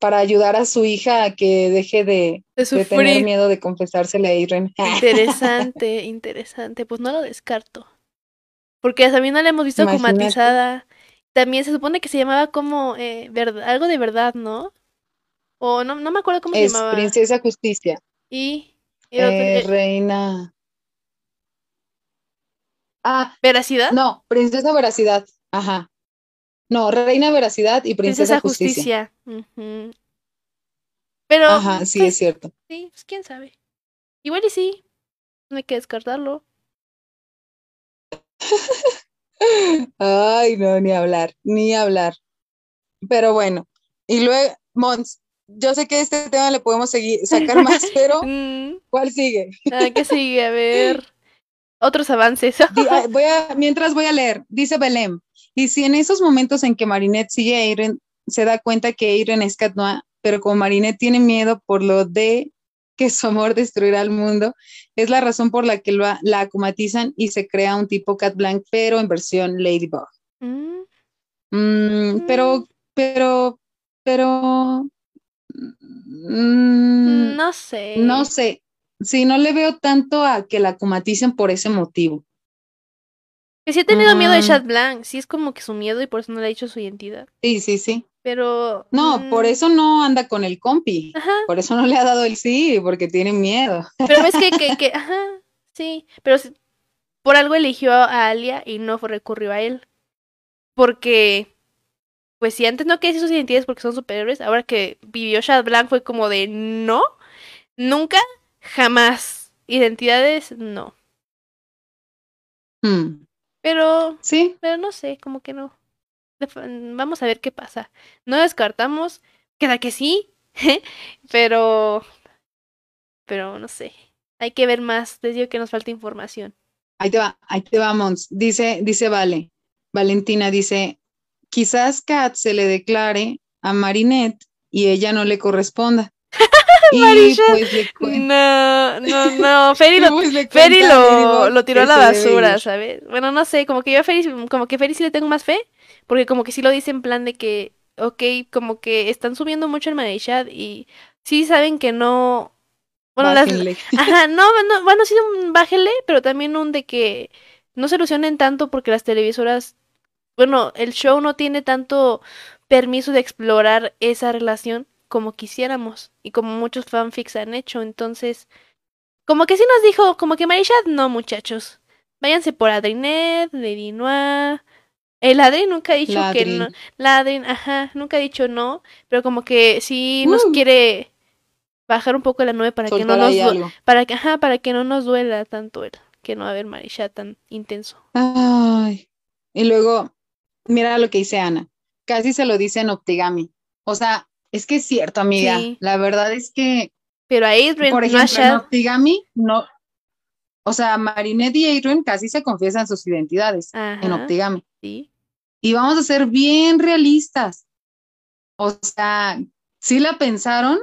para ayudar a su hija a que deje de, De de tener miedo de confesársele a Irene. Interesante, interesante. Pues no lo descarto. Porque a Sabina la hemos visto Imagínate. comatizada. También se supone que se llamaba como eh, algo de verdad, ¿no? O no, no me acuerdo cómo se Es llamaba. Princesa Justicia, Y, eh, eh, Reina. Ah, ¿Veracidad? no, Princesa Veracidad. Ajá. No, Reina Veracidad y Princesa, Princesa Justicia. Pero, Ajá, sí, pues, es cierto. sí, pues quién sabe. Igual y sí. No hay que descartarlo. Ay, no, ni hablar, ni hablar. Pero bueno, y luego, Mons, yo sé que este tema le podemos seguir, sacar más, pero Mm, ¿cuál sigue? ah, ¿qué sigue? A ver. Otros avances. voy a, mientras voy a leer, dice Belém, y si en esos momentos en que Marinette sigue a Irene, se da cuenta que Irene es Cat pero como Marinette tiene miedo por lo de que su amor destruirá al mundo, es la razón por la que la acumatizan y se crea un tipo Cat Blanc, pero en versión Ladybug. Mm. Mm, pero, mm. pero, pero... no sé. No sé. Sí, no le veo tanto a que la acumaticen por ese motivo. Que sí ha tenido miedo de Chat Blanc, sí es como que su miedo y por eso no le ha dicho su identidad. Sí, sí, sí. Pero. No, por eso no anda con el compi. Ajá. Por eso no le ha dado el sí, porque tiene miedo. Pero es que, que, que ajá, sí. Pero por algo eligió a Alia y no recurrió a él. Porque, pues si antes no quería decir sus identidades porque son superiores, ahora que vivió Shad Blanc fue como de no, nunca, jamás. Identidades, no. Hmm. Pero, sí. Pero no sé, como que no. Vamos a ver qué pasa. No descartamos, queda que sí, pero, pero no sé. Hay que ver más. Les digo que nos falta información. Ahí te va, ahí te vamos. Dice, dice Vale. Valentina dice, quizás Kat se le declare a Marinette y ella no le corresponda. Y pues No, no, no, Ferry lo, pues, lo, tiró a la basura, ¿sabes? Bueno, no sé, como que yo a Ferry, como que Ferry sí le tengo más fe, porque como que sí lo dice en plan de que, ok, como que están subiendo mucho el Marishat y sí saben que no... Bueno, las, ajá, no, no, bueno, sí un bájele, pero también un de que no se ilusionen tanto porque las televisoras bueno, el show no tiene tanto permiso de explorar esa relación como quisiéramos y como muchos fanfics han hecho. Entonces, como que sí nos dijo, como que Marishad, no muchachos, váyanse por Adrinet, Lady Noir. El Adrien nunca ha dicho que no. La ajá, nunca ha dicho no, pero como que sí nos uh. quiere bajar un poco la nube para que no nos para que ajá, para que no nos duela tanto el que no haber Marisha tan intenso. Ay. Y luego Mira lo que dice Ana. Casi se lo dice en Optigami. O sea, es que es cierto, amiga. La verdad es que. Pero ahí, por ejemplo, en Optigami, no. O sea, Marinette y Adrian casi se confiesan sus identidades en Optigami. Sí. Y vamos a ser bien realistas. O sea, sí la pensaron,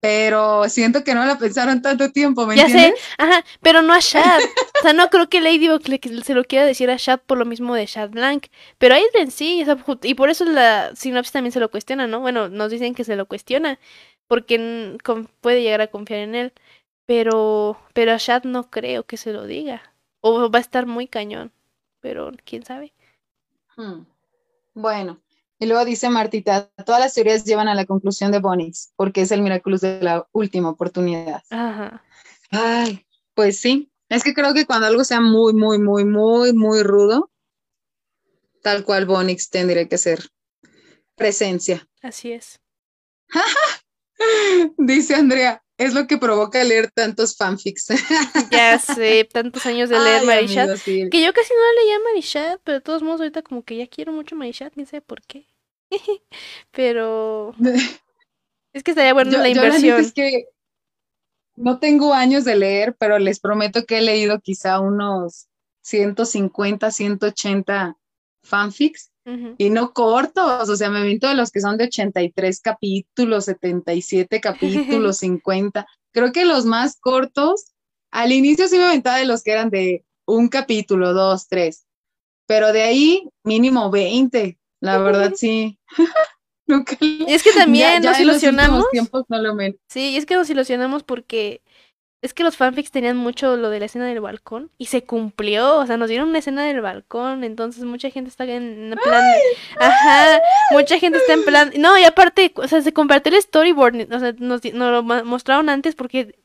pero siento que no la pensaron tanto tiempo, ¿me ya sé, ajá, pero no a Shad. o sea, no creo que Ladybug se lo quiera decir a Shad por lo mismo de Shad Blanc, pero Aiden sí, y por eso la sinopsis también se lo cuestiona, ¿no? Bueno, nos dicen que se lo cuestiona, porque puede llegar a confiar en él, pero, pero a Shad no creo que se lo diga, o va a estar muy cañón, pero quién sabe. Hmm. Bueno, y luego dice Martita, todas las teorías llevan a la conclusión de Bonix, porque es el Miraculous de la última oportunidad. Ajá. Ay, pues sí. Es que creo que cuando algo sea muy, muy, muy, muy, muy rudo, tal cual Bonix tendría que ser presencia. Así es. dice Andrea, es lo que provoca leer tantos fanfics. ya sé, tantos años de leer Marishat. Que yo casi no leía Marishat, pero de todos modos ahorita como que ya quiero mucho Marishat, ni sé por qué. pero es que estaría bueno la inversión. es que no tengo años de leer, pero les prometo que he leído quizá unos 150, 180 fanfics y no cortos, o sea, me viento de los que son de 83 capítulos, 77 capítulos, 50. Creo que los más cortos, al inicio sí me aventaba de los que eran de un capítulo, dos, tres, pero de ahí mínimo 20, la verdad sí. y es que también nos ilusionamos. Sí, y es que nos ilusionamos porque es que los fanfics tenían mucho lo de la escena del balcón y se cumplió, o sea, nos dieron una escena del balcón, entonces mucha gente está en plan, ajá, mucha gente está en plan, no, y aparte, o sea, se compartió el storyboard, o sea, nos, nos lo mostraron antes porque,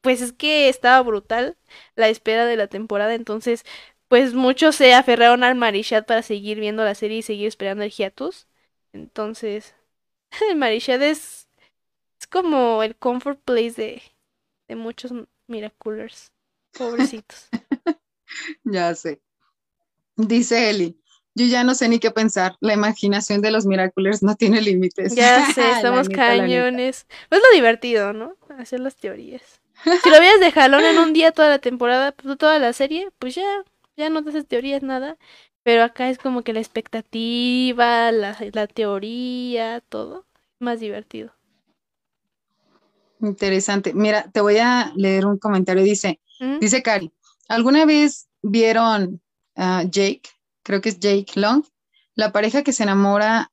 pues es que estaba brutal la espera de la temporada, entonces, pues muchos se aferraron al Marishat para seguir viendo la serie y seguir esperando el hiatus, entonces, el Marishat es, es como el comfort place de de muchos Miraculers. Pobrecitos. ya sé. Dice Eli, yo ya no sé ni qué pensar. La imaginación de los Miraculers no tiene límites. Ya sé, estamos cañones. Pues lo divertido, ¿no? Hacer las teorías. Si lo veas de jalón en un día toda la temporada, pues, toda la serie, pues ya, ya no te haces teorías, nada. Pero acá es como que la expectativa, la, la teoría, todo, más divertido. Interesante. Mira, te voy a leer un comentario. Dice, ¿Mm? dice Cari, ¿alguna vez vieron a Jake? Creo que es Jake Long. La pareja que se enamora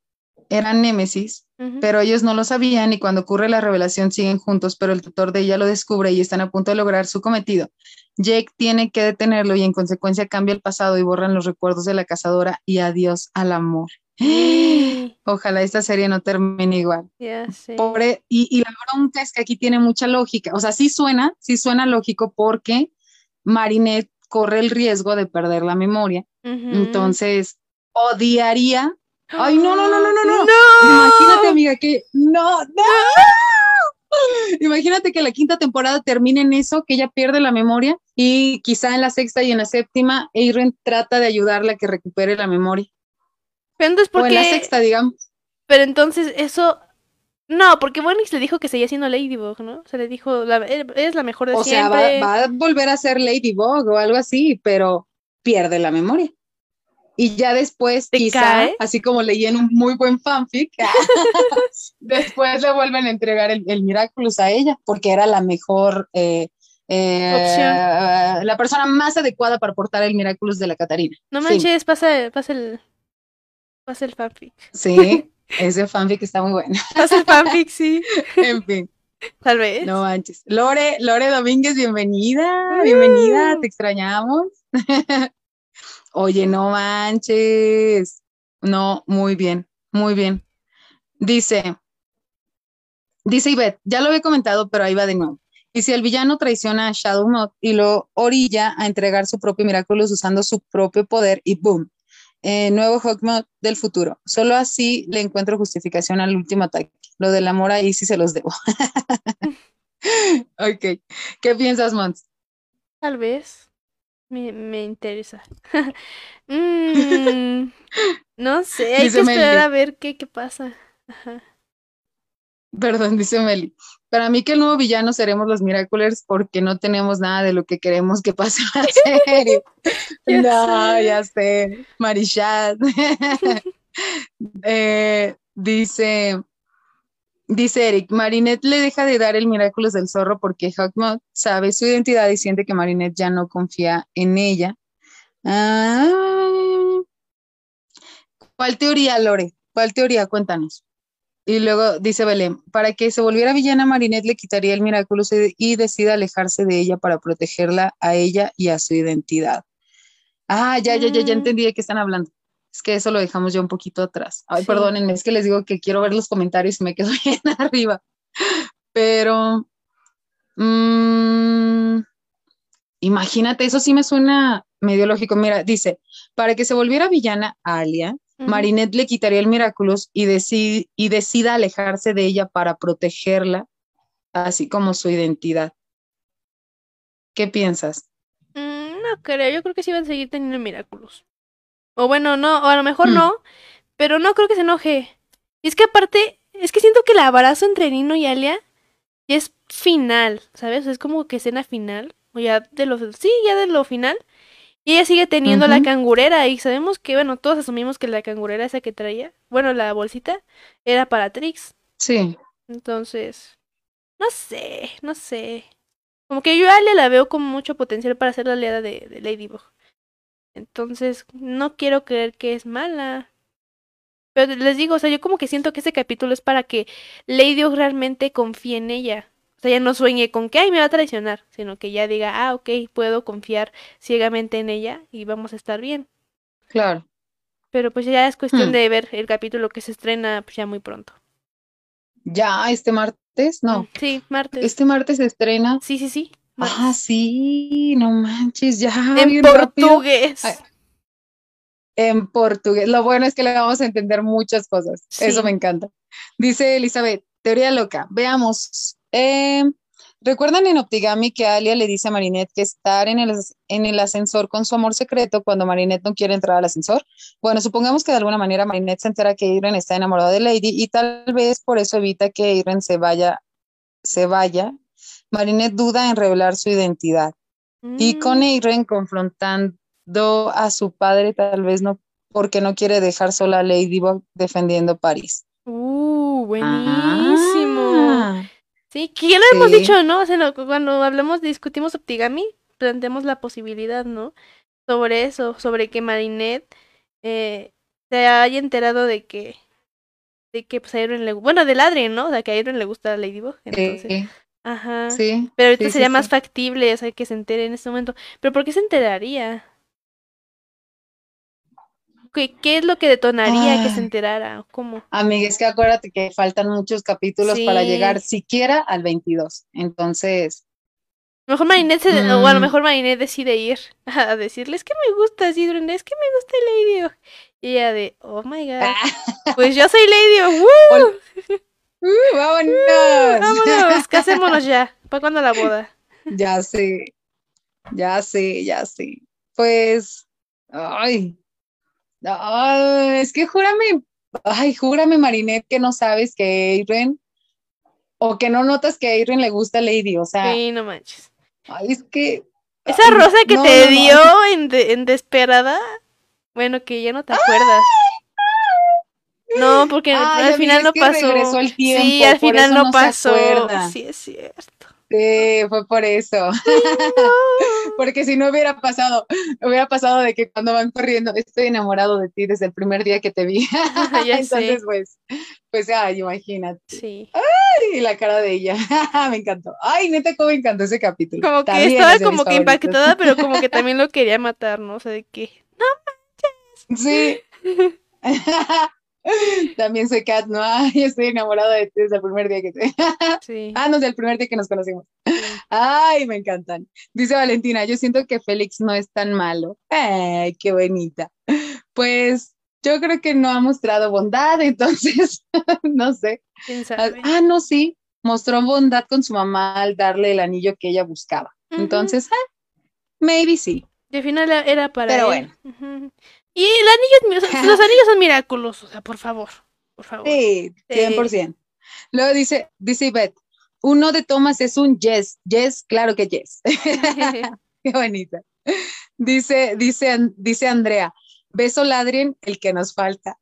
era Némesis, pero ellos no lo sabían y cuando ocurre la revelación siguen juntos, pero el tutor de ella lo descubre y están a punto de lograr su cometido. Jake tiene que detenerlo y en consecuencia cambia el pasado y borran los recuerdos de la cazadora y adiós al amor. Ojalá esta serie no termine igual. Pobre, y, y la bronca es que aquí tiene mucha lógica. O sea, sí suena, sí suena lógico porque Marinette corre el riesgo de perder la memoria. Entonces, odiaría. Ay, no, no, no, no, no, no. ¡No! Imagínate, amiga, que no, no. Imagínate que la quinta temporada termine en eso, que ella pierde la memoria y quizá en la sexta y en la séptima, Aaron trata de ayudarla a que recupere la memoria. Pero entonces, O ¿por en la sexta, digamos. Pero entonces eso... No, porque Bonix le dijo que seguía siendo Ladybug, ¿no? Se le dijo, la, eres la mejor de O sea, va, siempre. va a volver a ser Ladybug o algo así, pero pierde la memoria. Y ya después, ¿Te quizá, cae? así como leí en un muy buen fanfic, después le vuelven a entregar el, el Miraculous a ella, porque era la mejor, eh, eh, la persona más adecuada para portar el Miraculous de la Catarina. No manches, pasa, pasa el... Pasa el fanfic. Sí, ese fanfic está muy bueno. Pasa el fanfic, sí. en fin, Tal vez. no manches. Lore, Lore Domínguez, bienvenida, bienvenida, Uh. te extrañamos. Oye, no manches. No, muy bien, muy bien. Dice, dice Ivette, ya lo había comentado, pero ahí va de nuevo. Y si el villano traiciona a Shadow Moth y lo orilla a entregar su propio Miraculous usando su propio poder y boom, eh, nuevo Hawkmoth del futuro. Solo así le encuentro justificación al último ataque. Lo del amor ahí sí se los debo. ok, ¿qué piensas, Mons? Tal vez. Me, me interesa. Mm, no sé, hay Dice que esperar Meli. a ver qué, qué pasa. Ajá. Perdón, dice Meli. Para mí que el nuevo villano seremos los Miraculers porque no tenemos nada de lo que queremos que pase en la serie. Ya no, sé. ya sé. Marichat. Eh, dice, dice Eric, Marinette le deja de dar el Miraculous del zorro porque Hawkmoth sabe su identidad y siente que Marinette ya no confía en ella. Ah, ¿Cuál teoría, Lore? ¿Cuál teoría? Cuéntanos. Y luego dice Belén, para que se volviera villana, Marinette le quitaría el Miraculous y, decide alejarse de ella para protegerla a ella y a su identidad. Ah, ya, ya, ya, ya Mm. entendí de qué están hablando. Es que eso lo dejamos ya un poquito atrás. Ay, Sí. perdónenme, es que les digo que quiero ver los comentarios y me quedo bien arriba. Pero, mm, imagínate, eso sí me suena medio lógico. Mira, dice, para que se volviera villana, Alia, Marinette le quitaría el Miraculous y, y decida alejarse de ella para protegerla, así como su identidad. ¿Qué piensas? Mm, no creo, yo creo que sí van a seguir teniendo Miraculous. O bueno, no, o a lo mejor Hmm. no, pero no creo que se enoje. Y es que aparte, es que siento que el abrazo entre Nino y Alia ya es final, ¿sabes? Es como que escena final, o ya de lo, sí, ya de lo final. Y ella sigue teniendo la cangurera y sabemos que, bueno, todos asumimos que la cangurera esa que traía, bueno, la bolsita, era para Trix. Sí, Entonces, no sé, no sé. Como que yo a Alia la veo con mucho potencial para ser la aliada de, de Ladybug. Entonces, no quiero creer que es mala. Pero les digo, o sea, yo como que siento que ese capítulo es para que Ladybug realmente confíe en ella. Sea, ya no sueñe con que, ay, me va a traicionar, sino que ya diga, ah, ok, puedo confiar ciegamente en ella y vamos a estar bien. claro. Pero pues ya es cuestión Hmm. de ver el capítulo que se estrena pues, ya muy pronto. Ya, este martes, no, Mm, Sí, martes. este martes se estrena. Sí, sí, sí. Ah, sí, no manches, ya. en portugués. Ay, En portugués. Lo bueno es que le vamos a entender muchas cosas. Eso me encanta. Dice Elizabeth, teoría loca. Veamos. Eh, ¿Recuerdan en Optigami que Alia le dice a Marinette que estar en el, en el ascensor con su amor secreto cuando Marinette no quiere entrar al ascensor? Bueno, supongamos que de alguna manera Marinette se entera que Irene está enamorado de Lady y tal vez por eso evita que Irene se vaya, se vaya Marinette duda en revelar su identidad. Y con Mm, Eiren confrontando a su padre, tal vez no, porque no quiere dejar sola a Ladybug defendiendo París. Uh, buenísimo. Sí, que ya lo hemos dicho, ¿no? O sea, no, cuando hablamos, discutimos Optigami, planteamos la posibilidad, ¿no? Sobre eso, sobre que Marinette eh, se haya enterado de que, de que pues a Eren le, bueno, del Adrien, ¿no? O sea, que a Eren le gusta Ladybug, entonces, Sí, ajá. sí, Pero ahorita sí, sí, sería más factible, o sea, que se entere en este momento. Pero ¿por qué se enteraría? ¿Qué, qué es lo que detonaría que se Ay. enterara? ¿O ¿Cómo? Amiga, es que acuérdate que faltan muchos capítulos para llegar siquiera al 22. Entonces, A lo mejor Marinette se, o a lo Mm. mejor Marinette decide ir a decirle, es que me gusta Sidrun, es que me gusta Lady. Y ella de, oh my god, ¡ah! pues yo soy Lady. ¡Woo! ¡Uh, vámonos! Vámonos, casémonos ya. ¿Para cuándo la boda? Ya sé, ya sé, ya sé. Pues, ay, ay, es que júrame, ay, júrame, Marinette, que no sabes que Eiren, o que no notas que a Eiren le gusta Lady, o sea, Sí, no manches. ay, es que, Esa rosa que no, te no, no, dio en, de- en Desperada, bueno, que ya no te acuerdas. No, porque Ay, al final no pasó. regresó el Sí, tiempo, al por final no pasó. Sí, es cierto. Sí, fue por eso. Porque si no hubiera pasado, hubiera pasado de que cuando van corriendo, estoy enamorado de ti desde el primer día que te vi. Ya Entonces, sé. pues, pues, ay, imagínate. Sí. Y la cara de ella, me encantó. Ay, neta, cómo me encantó ese capítulo. Como que También estaba como que impactada, pero como que también lo quería matar, ¿no? O sea, de que. Sí. También soy Kat, no, ay, estoy enamorada de ti desde el primer día que te... Sí. Ah, no, desde el primer día que nos conocimos. sí. Ay, me encantan. Dice Valentina, yo siento que Félix no es tan malo. Ay, qué bonita. Pues yo creo que no ha mostrado bondad, entonces, no sé. ¿Quién Ah, ah, no, sí, mostró bondad con su mamá al darle el anillo que ella buscaba. Entonces, ah, maybe sí. Y al final era- para Pero él. Ujú. Y el anillo, es los anillos son miraculosos, o sea, por favor. Por favor. Sí, Sí. 100%. Luego dice, dice Ivette, uno de Thomas es un yes. Yes, claro que yes. Qué bonita. Dice, dice, dice Andrea, beso ladrien el que nos falta.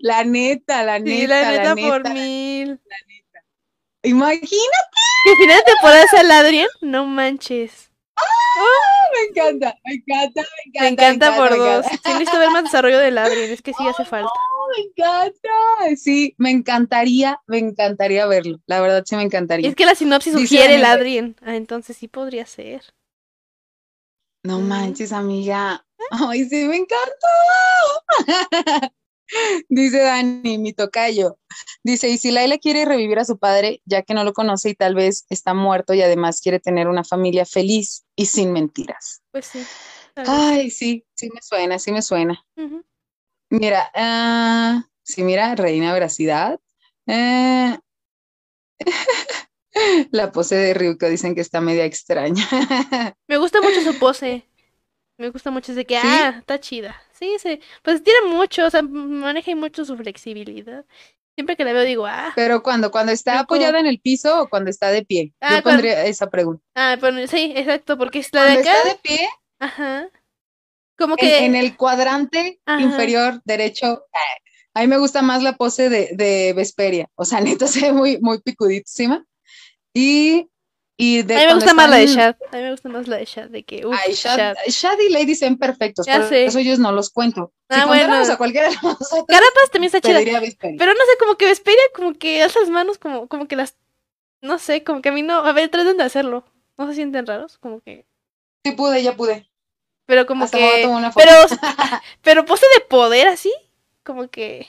La neta, la neta, Sí, la neta neta, por la- mil. Imagina, Que al final de temporada sea el Adrien, no manches. Me encanta, me encanta, me encanta. Me encanta por me dos. encanta. Sí, necesito ver más desarrollo del Adrien, es que sí hace falta. Me encanta. Sí, me encantaría, me encantaría verlo. La verdad, sí me Y encantaría. es que la sinopsis Dice sugiere el. Adrien. Ah, entonces sí podría ser. No manches, amiga. Ay, sí, me encanta. Dice Dani, mi tocayo. Dice, y si Laila quiere revivir a su padre, ya que no lo conoce y tal vez está muerto y además quiere tener una familia feliz y sin mentiras. Pues sí. Ay, sí, sí me suena, sí me suena. Mira, ah, sí, mira, Reina Veracidad. Eh, la pose de Ryuko dicen que está media extraña. Me gusta mucho su pose. Me gusta mucho de que, ¿Sí? ah, está chida. Sí, sí. Pues tiene mucho, o sea, maneja mucho su flexibilidad. Siempre que la veo digo, ah, Pero cuando, cuando está apoyada en el piso o cuando está de pie. Ah, Yo cuando- pondría esa pregunta. ah, bueno, sí, exacto, porque es la de acá. está de pie, Ajá. Como en, que. en el cuadrante Ajá. inferior derecho, a mí me gusta más la pose de, de Vesperia. O sea, neta se ve muy, muy picudísima. Y, y de A mí me gusta más la de Shad. A mí me gusta más la de Shad, de que, uff, Ay, Shad, Shad. Shad y Lady ven perfectos, por eso ellos no los cuento. Si Ah, contáramos bueno. a cualquiera de nosotros, Carapas también está chida. Pero no sé, como que Vesperia, como que hace las manos, como, como que las. No sé, como que a mí no. A ver, traten de hacerlo. No se sienten raros, como que. Sí pude, ya pude. Pero como Hasta que. una foto. Pero. pero pose de poder así, como que.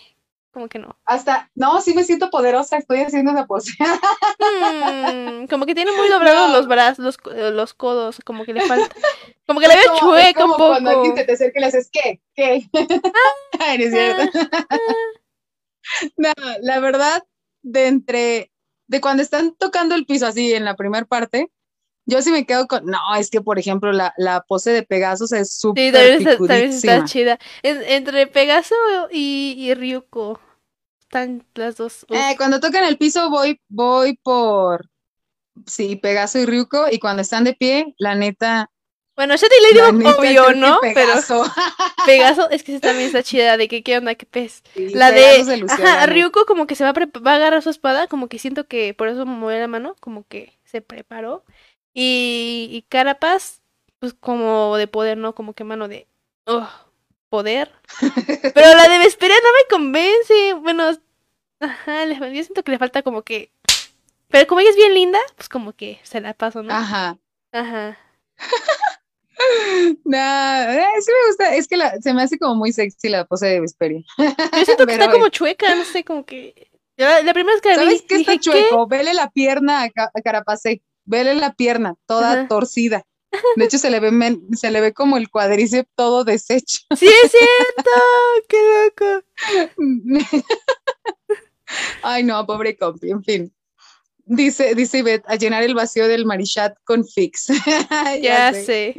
Como que no. Hasta, no, sí me siento poderosa, estoy haciendo esa pose. Mm, como que tiene muy doblados No. los brazos, los, eh, los codos, como que le falta. Como que la veo Es como- un como Cuando poco. alguien te acerca y le haces, ¿qué? ¿Qué? No es cierto. Ah, No, la verdad, de entre, de cuando están tocando el piso así en la primera parte, yo sí me quedo con, no, es que por ejemplo la, la pose de Pegasus es Sí, súper también está, también está picudísima. chida. En- entre Pegaso y, y Ryuko. están las dos. Eh, cuando tocan el piso voy, voy por, sí, Pegaso y Ryuko, y cuando están de pie, la neta, Bueno, Shat y la Ladybug, neta, obvio, ¿no? Pero Pegaso. Pegaso, es que también está chida, de que qué onda, qué pez. Sí, La Pegaso de, ajá. Ryuko como que se va a, va a agarrar su espada, como que siento que por eso movió la mano, como que se preparó. Y, y Carapas, pues como de poder, ¿no? Como que mano de, oh, poder. Pero la de Vesperia no me convence. Bueno, ajá, yo siento que le falta como que... Pero como ella es bien linda, pues como que se la paso, ¿no? Ajá. Ajá. Nah, eh, sí me gusta, es que la- se me hace como muy sexy la pose de Vesperia. Yo siento que está como chueca, no sé, como que... La, la primera vez que la vi, ¿Sabes qué está dije, ¿qué? chueco? Vele la pierna a, Ca- a Carapacé, vele la pierna, toda Ajá. torcida. De hecho, se le ve, se le ve como el cuádriceps todo deshecho. Sí, es cierto, qué loco. Ay, no, pobre compi, en fin. Dice, dice Ivette, a llenar el vacío del Marichat con Fix. Ya, sé.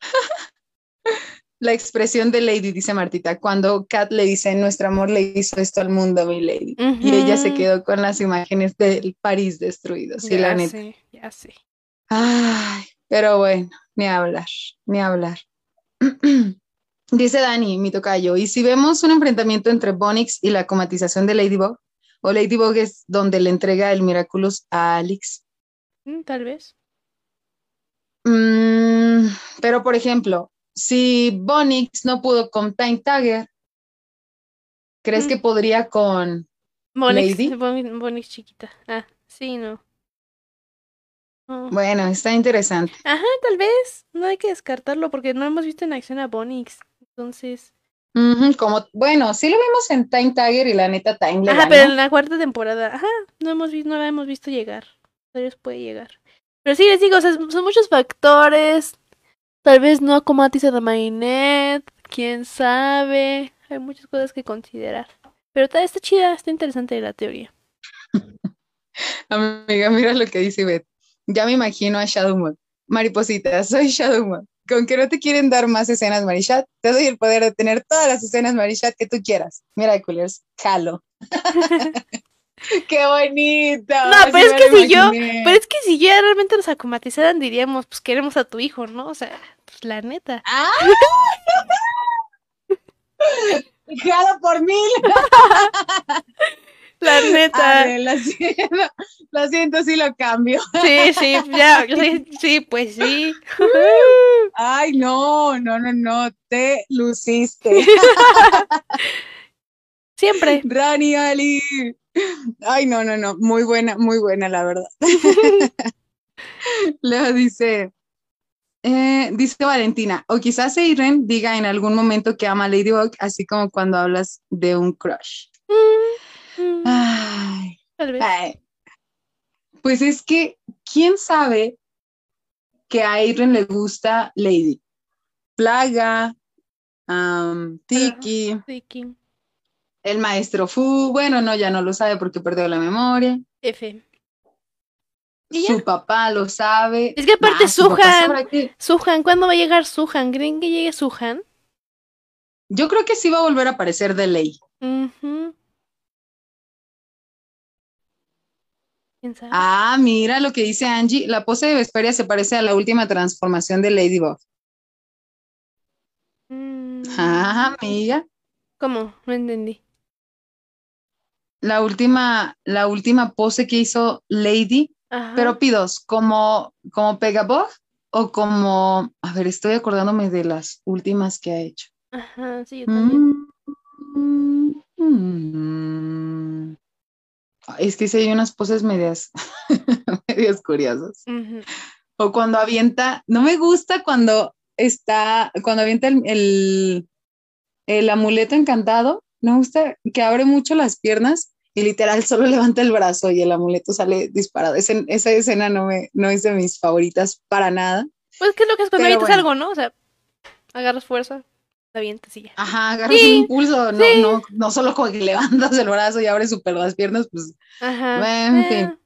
La expresión de Lady, dice Martita, cuando Kat le dice, nuestro amor le hizo esto al mundo, mi Lady. Y ella se quedó con las imágenes del París destruido, sí, la Ya neta. sé, ya sé. Ay, pero bueno, ni hablar, ni hablar. Dice Dani, mi tocayo, ¿y si vemos un enfrentamiento entre Bonix y la comatización de Ladybug? ¿O Ladybug es donde le entrega el Miraculous a Alex? Mm, Tal vez. Mm, pero, por ejemplo, si Bonix no pudo con Time Tagger, ¿crees Mm. que podría con... Bonix, Lady. Bon- Bonix chiquita. Ah, sí, no. No. Bueno, está interesante. Ajá, tal vez. No hay que descartarlo porque no hemos visto en acción a Bonix. Entonces. Como, bueno, sí lo vimos en Time Tagger y la neta Time Ajá, pero en la cuarta temporada. Ajá, no hemos visto, no la hemos visto llegar. Puede llegar. Pero sí, les digo, o sea, son muchos factores. Tal vez no acomatizan a Marinette. Quién sabe. Hay muchas cosas que considerar. Pero está, está chida, está interesante la teoría. Amiga, mira lo que dice Ivette. Ya me imagino a Shadowmoon. Mariposita, soy Shadowmoon. Con que no te quieren dar más escenas Marichat, te doy el poder de tener todas las escenas Marichat que tú quieras. Miraculous, jalo. ¡Qué bonito! No, pero es que si yo-. Pero es que si ya realmente nos acomatizaran, diríamos, pues queremos a tu hijo, ¿no? O sea, la neta. ¡Ah! ¡Jalo por mil! La neta. Lo siento, lo siento, sí lo cambio. Sí, sí, ya, sí, sí, pues sí. Ay, no, no, no, no, te luciste. Siempre. Rani Ali. Ay, no, no, no. Muy buena, muy buena, la verdad. Luego dice, eh, dice Valentina, o quizás Eiren diga en algún momento que ama a Ladybug, así como cuando hablas de un crush. Mm, Ay, Tal vez. ay. Pues es que, ¿quién sabe que a Eiren le gusta Lady? Plaga, Tiki, Vicky. el maestro Fu, bueno, no, ya no lo sabe porque perdió la memoria. F. ¿Y ya? Su papá lo sabe. Es que aparte Nah, papá Suhan- que- Suhan, ¿cuándo va a llegar Suhan? ¿Creen que llegue Suhan? Yo creo que sí va a volver a aparecer de ley. Ujú. ¿Quién sabe? Ah, mira lo que dice Angie. La pose de Vesperia se parece a la última transformación de Ladybug. Mm, Ah, amiga. ¿Cómo? No entendí. La última, la última pose que hizo Lady, Ajá. pero pidos, como, como Pegabug o como, a ver, estoy acordándome de las últimas que ha hecho. Ajá, sí, yo también. Mm, mm. Es que sí hay unas poses medias, medias curiosas. O cuando avienta, no me gusta cuando está, cuando avienta el, el, el amuleto encantado, no me gusta que abre mucho las piernas y literal solo levanta el brazo y el amuleto sale disparado. Ese- esa escena no, me, no es de mis favoritas para nada. Pues, ¿qué es lo que es cuando Pero avientas bueno. algo, no? O sea, agarras fuerza, la avientas y ya. Ajá, agarras Sí, un impulso, no, sí. no, no solo como que levantas el brazo y abres súper las piernas, pues, Ajá. Bueno, en eh, fin.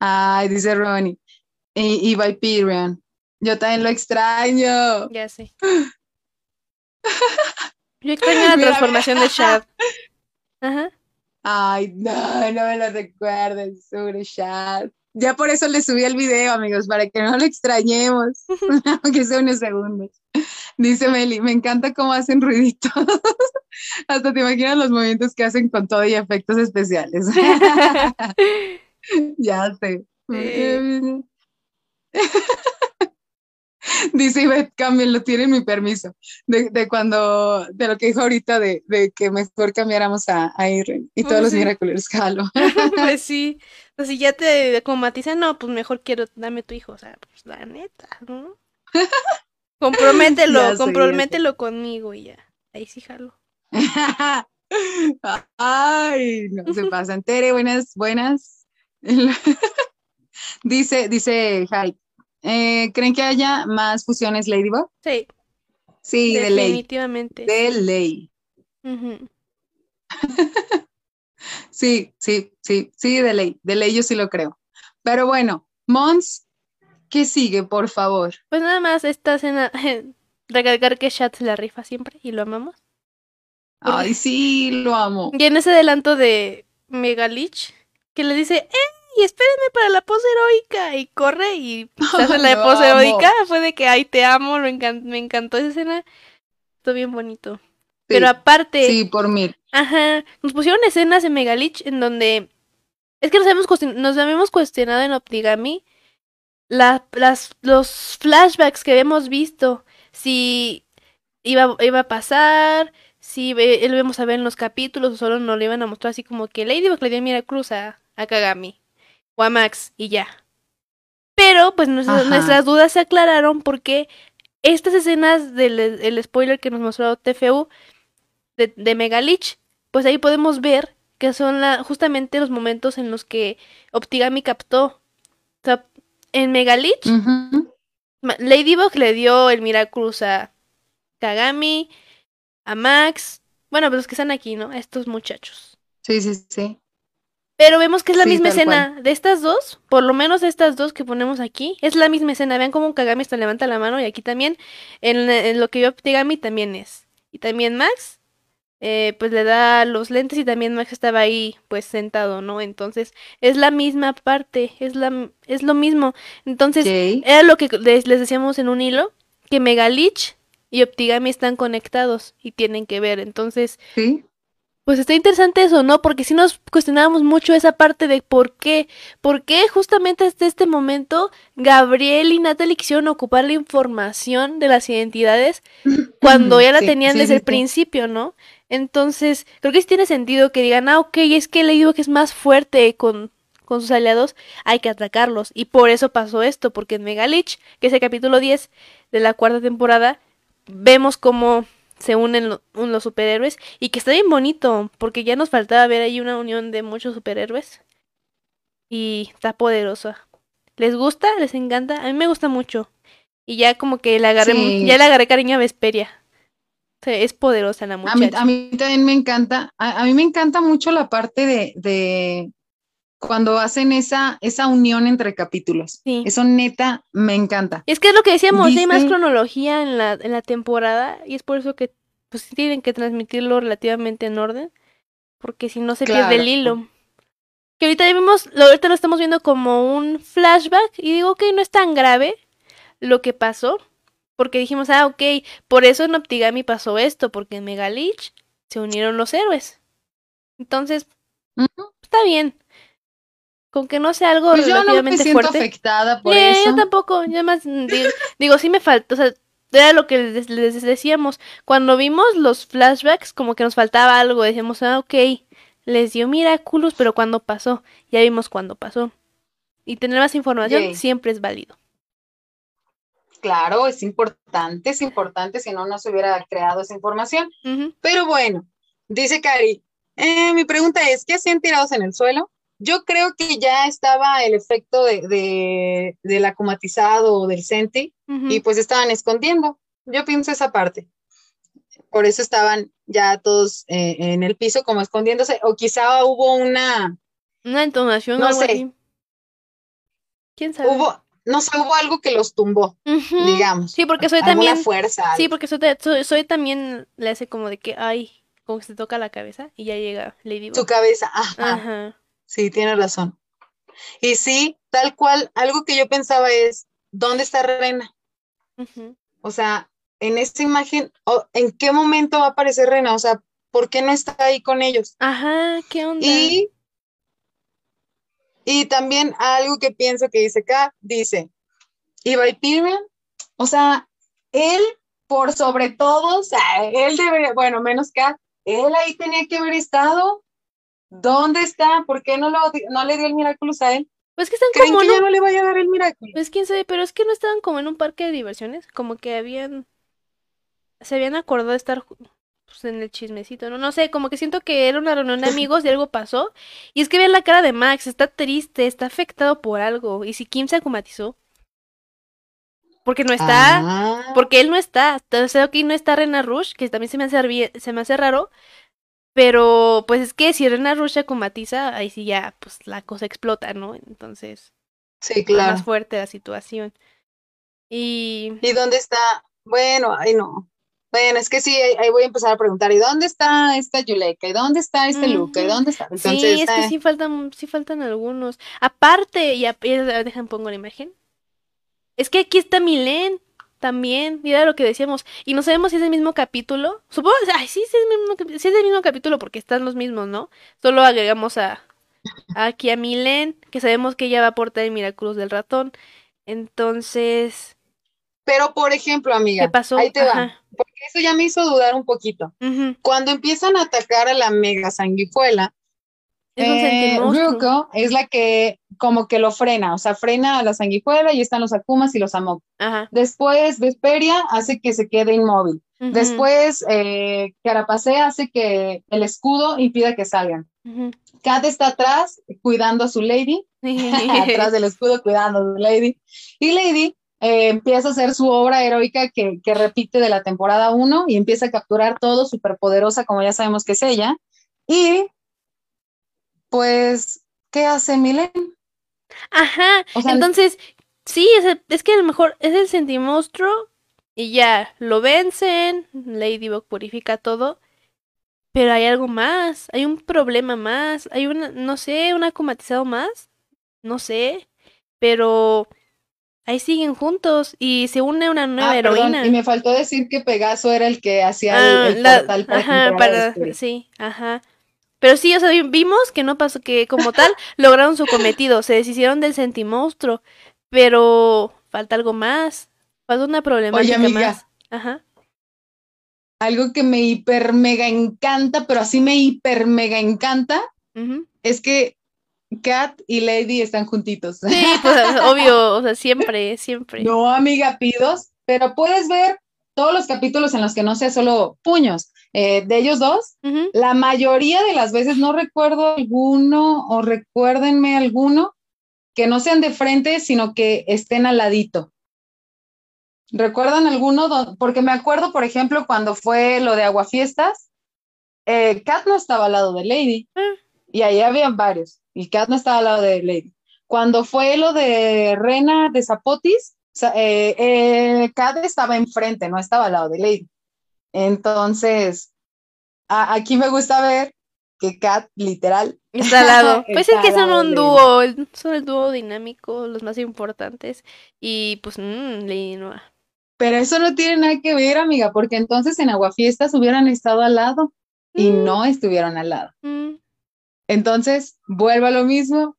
ay, dice Ronnie. Y, y Viperion. Yo también lo extraño. Ya sé. Yo extraño la transformación de Shad. Ajá. Ay, no, no me lo recuerden, sobre chat. Ya por eso le subí el video, amigos, para que no lo extrañemos, aunque sea unos segundos. Dice Meli, me encanta cómo hacen ruiditos. Hasta te imaginas los movimientos que hacen con todo y efectos especiales. ya sé. Dice Ivette, cámbienlo, tienen mi permiso. De, de, cuando, de lo que dijo ahorita de, de que mejor cambiáramos a, a Irene y todos los sí. Miraculous jalo. pues sí. Pues si ya te comatizan, no, pues mejor quiero, dame tu hijo. O sea, pues la neta, ¿no? Compromételo, compromételo conmigo y ya. Ahí sí jalo. Ay, no se pasan. Tere, buenas, buenas. dice, dice Hype. Eh, ¿Creen que haya más fusiones Ladybug? Sí, Sí, de ley. definitivamente. De ley. Sí, sí, sí, sí, de ley. De ley yo sí lo creo. Pero bueno, Mons, ¿qué sigue, por favor? Pues nada más esta escena, recalcar que Chat se la rifa siempre y lo amamos. Ay, sí, lo amo. Y en ese adelanto de Megalich, que le dice, ¡Ey! Espérenme para la pose heroica. Y corre y hace la pose amo. heroica. Fue de que, ay, te amo, lo encan- me encantó esa escena. Estuvo bien bonito. Pero aparte, sí, por mil. ajá, nos pusieron escenas en Megalich en donde es que nos habíamos, cuestion- nos habíamos cuestionado en Optigami la- las, los flashbacks que habíamos visto, si iba, iba a pasar, si ve- lo íbamos a ver en los capítulos o solo nos lo iban a mostrar así como que Ladybug le dio Miracruz a, a Kagami o a Max y ya. Pero pues nuestras, dudas se aclararon porque estas escenas del el spoiler que nos mostró TFU de, de Megalich, pues ahí podemos ver que son la, justamente los momentos en los que Optigami captó. O sea, en Megalich. Ma- Ladybug le dio el Miracruz a Kagami, a Max, bueno, pues los que están aquí, ¿no? A estos muchachos. Sí, sí, sí. Pero vemos que es la Sí, misma escena de estas dos, por lo menos de estas dos que ponemos aquí, es la misma escena. Vean cómo Kagami hasta levanta la mano y aquí también, en, en lo que vio Optigami también es. Y también Max, eh, pues le da los lentes y también Max estaba ahí, pues sentado, ¿no? Entonces es la misma parte, es la, es lo mismo. Entonces era lo que les, les decíamos en un hilo, que Megalich y Optigami están conectados y tienen que ver. Entonces, Sí. Pues está interesante eso, ¿no? Porque si nos cuestionábamos mucho esa parte de por qué, por qué justamente hasta este momento Gabriel y Natalie quisieron ocupar la información de las identidades cuando ya la Sí, tenían sí, desde sí, el sí. principio, ¿no? Entonces, creo que sí tiene sentido que digan, ah, ok, es que Ladybug es más fuerte con, con sus aliados, hay que atacarlos. Y por eso pasó esto, porque en Megalich, que es el capítulo 10 de la cuarta temporada, vemos cómo se unen lo- un- los superhéroes y que está bien bonito, porque ya nos faltaba ver ahí una unión de muchos superhéroes. Y está poderosa. ¿Les gusta? ¿Les encanta? A mí me gusta mucho. Y ya como que le agarré, Sí. ya le agarré cariño a Vesperia. O sea, es poderosa la A mí, muchacha. a mí también me encanta, a, a mí me encanta mucho la parte de, de cuando hacen esa, esa unión entre capítulos. Sí. Eso neta me encanta. Es que es lo que decíamos, hay más cronología en la, en la temporada y es por eso que pues tienen que transmitirlo relativamente en orden, porque si no se pierde el Claro. hilo. Que ahorita ya vimos, ahorita lo estamos viendo como un flashback y digo que no es tan grave lo que pasó, porque dijimos, ah, ok, por eso en Optigami pasó esto, porque en Megalich se unieron los héroes. Entonces, está bien. Con que no sea algo Pues yo no me siento fuerte. afectada por Eh, eso. Yo tampoco, yo más digo, digo, sí me falta, o sea, era lo que les, les decíamos, cuando vimos los flashbacks, como que nos faltaba algo, decíamos, ah, ok, les dio Miraculous, pero cuando pasó, ya vimos cuándo pasó. Y tener más información siempre es válido. Claro, es importante, es importante, si no, no se hubiera creado esa información. Pero bueno, dice Cari, eh, mi pregunta es, ¿qué hacían tirados en el suelo? Yo creo que ya estaba el efecto de, de- del acumatizado o del senti y pues estaban escondiendo. Yo pienso esa parte. Por eso estaban ya todos eh, en el piso como escondiéndose o quizá hubo una, Una entonación no sé. así. ¿Quién sabe? hubo, no sé, hubo algo que los tumbó, digamos. Sí, porque soy también, fuerza. sí, porque soy, soy, soy también le hace como de que, ay, como que se toca la cabeza y ya llega Ladybug. Su cabeza, ajá. Ajá. Sí, tienes razón. Y sí, tal cual, algo que yo pensaba es, ¿dónde está Rena? O sea, en esta imagen, o- ¿en qué momento va a aparecer Rena? O sea, ¿por qué no está ahí con ellos? Ajá, ¿qué onda? Y, y también algo que pienso que dice acá, dice, y Valkyrian, o sea, él por sobre todo, o sea, él debería, bueno, menos Kat, él ahí tenía que haber estado. ¿Dónde está? ¿Por qué no, lo, no le dio el Miraculous a él? Pues que están ¿Creen como que ya no le vaya a dar el Miraculous? Pues quién sabe, pero es que no estaban como en un parque de diversiones, como que habían, se habían acordado de estar pues, en el chismecito, ¿no? No sé, como que siento que era una reunión de amigos y algo pasó. Y es que vean la cara de Max, está triste, está afectado por algo. ¿Y si Kim se acumatizó? Porque no está, Ah, porque él no está. Entonces aquí no está Rena Rush, que también se me hace, se me hace raro. Pero pues es que si Rena Rush acumatiza, ahí sí ya, pues la cosa explota, ¿no? Entonces, sí, es claro. más fuerte la situación. Y ¿Y dónde está? Bueno, ay no. Bueno, es que sí, ahí, voy a empezar a preguntar, ¿y dónde está esta Yuleka? ¿Y dónde está este Luca? ¿Y dónde está? sí, Entonces, es que eh, sí faltan, sí faltan algunos. Aparte, y ap- y dejan pongo la imagen. Es que aquí está Milen también, mira lo que decíamos. Y no sabemos si es el mismo capítulo. Supongo, ay, sí, sí es el mismo, sí es el mismo capítulo porque están los mismos, ¿no? Solo agregamos a, aquí a Milen, que sabemos que ella va a portar el Miraculous del ratón. Entonces, pero por ejemplo, amiga, ¿qué pasó? ahí te va, porque eso ya me hizo dudar un poquito. Cuando empiezan a atacar a la mega sanguijuela, Es eh, es la que como que lo frena, o sea, frena a la sanguijuela y están los Akumas y los Amok. Ajá. Después, Vesperia hace que se quede inmóvil. Después, eh, Carapacea hace que el escudo impida que salgan. ujú. Kat está atrás cuidando a su lady, atrás del escudo cuidando a su lady. Y Lady eh, empieza a hacer su obra heroica que, que repite de la temporada 1 y empieza a capturar todo, superpoderosa, como ya sabemos que es ella. Y pues, ¿qué hace Milen? Ajá, O sea, entonces, sí, es, el- es que a lo mejor es el sentimonstruo y ya, lo vencen, Ladybug purifica todo, pero hay algo más, hay un problema más, hay una, no sé, un acumatizado más, no sé, pero ahí siguen juntos y se une una nueva Ah, perdón, heroína. y me faltó decir que Pegaso era el que hacía Ah, el, el la- portal para ajá, Vesperia. sí, ajá. Pero sí, o sea, vi- vimos que no pasó, que como tal lograron su cometido, se deshicieron del sentimonstruo, pero falta algo más, falta una problemática amiga. más. Ajá. Algo que me hiper mega encanta, pero así me hiper mega encanta, es que Kat y Lady están juntitos. Sí, pues obvio, o sea, siempre, siempre. No, amiga, pidos, pero puedes ver todos los capítulos en los que no sea solo puños eh, de ellos dos. La mayoría de las veces no recuerdo alguno o recuérdenme alguno que no sean de frente, sino que estén al ladito. ¿Recuerdan alguno? Porque me acuerdo, por ejemplo, cuando fue lo de Aguafiestas, eh, Kat no estaba al lado de Lady Ah. y ahí habían varios y Kat no estaba al lado de Lady. Cuando fue lo de Rena de Zapotis, eh, eh, Kat estaba enfrente, no estaba al lado de Lady. Entonces, a- aquí me gusta ver que Kat literal Está al lado. Pues es que son un dúo, son el dúo dinámico, los más importantes. Y pues, mmm, Lady Noah. Pero eso no tiene nada que ver, amiga, porque entonces en Aguafiestas hubieran estado al lado y Mm. no estuvieron al lado. Mm. Entonces, vuelva a lo mismo,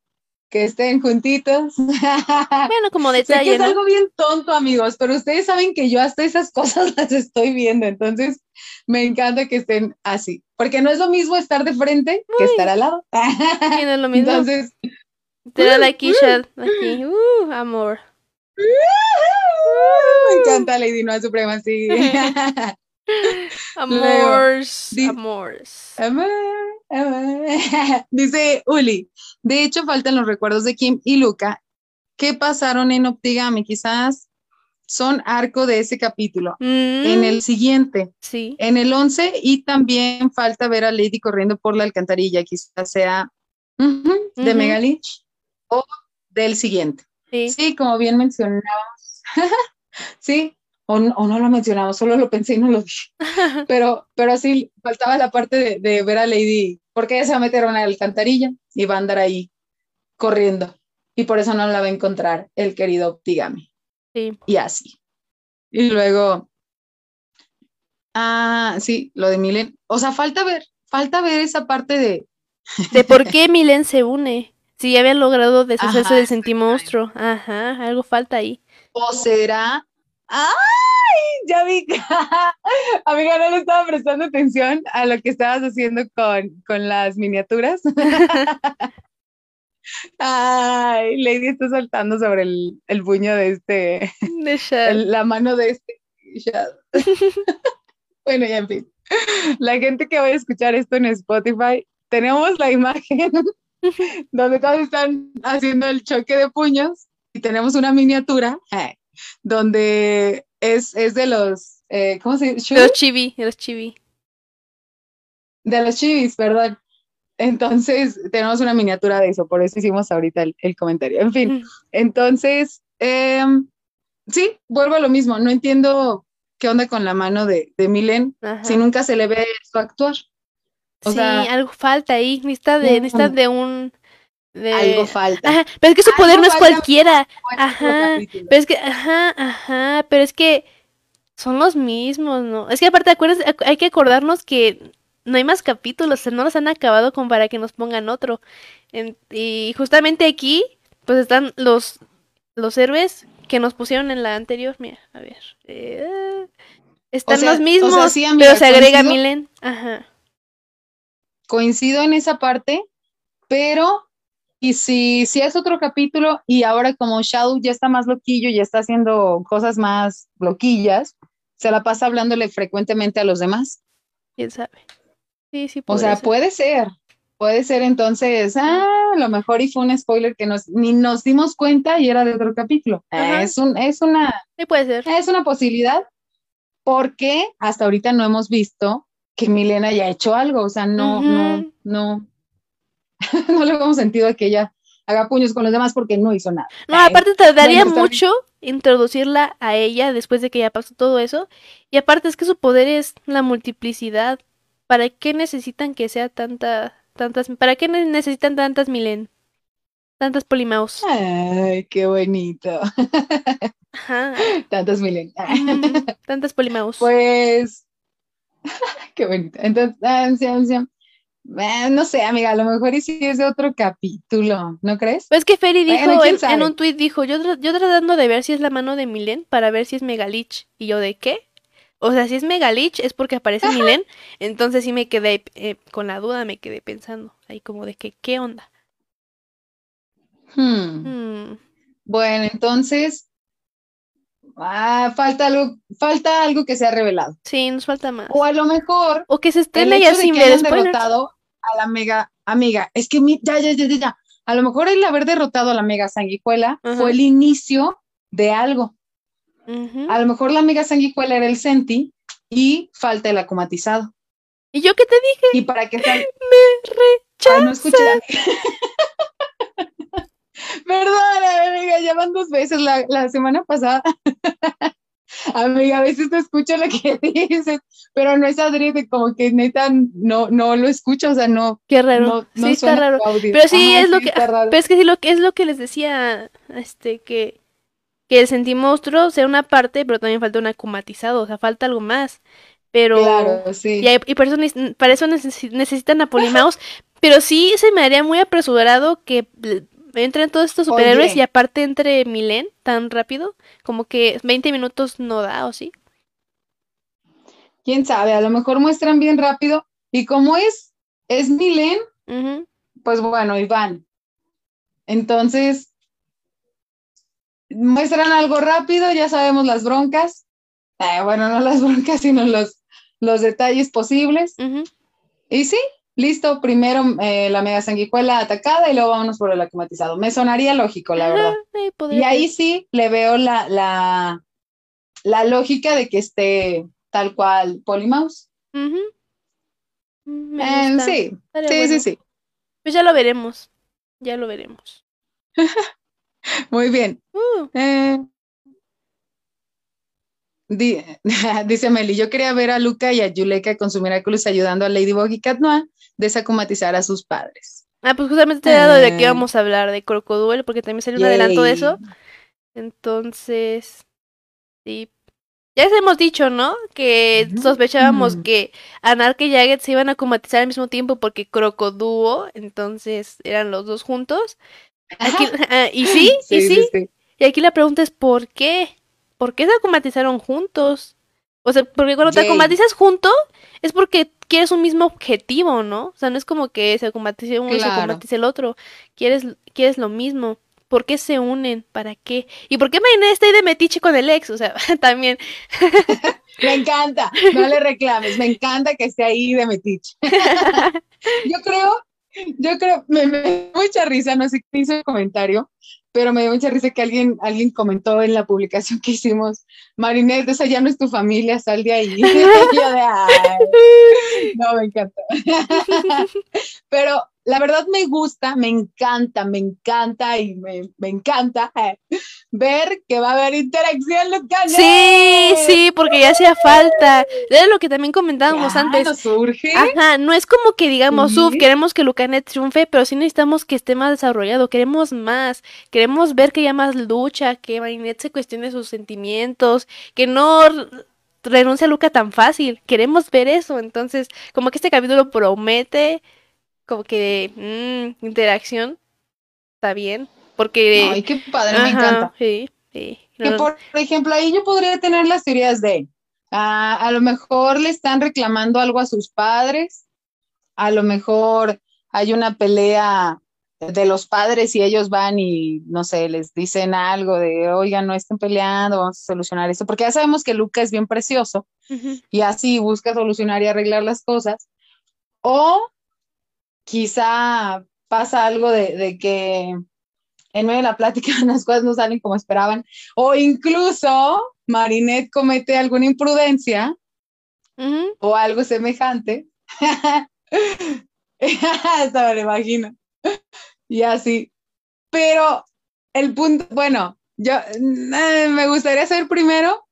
que estén juntitos. Bueno, como Sé que detalle, es ¿no? algo bien tonto, amigos, pero ustedes saben que yo hasta esas cosas las estoy viendo, entonces me encanta que estén así, porque no es lo mismo estar de frente que estar al lado. Sí, no es lo mismo. Entonces, Te da la Kisha aquí. Uh, amor. me encanta Lady Noa Suprema, sí. Amors. Di- Amors. Amor, amor. Dice Uli, de hecho faltan los recuerdos de Kim y Luca que pasaron en Optigami, quizás son arco de ese capítulo. En Mm, el siguiente, Sí. en el 11, y también falta ver a Lady corriendo por la alcantarilla, quizás sea de. Megalich o del siguiente. Sí. Sí, como bien mencionamos. sí, o, no lo mencionamos, solo lo pensé y no lo dije. Pero, pero sí, faltaba la parte de, de, ver a Lady, porque ella se va a meter a una alcantarilla y va a andar ahí corriendo. Y por eso no la va a encontrar el querido Tigami. Sí. Y así. Y luego, ah, sí, lo de Milen. O sea, falta ver, falta ver esa parte de... De por qué Milen se une. Si ya habían logrado deshacerse del sentimonstruo. Ajá, algo falta ahí. ¿O será? ¡Ay! Ya vi. Amiga, no le estaba prestando atención a lo que estabas haciendo con, con las miniaturas. Ay, Lady está saltando sobre el, el puño de este. De la mano de este. bueno, ya en fin. La gente que va a escuchar esto en Spotify, tenemos la imagen donde todos están haciendo el choque de puños y tenemos una miniatura eh, donde es, es de los, eh, ¿cómo se dice? De los chibi, de los chibi. De los chivis, perdón. Entonces, tenemos una miniatura de eso, por eso hicimos ahorita el, comentario. En fin, entonces, em, sí, vuelvo a lo mismo, no entiendo qué onda con la mano de, de Milen si nunca se le ve su actuar. sí, algo falta ahí, necesita de, necesita de un... De... Algo falta. Ajá, pero es que su poder no es cualquiera. Ajá, pero es que, ajá, ajá, pero es que son los mismos, ¿no? Es que aparte, acuerdas, hay que acordarnos que no hay más capítulos, no los han acabado como para que nos pongan otro. y justamente aquí, pues están los, los héroes que nos pusieron en la anterior. Mira, a ver. Eh, están los mismos, pero se agrega Milen. Ajá. Coincido en esa parte, pero y si, si es otro capítulo y ahora como Shadow ya está más loquillo, ya está haciendo cosas más loquillas, se la pasa hablándole frecuentemente a los demás. ¿Quién sabe? Sí, sí, puede O sea, puede ser. Puede ser entonces, ah, a lo mejor y fue un spoiler que nos, ni nos dimos cuenta y era de otro capítulo. Es, un, es una. Sí, puede ser. Es una posibilidad porque hasta ahorita no hemos visto que Milena haya hecho algo. O sea, no, no, no. no le hemos sentido a que ella haga puños con los demás porque no hizo nada. No, aparte tardaría mucho introducirla a ella después de que ya pasó todo eso. Y aparte es que su poder es la multiplicidad. ¿Para qué necesitan que sea tanta, tantas, para qué necesitan tantas Milen? Tantas Polimaus. Ay, qué bonito. Ajá. Tantas Milen. tantas Polimaus. Pues, qué bonito. Entonces, ansia, eh, no sé, amiga, a lo mejor y si es de otro capítulo, ¿no crees? Pues que Ferry dijo, en, un tuit dijo, yo, yo tratando de ver si es la mano de Milen para ver si es Megalich. Y yo, ¿de qué? O sea, si es Megalich es porque aparece Milen, entonces sí me quedé eh, con la duda, me quedé pensando ahí como de que, ¿qué onda? Hmm. Hmm. Bueno, entonces ah, falta algo, falta algo que sea revelado. Sí, nos falta más. O a lo mejor o que se estrene ya sin ver derrotado a la mega amiga. Es que mi, ya, ya, ya, ya, A lo mejor el haber derrotado a la mega sanguijuela fue el inicio de algo. A lo mejor la amiga sanguijuela era el Senti y falta el acumatizado. ¿Y yo qué te dije? ¿Y para qué tal? Me rechaza. no escuché. Perdón, amiga, ya van dos veces la, la semana pasada. amiga, a veces te escucho lo que dices, pero no es adrede, como que neta no, no lo escucho, o sea, no. Qué raro. sí, está raro. Pero sí, es lo que. Pero es que sí, lo que es lo que les decía, este, que que el sentimonstruo sea una parte, pero también falta un acumatizado, o sea, falta algo más. Pero. Claro, sí. Y, por eso, para eso necesitan a Polimaus. pero sí se me haría muy apresurado que entren todos estos superhéroes y aparte entre Milen tan rápido. Como que 20 minutos no da, ¿o sí? Quién sabe, a lo mejor muestran bien rápido. Y como es, es Milen, pues bueno, Iván. Entonces, muestran algo rápido, ya sabemos las broncas. Eh, bueno, no las broncas, sino los, los detalles posibles. Y sí, listo, primero eh, la mega sanguijuela atacada y luego vámonos por el acumatizado. Me sonaría lógico, la verdad. y ahí sí le veo la, la, la, lógica de que esté tal cual Polymouse. Eh, sí, sí, sí, sí. Pues ya lo veremos, ya lo veremos. Muy bien. Uh. Eh, dice Meli, yo quería ver a Luca y a Yuleka con su Miraculous ayudando a Ladybug y Cat Noir desacumatizar a sus padres. Ah, pues justamente te he dado de qué vamos a hablar, de Crocoduel, porque también salió un adelanto de eso. Entonces, sí. Ya les hemos dicho, ¿no? Que sospechábamos que Anark y Jagged se iban a comatizar al mismo tiempo porque Crocoduo, entonces eran los dos juntos. Ah, y sí, y sí, Y aquí la pregunta es ¿por qué? ¿Por qué se acomatizaron juntos? O sea, porque cuando te acomatizas junto es porque quieres un mismo objetivo, ¿no? O sea, no es como que se acomatice uno y se acomatice el otro. Quieres, quieres lo mismo. ¿Por qué se unen? ¿Para qué? ¿Y por qué Mainé está ahí de metiche con el ex? O sea, también. me encanta, no le reclames, me encanta que esté ahí de metiche. yo creo, yo creo, me, me mucha risa, no sé qué hizo el comentario, pero me dio mucha risa que alguien, alguien comentó en la publicación que hicimos, Marinette, esa ya no es tu familia, sal de ahí. no, me encanta. pero la verdad me gusta, me encanta, me encanta y me, encanta eh, ver que va a haber interacción local. Sí, sí, porque ya hacía falta. Era lo que también comentábamos antes. surge. Ajá, no es como que digamos, uff, queremos que Lucanet triunfe, pero sí necesitamos que esté más desarrollado, queremos más, queremos ver que haya más lucha, que Marinette se cuestione sus sentimientos, que no renuncia a Luca tan fácil. Queremos ver eso. Entonces, como que este capítulo promete como que mmm, interacción está bien porque ay qué padre me encanta sí sí que por, ejemplo ahí yo podría tener las teorías de ah, a lo mejor le están reclamando algo a sus padres a lo mejor hay una pelea de los padres y ellos van y no sé, les dicen algo de, oigan, no estén peleando, vamos a solucionar esto, porque ya sabemos que Luca es bien precioso y así busca solucionar y arreglar las cosas. O quizá pasa algo de, que en medio de la plática las cosas no salen como esperaban, o incluso Marinette comete alguna imprudencia o algo semejante. Eso me lo imagino. Y así. Pero el punto, bueno, yo eh, me gustaría saber primero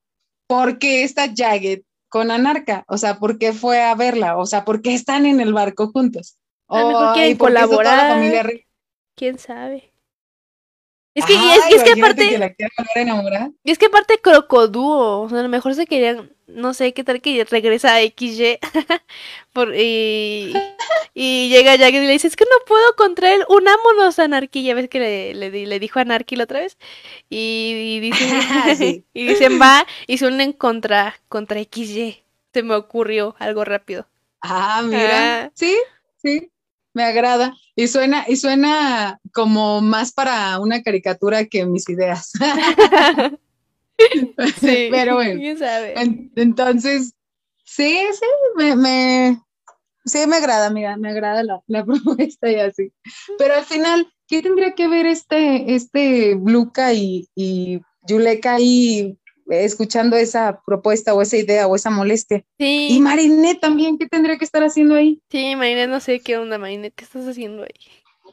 por qué está Jagged con Anarca, o sea, por qué fue a verla, o sea, por qué están en el barco juntos. A lo mejor quieren colaborar. ¿Quién sabe? Es que, es, que aparte. es que aparte Crocodúo, o sea, a lo mejor se querían, no sé qué tal que regresa a XY por, y, y llega Jack y le dice, es que no puedo contra él, unámonos a Anarchy, ya ves que le, le, dijo a Anarchy la otra vez, y, dicen, y dicen, va, y se unen contra, contra XY, se me ocurrió algo rápido. Ah, mira, sí, sí, me agrada. Y suena, y suena como más para una caricatura que mis ideas. sí, pero bueno. entonces, sí, sí, me, me, sí me agrada, mira, me agrada la, la, propuesta y así. Pero al final, ¿qué tendría que ver este, este Luca y, y Yuleka ahí escuchando esa propuesta o esa idea o esa molestia. Sí. Y Marinette también, ¿qué tendría que estar haciendo ahí? Sí, Marinette, no sé qué onda, Marinette, ¿qué estás haciendo ahí?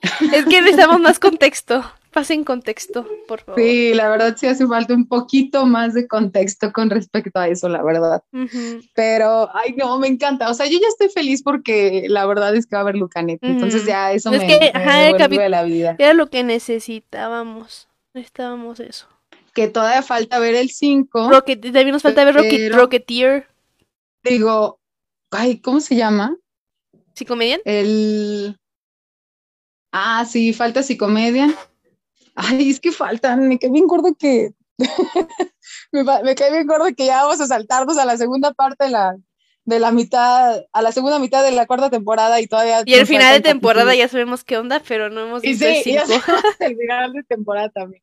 es que necesitamos más contexto. Pasen contexto, por favor. Sí, la verdad sí hace falta un poquito más de contexto con respecto a eso, la verdad. Pero, ay, no, me encanta. O sea, yo ya estoy feliz porque la verdad es que va a haber Lucanet. Entonces ya eso me, que, me la vida. Era lo que necesitábamos. Necesitábamos eso que todavía falta ver el 5. Rocket, también nos falta ver Rocket, Rocketeer. Digo, ay, ¿cómo se llama? ¿Psicomedian? El. Ah, sí, falta Psicomedian. Ay, es que faltan, me cae bien gordo que. me, me cae bien gordo que ya vamos a saltarnos a la segunda parte de la, de la mitad, a la segunda mitad de la cuarta temporada y todavía. Y el final de temporada ya sabemos qué onda, pero no hemos visto sí, el el final de temporada también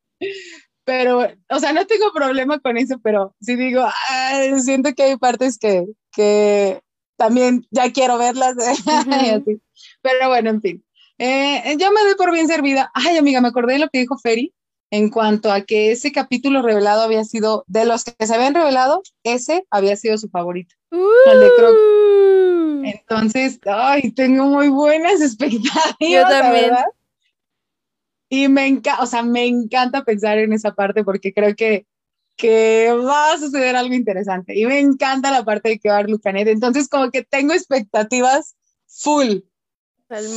pero, o sea, no tengo problema con eso, pero sí digo, siento que hay partes que, que también ya quiero verlas. Pero bueno, en fin. Eh, yo me doy por bien servida. Ay, amiga, me acordé de lo que dijo Ferry en cuanto a que ese capítulo revelado había sido, de los que se habían revelado, ese había sido su favorito, el de Croc. Uh. Entonces, ay, tengo muy buenas expectativas. Yo también. Y me encanta, o sea, me encanta pensar en esa parte porque creo que, que va a suceder algo interesante. Y me encanta la parte de que va a haber Lucanet. Entonces, como que tengo expectativas full,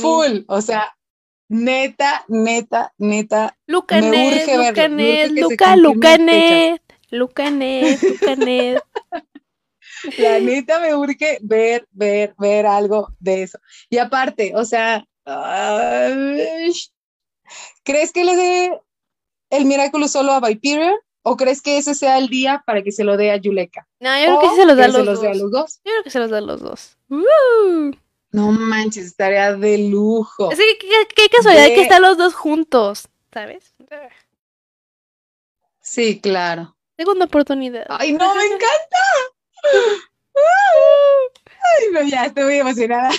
full. O sea, neta, neta, neta. Lucanet, me urge Lucanet, Luca, Lucanet, Lucanet, Lucanet. La neta me urge ver, ver, ver algo de eso. Y aparte, o sea, ¿crees que le dé el Miraculous solo a Viperia? ¿O crees que ese sea el día para que se lo dé a Yuleka? No, yo creo que se los da a los, dos. Yo creo que se los da a los dos. No manches, estaría de lujo. Es que qué, casualidad que están los dos juntos, ¿sabes? Sí, claro. Segunda oportunidad. ¡Ay, no, me encanta! Ay, no, ya estoy muy emocionada.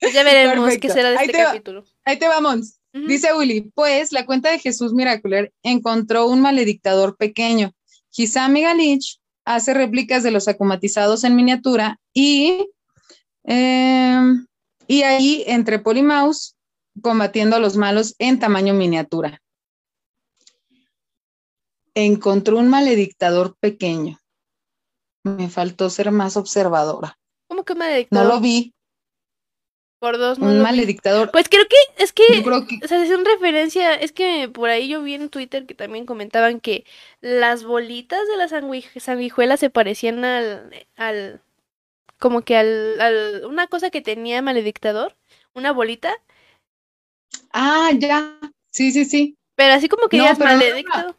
Pues ya veremos qué será de este capítulo. ahí te vamos. Dice Willy, pues la cuenta de Jesús Miracular encontró un maledictador pequeño. Hisami Galich hace réplicas de los acumatizados en miniatura y, em, y ahí entre Polymouse combatiendo a los malos en tamaño miniatura. Encontró un maledictador pequeño. Me faltó ser más observadora. ¿Cómo que maledictador? No lo vi. Por dos. un maledictador. Pues creo que es que, o sea, es una referencia, es que por ahí yo vi en Twitter que también comentaban que las bolitas de las sanguijuelas se parecían al, al, como que al, al, una cosa que tenía maledictador, una bolita. Ah, ya, sí, sí, sí. Pero así como que ya es maledicto. Era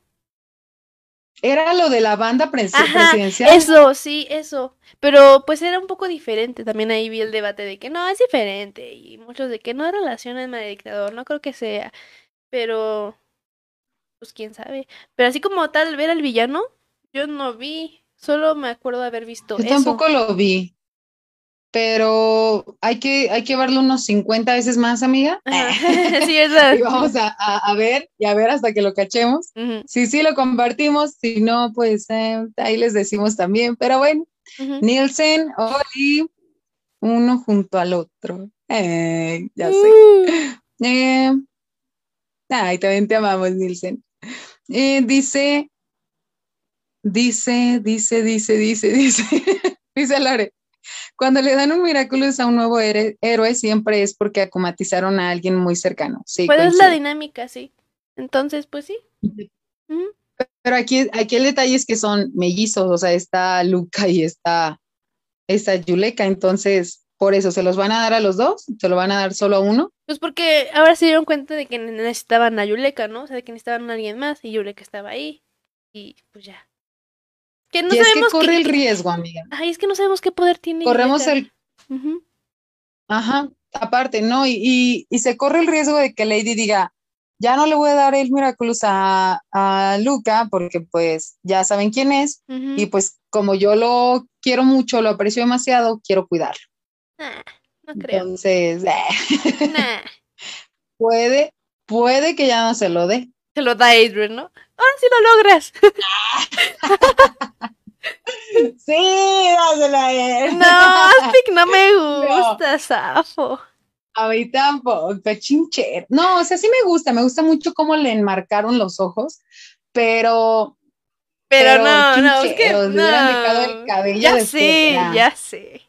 lo de la banda presidencial. Eso, sí, eso. Pero pues era un poco diferente. También ahí vi el debate de que no, es diferente. Y muchos de que no relaciona el dictador. No creo que sea. Pero, pues quién sabe. Pero así como tal, ver al villano, yo no vi. Solo me acuerdo de haber visto. Yo tampoco lo vi pero hay que, hay que verlo unos 50 veces más, amiga. sí, es verdad. y vamos a, a, ver y a ver hasta que lo cachemos. Si sí lo compartimos, si no, pues eh, ahí les decimos también. Pero bueno, Nielsen, Oli, uno junto al otro. Eh, ya sé. Uh. Eh, ay, también te amamos, Nielsen. dice, dice, dice, dice, dice, dice, dice Lore. Cuando le dan un Miraculous a un nuevo héroe, siempre es porque acomatizaron a alguien muy cercano. Sí, pues es la dinámica, sí. Entonces, pues sí. Pero aquí, aquí el detalle es que son mellizos, o sea, está Luca y está, está Yuleka, entonces por eso, ¿se los van a dar a los dos? ¿Se lo van a dar solo a uno? Pues porque ahora se dieron cuenta de que necesitaban a Yuleka, ¿no? O sea, de que necesitaban a alguien más y Yuleka estaba ahí. Y pues ya. Que no sabemos es que corre el riesgo, amiga. Ay, es que no sabemos qué poder tiene. Corremos el. Ajá, aparte, ¿no? Y, y, se corre el riesgo de que Lady diga, ya no le voy a dar el Miraculous a, a Luca, porque pues ya saben quién es, y pues como yo lo quiero mucho, lo aprecio demasiado, quiero cuidarlo. no creo. Entonces, puede, puede que ya no se lo dé. Se lo da Adrian, ¿no? ¡Ah, sí lo logras! sí, dásela él. No, Aspic no me gusta, Safo. A mí tampoco, chincher. No, o sea, sí me gusta, me gusta mucho cómo le enmarcaron los ojos, pero... Pero, no, no, es que no. el cabello ya sé, ya sé.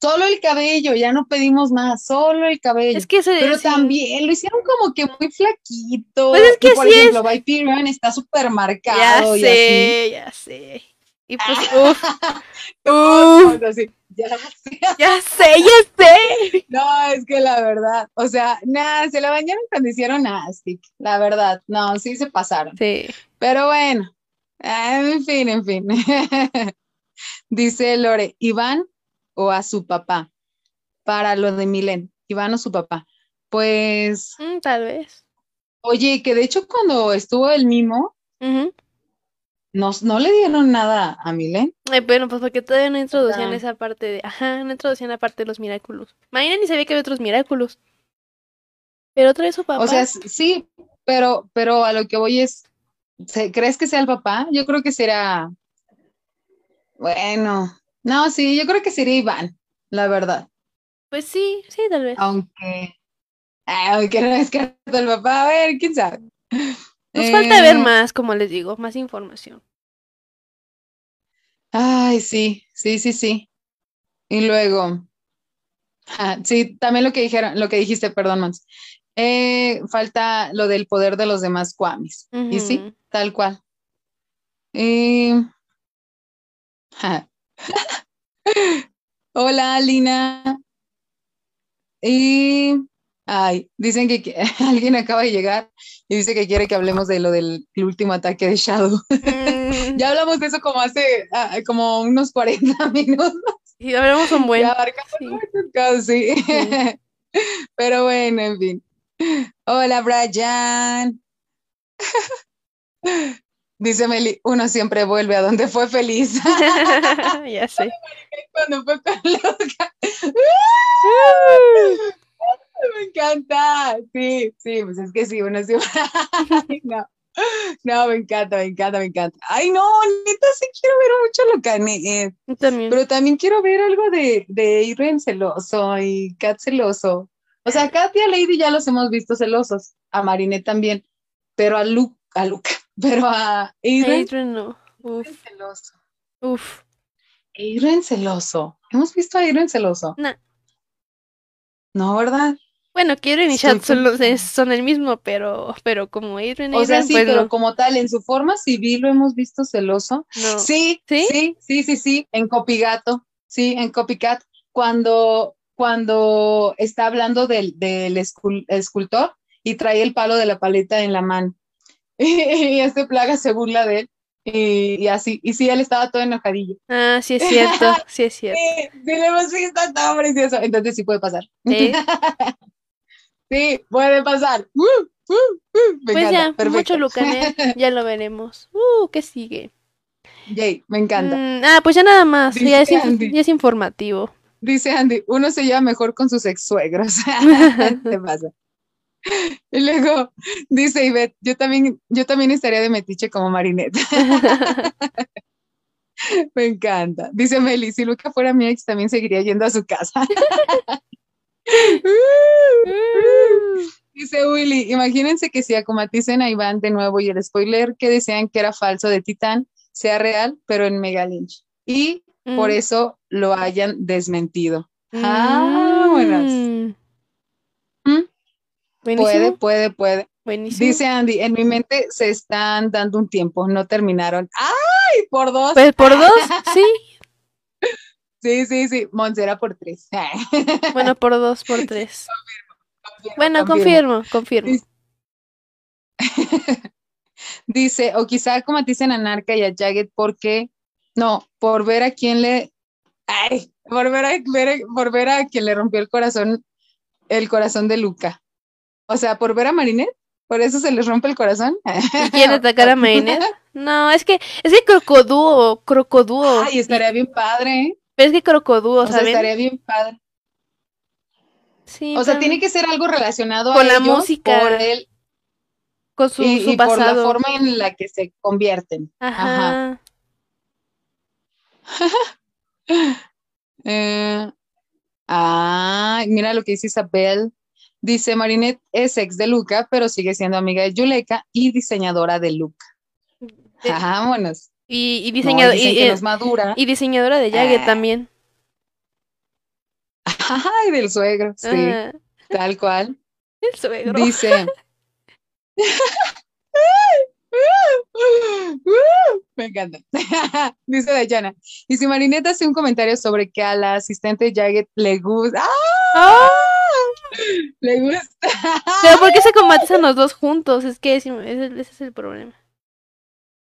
Solo el cabello, ya no pedimos más, solo el cabello. Es que Pero también lo hicieron como que muy flaquito. Pues es que por ejemplo, es... está súper marcado. Ya sé, ya sé. Y pues, uff. ya, sé. ya sé, ya sé. No, es que la verdad, o sea, nada, se la bañaron cuando hicieron así, la verdad, no, sí se pasaron. Sí. Pero bueno, en fin, en fin. Dice Lore, Iván o a su papá para lo de Milen, Iván o su papá. Pues. Mm, tal vez. Oye, que de hecho cuando estuvo el mimo, no le dieron nada a Milen. bueno, pues porque todavía no introducían esa parte de. Ajá, no introducían la parte de los Miraculous. Mañana ni sabía que había otros Miraculous. Pero otra vez su papá. O sea, sí, pero, pero a lo que voy es. ¿Crees que sea el papá? Yo creo que será. Bueno, no, sí, yo creo que sería Iván, la verdad. Pues sí, sí, tal vez. Aunque, aunque no es que el papá, a ver, quién sabe. Nos falta ver Eh, más, como les digo, más información. Ay, sí, sí, sí, sí. Y luego, ah, sí, también lo que dijeron, lo que dijiste, perdón, Mons. Eh, falta lo del poder de los demás Kwamis. Y sí, tal cual. Eh, ja. Hola, Lina. Y, ay, dicen que que- alguien acaba de llegar y dice que quiere que hablemos de lo del el último ataque de Shadow. Mm, Ya hablamos de eso como hace, ah, como unos 40 minutos. y hablamos un buen. Ya abarcamos sí. Pero bueno, en fin. Hola, Brian. Dice Meli, uno siempre vuelve a donde fue feliz. ya sé. Cuando fue con Luca. Me encanta. Sí, sí, pues es que sí, uno siempre. No. No, me encanta, me encanta, me encanta. Ay, no, neta, sí quiero ver mucho Lucanet. Yo también. Pero también quiero ver algo de, de celoso y Kat celoso. O sea, a Kat y a Lady ya los hemos visto celosos, a Marinette también, pero a Luke, a Luca, pero a Adrian no. Uf, celoso. uf. Irene celoso. ¿Hemos visto a Irene celoso? No. No, ¿verdad? Bueno, Kieran y Chad son, los- el mismo, pero, pero como Adrian y O sea, Adrian, sí, pues pero no. como tal, en su forma civil lo hemos visto celoso. No. Sí, ¿Sí? sí, sí, sí, sí, en Copigato, sí, en Copycat, cuando, cuando está hablando del, del escul- escultor y trae el palo de la paleta en la mano. Y este plaga se burla de él y, y así, y sí, él estaba todo enojadillo. Ah, sí es cierto, sí es cierto. Sí, sí, lo hemos visto, precioso. Entonces sí puede pasar. Sí. Sí, puede pasar. Uh, uh, uh. Pues encanta, ya, perfecto. mucho Lucanet, ya lo veremos. Uh, ¿qué sigue? Yay, me encanta. Mm, ah, pues ya nada más, ya es, ya informativo. Dice Andy, uno se lleva mejor con sus ex suegros. ¿Qué pasa? Y luego dice Ivette, yo también, yo también estaría de metiche como Marinette. Me encanta. Dice Meli, si Luca fuera mi ex, también seguiría yendo a su casa. Dice Willy, imagínense que si acomaticen a Iván de nuevo y el spoiler que decían que era falso de Titán sea real, pero en Mega Lynch. Y por Mm. eso lo hayan desmentido. Ah, buenas. Buenísimo, Puede, puede, puede. buenísimo. Dice Andy, en mi mente se están dando un tiempo, no terminaron. ¡Ay! Por dos. Pues por dos, sí. Sí, sí, sí. Montserrat por tres. Bueno, por dos, por tres. Confirmo, Bueno, confirmo. confirmo, confirmo. Dice, o quizá acomaticen a Narca y a Jagged porque, no, por ver a quién le, ay, por ver a, ver- por ver a quien le rompió el corazón, el corazón de Luca. O sea, por ver a Marinette, por eso se les rompe el corazón. ¿Y quieren atacar a Maynard? No, es que, es que Crocodúo, Crocodúo. Ay, estaría bien padre. Pero es que Crocodúo, O estaría bien padre. Sí, O sea, tiene que ser algo relacionado Con a la ellos música, por él con su, y, su y por la pasado. forma en la que se convierten. Ajá. Eh, ay, mira lo que dice Isabel. Dice Marinette es ex de Luca, pero sigue siendo amiga de Yuleka y diseñadora de Luca. De- Vámonos. y, y, diseñado- y, es madura. y diseñadora de Jagged Ah. también. Ay, del suegro, sí, tal cual. El suegro. Dice. Me encanta. Dice Dayana. Y si Marinette hace un comentario sobre que a la asistente Jagged le gusta. ¡Ah! ¡Ah! Le gusta. Pero ¿por qué se combaten los dos juntos? Es que ese, es el problema.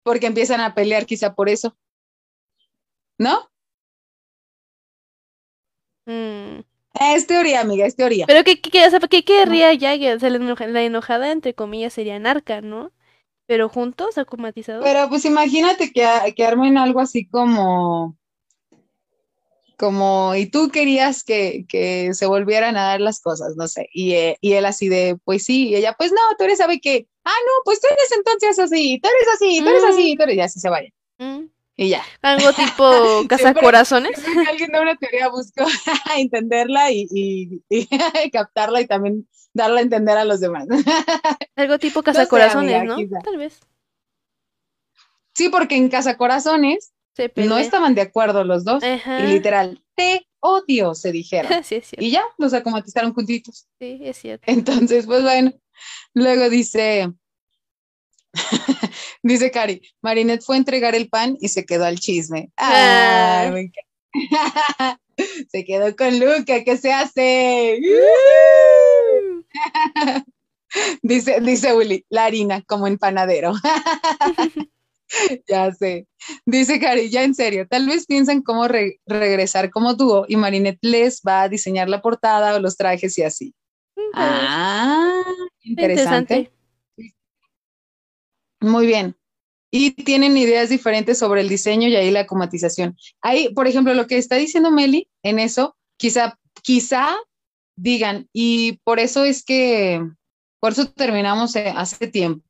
Porque empiezan a pelear, quizá por eso. ¿No? Mm. Es teoría, amiga, es teoría. Pero ¿qué, qué, o sea, ¿qué querría Jagged? O sea, la, enoja- la enojada, entre comillas, sería Narca, ¿no? Pero juntos, acomatizados. Pero pues imagínate que, que armen algo así como, como, y tú querías que, que se volvieran a dar las cosas, no sé, y, eh, y él así de, pues sí, y ella, pues no, tú eres, sabe que, ah, no, pues tú eres entonces así, tú eres así, tú eres así, tú eres, y así se vaya. Mm. Y ya. Algo tipo cazacorazones. Alguien da una teoría, busco entenderla y, y- y captarla y también darla a entender a los demás. Algo tipo sé, cazacorazones, amiga, ¿no? quizá. Tal vez. Sí, porque en Casa Corazones Se no estaban de acuerdo los dos. Ajá. Y literal, te odio, se dijeron. Sí. Y ya, los acomatizaron juntitos. Sí, es cierto. Entonces, pues bueno, luego dice, dice Cari, Marinette fue a entregar el pan y se quedó al chisme. Ah. Ay, encanta. Se quedó con Luca, ¿qué se hace? Dice, dice Uli, la harina como en panadero. Ya sé. Dice Cari, ya en serio, tal vez piensan cómo re- regresar como dúo y Marinette les va a diseñar la portada o los trajes y así. Ah, interesante. Muy bien. Y tienen ideas diferentes sobre el diseño y ahí la acomatización. Ahí, por ejemplo, lo que está diciendo Meli en eso, quizá, quizá digan, y por eso es que, por eso terminamos eh, hace tiempo.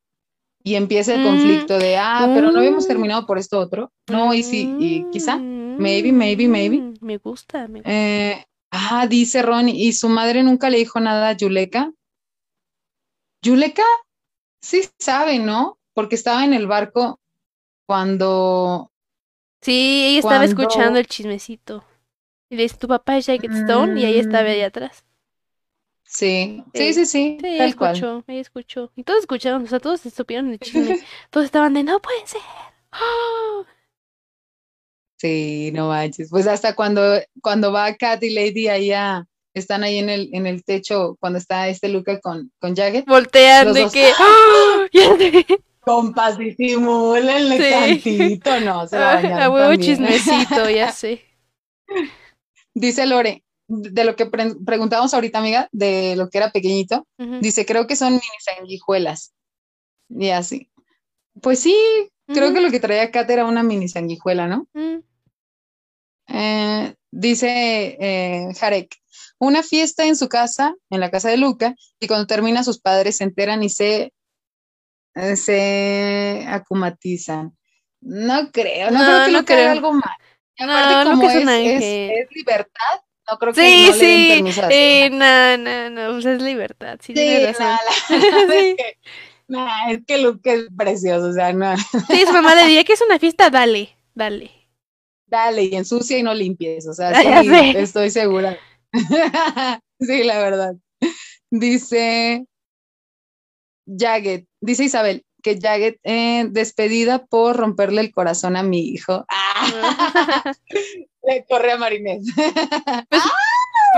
Y empieza el Mm. conflicto de, ah, pero no habíamos Mm. terminado por esto otro. No, y sí, y quizá. Mm, maybe, maybe, maybe. Me gusta, me gusta. Eh, ah, dice Ron, y su madre nunca le dijo nada a Yuleka. Yuleka sí sabe, ¿no? Porque estaba en el barco cuando. Sí, ella estaba cuando- escuchando el chismecito. Y le dice, tu papá es Stone, y ahí estaba ahí atrás. Sí, sí, Sí. sí, sí, tal cual. escuchó, escuchó. Y todos escucharon, o sea, todos se supieron el chisme. Todos estaban de, no puede ser. ¡Ah! Sí, no manches. Pues hasta cuando, cuando va Kat y Lady ahí a- están ahí en el, en el techo, cuando está este Luca con, con Jagged. Voltean de dos. que, ¡ah! Compas, disimúlenle Sí. tantito, no, se la A bañaron huevo también. chismecito, ya sé. Dice Lore, de lo que pre- preguntábamos ahorita, amiga, de lo que era pequeñito, dice, creo que son mini sanguijuelas. Y así. Pues sí, creo que lo que traía Kat era una mini sanguijuela, ¿no? Mm. Eh, dice eh, Jarek, una fiesta en su casa, en la casa de Luca, y cuando termina sus padres se enteran y se, eh, se acumatizan. No creo, no, No, creo que no haga creo. algo mal. Y aparte, como es es, es libertad, no creo que Sí, no sí. permiso Eh, nada. no, no, no, pues es libertad, sí, Sí, no, la es que, no, es que Luca es precioso, o sea, no, Sí, su mamá le diría que es una fiesta, dale, dale. dale y ensucia y no limpies, o sea, sí, estoy segura. Sí, la verdad. Dice Jagged, dice Isabel, que Jagged, eh, despedida por romperle el corazón a mi hijo. ¡Ah! Le corre a Marinette.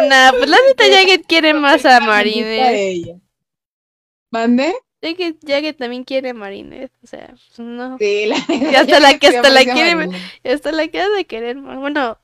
Nah, pues la neta Jagged quiere más a Marinette. ¿Mande? Jagged, Jagged también quiere a Marinette, o sea, pues no. Sí, la Y hasta la que hasta la quiere- hasta la queda de querer. Bueno,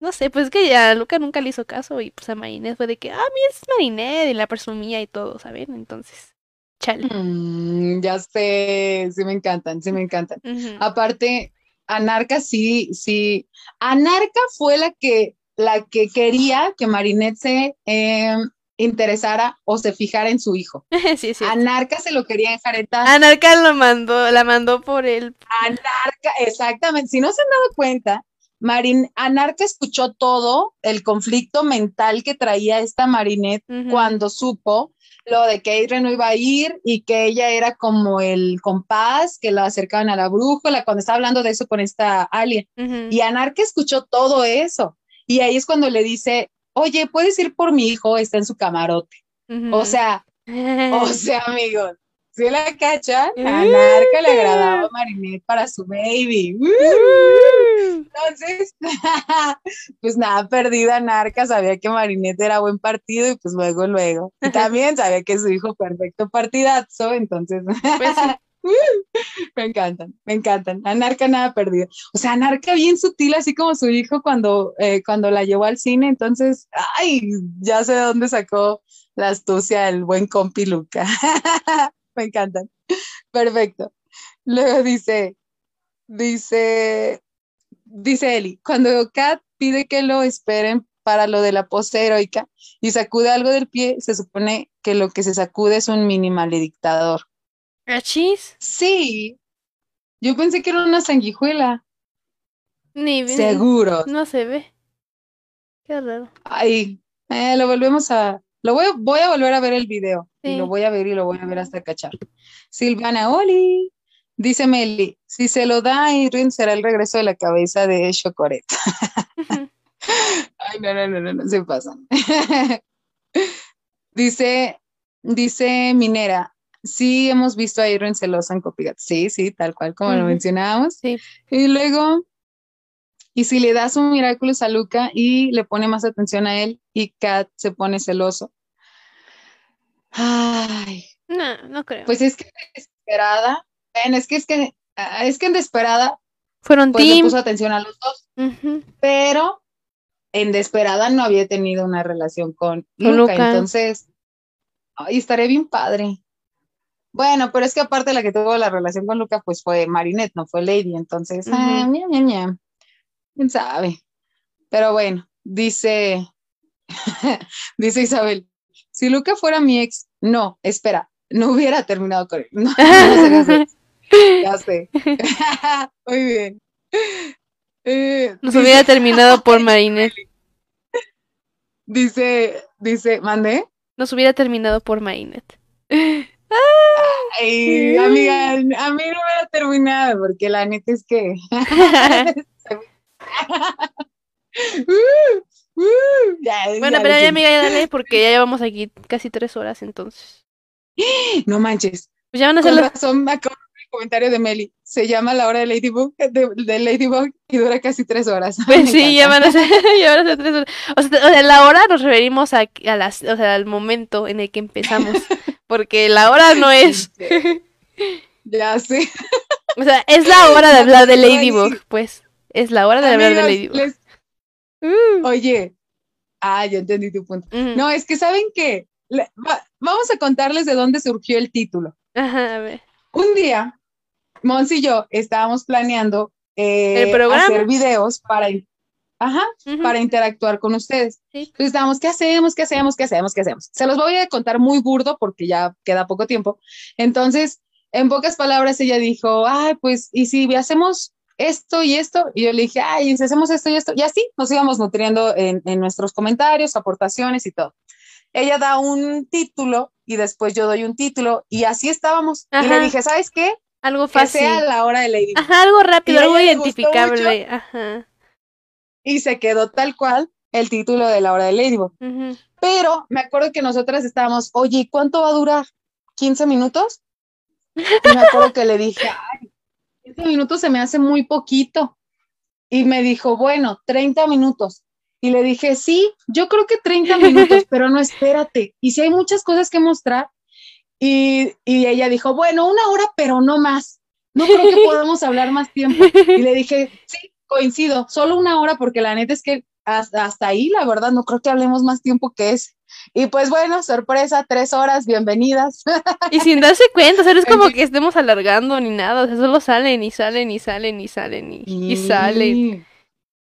no sé, pues es que ya Luca nunca le hizo caso y pues a Marinette fue de que, ah, mira, es Marinette y la presumía y todo, ¿saben? Entonces, chale. Mm, ya sé, sí me encantan, sí me encantan. Aparte, Anarca sí, sí. Anarca fue la que, la que quería que Marinette se eh, interesara o se fijara en su hijo. sí, sí. Anarca se lo quería enjaretar. Anarca lo mandó, la mandó por él. Anarca, exactamente. Si no se han dado cuenta, Marin, Anarca escuchó todo el conflicto mental que traía esta Marinette cuando supo lo de que Adrian no iba a ir y que ella era como el compás que la acercaban a la brújula cuando estaba hablando de eso con esta. Ujú. Y Anarca escuchó todo eso. Y ahí es cuando le dice, oye, puedes ir por mi hijo, está en su camarote. O sea, o sea, amigos, la cachan, a Anarca le agradaba Marinette para su baby. Entonces, pues nada, perdida Narca, sabía que Marinette era buen partido y pues luego, luego. Y también sabía que su hijo perfecto partidazo, entonces Pues sí. me encantan, me encantan. Anarca nada perdido. O sea, Anarca bien sutil, así como su hijo cuando, eh, cuando la llevó al cine, entonces, ay, ya sé de dónde sacó la astucia el buen compi Luca. me encantan. Perfecto. Luego dice, dice, dice Eli, cuando Kat pide que lo esperen para lo de la pose heroica y sacude algo del pie, se supone que lo que se sacude es un mini maledictador. ¿Achis? Sí, yo pensé que era una sanguijuela. Ni Seguro. No se ve. Qué raro. Ay, eh, lo volvemos a. Lo voy, voy a volver a ver el video. Y lo voy a ver y lo voy a ver hasta cachar. Silvana Oli. Dice Meli, si se lo da a Irwin será el regreso de la cabeza de Chocoret. Ay, no, no, no, no, no se pasan. dice, dice Minera, sí hemos visto a Irwin celosa en Copigat. Sí, sí, tal cual como lo mencionábamos. Sí. Y luego, y si le das un Miraculous a Luca y le pone más atención a él y Kat se pone celoso. Ay, No, no creo. pues es que desesperada, es que es que ah, es que en desesperada Fueron pues le puso atención a los dos, pero en desesperada no había tenido una relación con Con Luca, Luca. entonces ay, estaré bien padre. Bueno, pero es que aparte la que tuvo la relación con Luca pues fue Marinette, no fue Lady, entonces, ña, ña, ña. quién sabe. Pero bueno, dice dice Isabel, si Luca fuera mi ex, no, espera, no hubiera terminado con él. No, no sería. Ya sé. Muy bien. Eh, Nos dice- hubiera terminado por Marinette. Dice, dice, mandé. Nos hubiera terminado por Marinette. Ay, amiga, a mí no me hubiera terminado, porque la neta es que. Uh, uh, ya, Bueno, ya pero ya amiga, ya dale, porque ya llevamos aquí casi tres horas entonces. No manches. Pues ya van a ser Con razón me acabo el comentario de Meli. Se llama La Hora de Ladybug, de, de Ladybug y dura casi tres horas. Pues sí, ya van a ser, ya van a ser tres horas. O sea, o sea, la hora nos referimos a, a las, o sea, al momento en el que empezamos. Porque la hora no es. Ya sé. O sea, es la hora de La hablar de Ladybug, pues. Es la hora de hablar de Ladybug. les- Mm, Oye, ah, ya entendí tu punto. No, es que saben que vamos a contarles de dónde surgió el título. Ajá, a ver. Un día, Mons y yo estábamos planeando eh, hacer videos para, ajá, para interactuar con ustedes. Sí. Entonces estábamos, ¿qué hacemos? ¿Qué hacemos? ¿Qué hacemos? ¿Qué hacemos? Se los voy a contar muy burdo porque ya queda poco tiempo. Entonces, en pocas palabras, ella dijo, ay, pues, ¿y si hacemos esto y esto? Y yo le dije, ay, ¿y si hacemos esto y esto? Y así nos íbamos nutriendo en, en nuestros comentarios, aportaciones y todo. Ella da un título y después yo doy un título y así estábamos. Y le dije, ¿sabes qué? Algo Que fácil. sea la hora de Lady. Ajá, algo rápido, algo identificable. Ajá. Y se quedó tal cual el título de la hora de Ladybug. ujú. Pero me acuerdo que nosotras estábamos, oye, ¿y ¿cuánto va a durar? ¿15 minutos? Y me acuerdo que le dije, ay, 15 minutos se me hace muy poquito. Y me dijo, bueno, 30 minutos. Y le dije, sí, yo creo que 30 minutos, pero no espérate. Y si hay muchas cosas que mostrar. Y, y ella dijo, bueno, una hora, pero no más. No creo que podamos hablar más tiempo. Y le dije, sí, coincido, solo una hora, porque la neta es que hasta, hasta ahí, la verdad, no creo que hablemos más tiempo que ese. Y pues bueno, sorpresa, tres horas, bienvenidas. Y sin darse cuenta, o sea, no es como que estemos alargando ni nada, o sea, solo salen y salen y salen y salen y, y salen.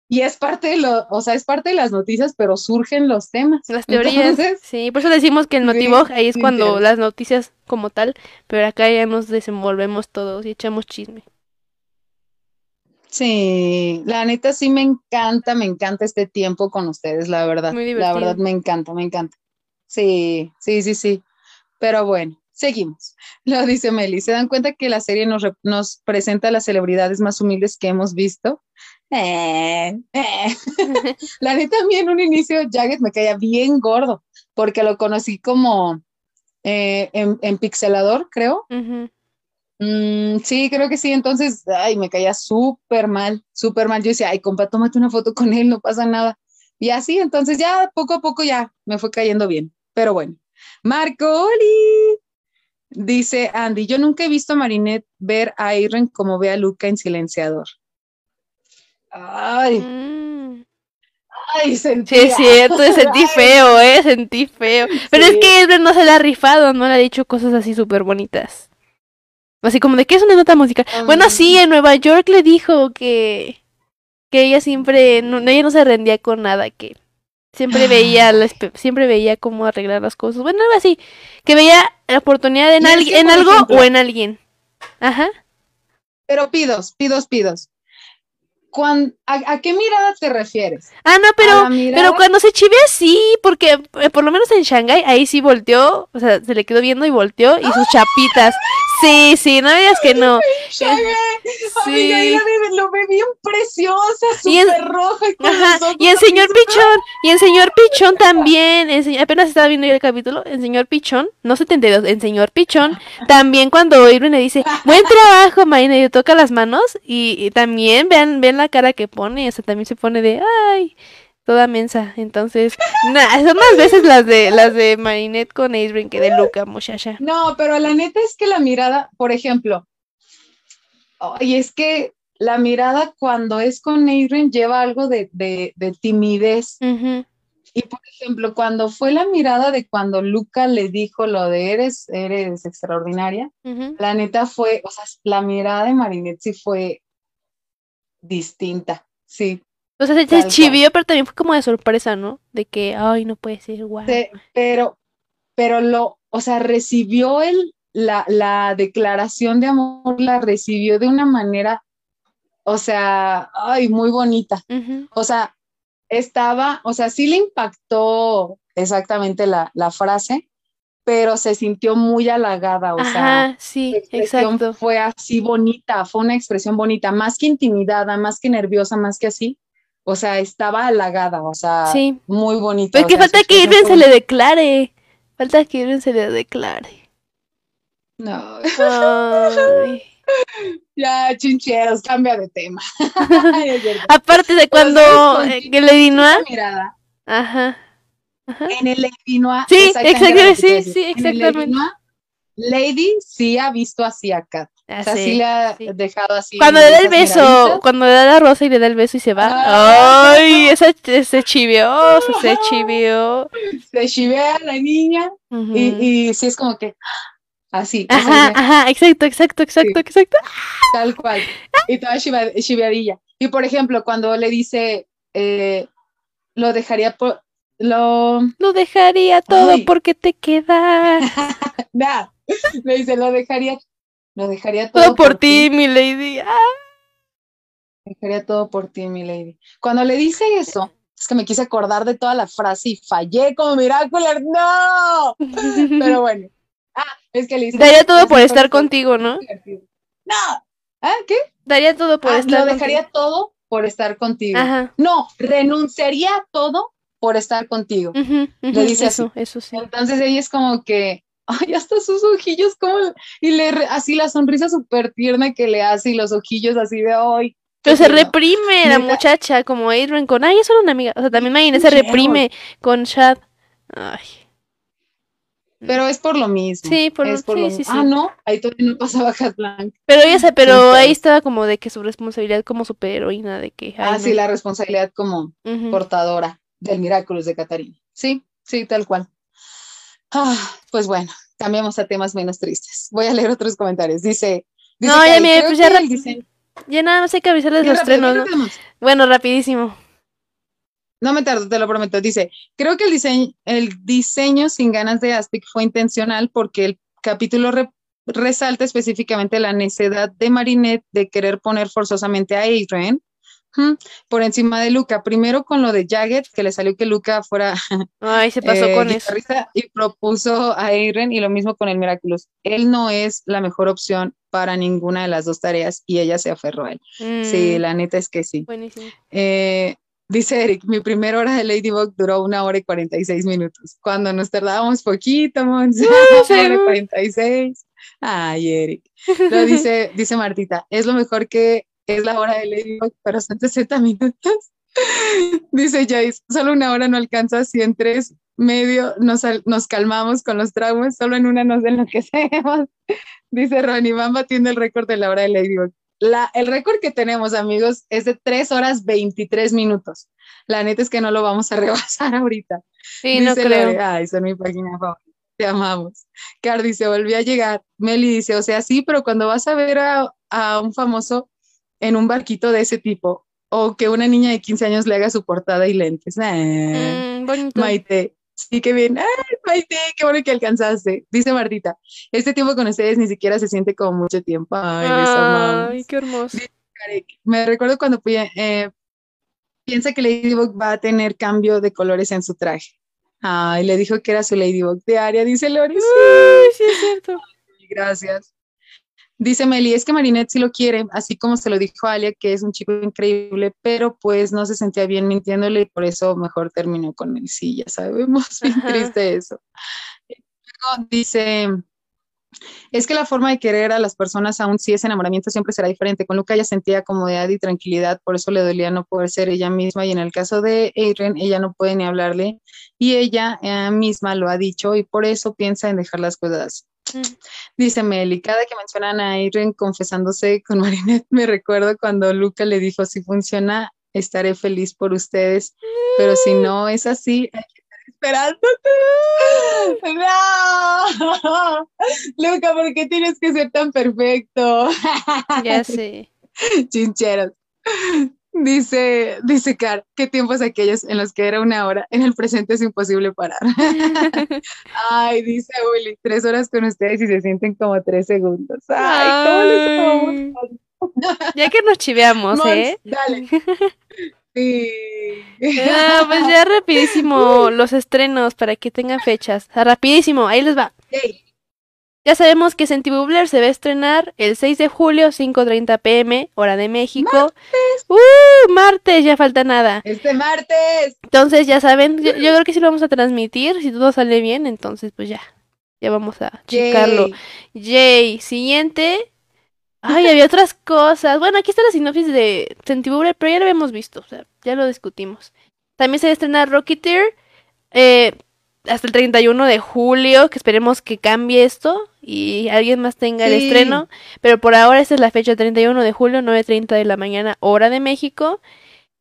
Y es parte de lo, o sea, es parte de las noticias, pero surgen los temas. Las teorías, Entonces, sí, por eso decimos que el sí, Notibog ahí es cuando las noticias como tal, pero acá ya nos desenvolvemos todos y echamos chisme. Sí, la neta sí me encanta, me encanta este tiempo con ustedes, la verdad. Muy La verdad divertido. me encanta, me encanta. Sí, sí, sí, sí. Pero bueno, seguimos. Lo dice Meli. ¿Se dan cuenta que la serie nos, nos presenta a las celebridades más humildes que hemos visto? Eh, eh. La neta, a mí en un inicio Jagged me caía bien gordo, porque lo conocí como eh, en, en Pixelador, creo. Mm, sí, creo que sí. Entonces, ay, me caía súper mal, súper mal. Yo decía, ay, compa, tómate una foto con él, no pasa nada. Y así, entonces ya poco a poco ya me fue cayendo bien. Pero bueno, Marco Oli. Dice Andy, yo nunca he visto a Marinette ver a Irene como ve a Luca en silenciador. Ay, Mm. ay, Sí, sentí. es cierto, sentí Ay, feo, eh, sentí feo. Pero es Sí. que Edward no se la ha rifado, no le ha dicho cosas así súper bonitas. Así como de que es una nota musical. Bueno, Mm. sí, en Nueva York le dijo que que ella siempre no, ella no se rendía con nada, que siempre veía la espe- siempre veía cómo arreglar las cosas. Bueno, algo así, que veía la oportunidad en, algo ejemplo- o en alguien. Ajá. Pero pidos, pidos, pidos. cuan- ¿a, a qué mirada te refieres? Ah, no, ¿A pero, pero cuando se chivea sí, porque eh, por lo menos en Shanghai ahí sí volteó, o sea, se le quedó viendo y volteó y sus chapitas. Sí, sí, no digas que no. Sí. lo ve bien preciosa, súper roja. y y el señor Pichón, y el señor Pichón también, el apenas estaba viendo yo el capítulo, el señor Pichón, no 72, el señor Pichón, también cuando Irwin le dice, buen trabajo, Marina, y le toca las manos, y, y también vean, vean la cara que pone, o sea, también se pone de, ay, toda mensa, entonces, nah, son más veces las de, las de Marinette con Irwin que de Luca, muchacha. No, pero la neta es que la mirada, por ejemplo, y es que la mirada cuando es con Adrian lleva algo de, de, de timidez. Y por ejemplo, cuando fue la mirada de cuando Luca le dijo lo de eres, eres extraordinaria, la neta fue, o sea, la mirada de Marinette sí fue distinta, sí. O sea, se, chivió, pero también fue como de sorpresa, ¿no? De que, ay, no puede ser, guau. Pe- pero, pero lo, o sea, recibió el, la, la declaración de amor, la recibió de una manera, o sea, ay, muy bonita. O sea, estaba, o sea, sí le impactó exactamente la, la frase, pero se sintió muy halagada, o sea, Ajá, sí, su expresión exacto. fue así bonita, fue una expresión bonita, más que intimidada, más que nerviosa, más que así. O sea, estaba halagada, o sea, Sí. muy bonita. Pero o que sea, falta que Irving se le declare. Falta que Irving se le declare. No, Ay. ya, chincheros, cambia de tema. Es. Aparte de cuando ¿sabes con eh, que Lady mirada, Ajá. Ajá. en el Lady Noir, Sí, exactamente sí, sí, En el Lady exactamente. Noir, Lady sí ha visto así a Kat. Ah, O sea, sí, sí, le ha sí. dejado así. Cuando le da el beso, miraditas. cuando le da la rosa y le da el beso y se va. Ah. Ay, esa se chivió, se- se chivió. Se chivea la niña y, y sí es como que así, Ajá, ajá, exacto, exacto, exacto, Sí. exacto. tal cual. Y toda chiveadilla. Y por ejemplo, cuando le dice, eh, lo dejaría por. Lo. Lo dejaría todo Ay. porque te quedas. Nah, le dice, lo dejaría. Lo dejaría todo, Todo por ti, mi lady. Ah. Dejaría todo por ti, mi lady. Cuando le dice eso, es que me quise acordar de toda la frase y fallé como Miracular. ¡No! Pero bueno. Ah, es que le dice. Daría todo "Las por estar contigo, ¿no? divertidas". No. ¿Ah, qué? Daría todo por Ah, estar lo dejaría todo por estar contigo. Ajá. No, renunciaría a todo por estar contigo. Le ujú, dice eso, eso sí. Entonces ella es como que, ay, hasta sus ojillos, como, y le, así la sonrisa súper tierna que le hace y los ojillos así de, ay. Pero se tierno". reprime la muchacha, como Adrian con, ay, es solo una amiga. O sea, también Mayne se reprime con Shad. Ay. Pero es por lo mismo. Sí, por lo- es por sí, lo sí, mismo. sí. Ah, no, ahí todavía no pasaba Cat Blanc. Pero ella se, pero ahí estaba como de que su responsabilidad como superheroína, de que, Ah, no. sí, la responsabilidad como portadora del Miraculous de Catarina. Sí, sí, tal cual. Ah, pues bueno, cambiamos a temas menos tristes. Voy a leer otros comentarios. Dice, dice No, ya, mire, pues ya diseño- Ya nada más hay que avisarles los bien ¿no? Bueno, rapidísimo. No me tardo, te lo prometo. Dice, creo que el diseño, el diseño sin ganas de Aspic fue intencional porque el capítulo re- resalta específicamente la necedad de Marinette de querer poner forzosamente a Adrian. Por encima de Luca. Primero con lo de Jagged, que le salió que Luca fuera Ay, se pasó eh, con eso. y propuso a Adrian y lo mismo con el Miraculous. Él no es la mejor opción para ninguna de las dos tareas y ella se aferró a él. Sí, Mm, la neta es que sí. Buenísimo. Eh, dice Eric, mi primera hora de Ladybug duró una hora y 46 minutos. Cuando nos tardábamos poquito, Monse, una hora y seguro. 46. Ay, Eric. Lo dice, dice Martita, es lo mejor que es la hora de Ladybug, pero son 60 minutos. Dice Jace, solo una hora no alcanza si en tres medio nos, nos calmamos con los traumas, solo en una nos enloquecemos. Dice Ronnie, van batiendo el récord de la hora de Ladybug. La, el récord que tenemos, amigos, es de 3 horas 23 minutos. La neta es que no lo vamos a rebasar ahorita. Sí, no Dice creo. Lore, Ay, son mi página favorita. Te amamos. Car dice, volví a llegar. Meli dice, o sea, sí, pero cuando vas a ver a, a un famoso en un barquito de ese tipo, o que una niña de 15 años le haga su portada y lentes. Ah, Mm. Maite, sí que bien. Ay, Maite, qué bueno que alcanzaste. Dice Martita, este tiempo con ustedes ni siquiera se siente como mucho tiempo. Ay. Ay, qué hermoso. Me recuerdo cuando eh, piensa que Ladybug va a tener cambio de colores en su traje. Ay, le dijo que era su Ladybug diaria, dice Lori. sí, es cierto. Gracias. Dice Meli, es que Marinette sí lo quiere, así como se lo dijo a Alia, que es un chico increíble, pero pues no se sentía bien mintiéndole y por eso mejor terminó con él. Sí, ya sabemos, bien triste eso. dice, es que la forma de querer a las personas, aún si es enamoramiento, siempre será diferente. Con Luca ella sentía comodidad y tranquilidad, por eso le dolía no poder ser ella misma. Y en el caso de Adrian, ella no puede ni hablarle y ella eh, misma lo ha dicho y por eso piensa en dejar las cosas. Dice Meli, cada que mencionan a Irene confesándose con Marinette, me recuerdo cuando Luca le dijo, si funciona, estaré feliz por ustedes, pero si no es así, hay que estar esperándote. No, Luca, ¿por qué tienes que ser tan perfecto? Ya sé. Chincheros. Dice, dice Car, qué tiempos aquellos en los que era una hora, en el presente es imposible parar. Ay, dice Willy, tres horas con ustedes y se sienten como tres segundos. Ay, ¿cómo Ya que nos chiveamos, ¿eh? Dale. Sí. Ah, pues ya rapidísimo los estrenos para que tengan fechas. rapidísimo, ahí les va. Ya sabemos que Sentibubler se va a estrenar el 6 de julio, 5.30 pm, hora de México. ¡Martes! ¡Uh! Martes, ya falta nada. Este martes. Entonces, ya saben, yo, creo que sí lo vamos a transmitir, si todo sale bien, entonces pues ya, ya vamos a checarlo. Yay. Siguiente. Ay, había otras cosas. Bueno, aquí está la sinopsis de Sentibubler, pero ya lo habíamos visto, o sea, ya lo discutimos. También se va a estrenar Rocketeer. Eh, hasta el 31 de julio, que esperemos que cambie esto y alguien más tenga el estreno. Pero por ahora esta es la fecha, 31 de julio, 9.30 de la mañana, hora de México.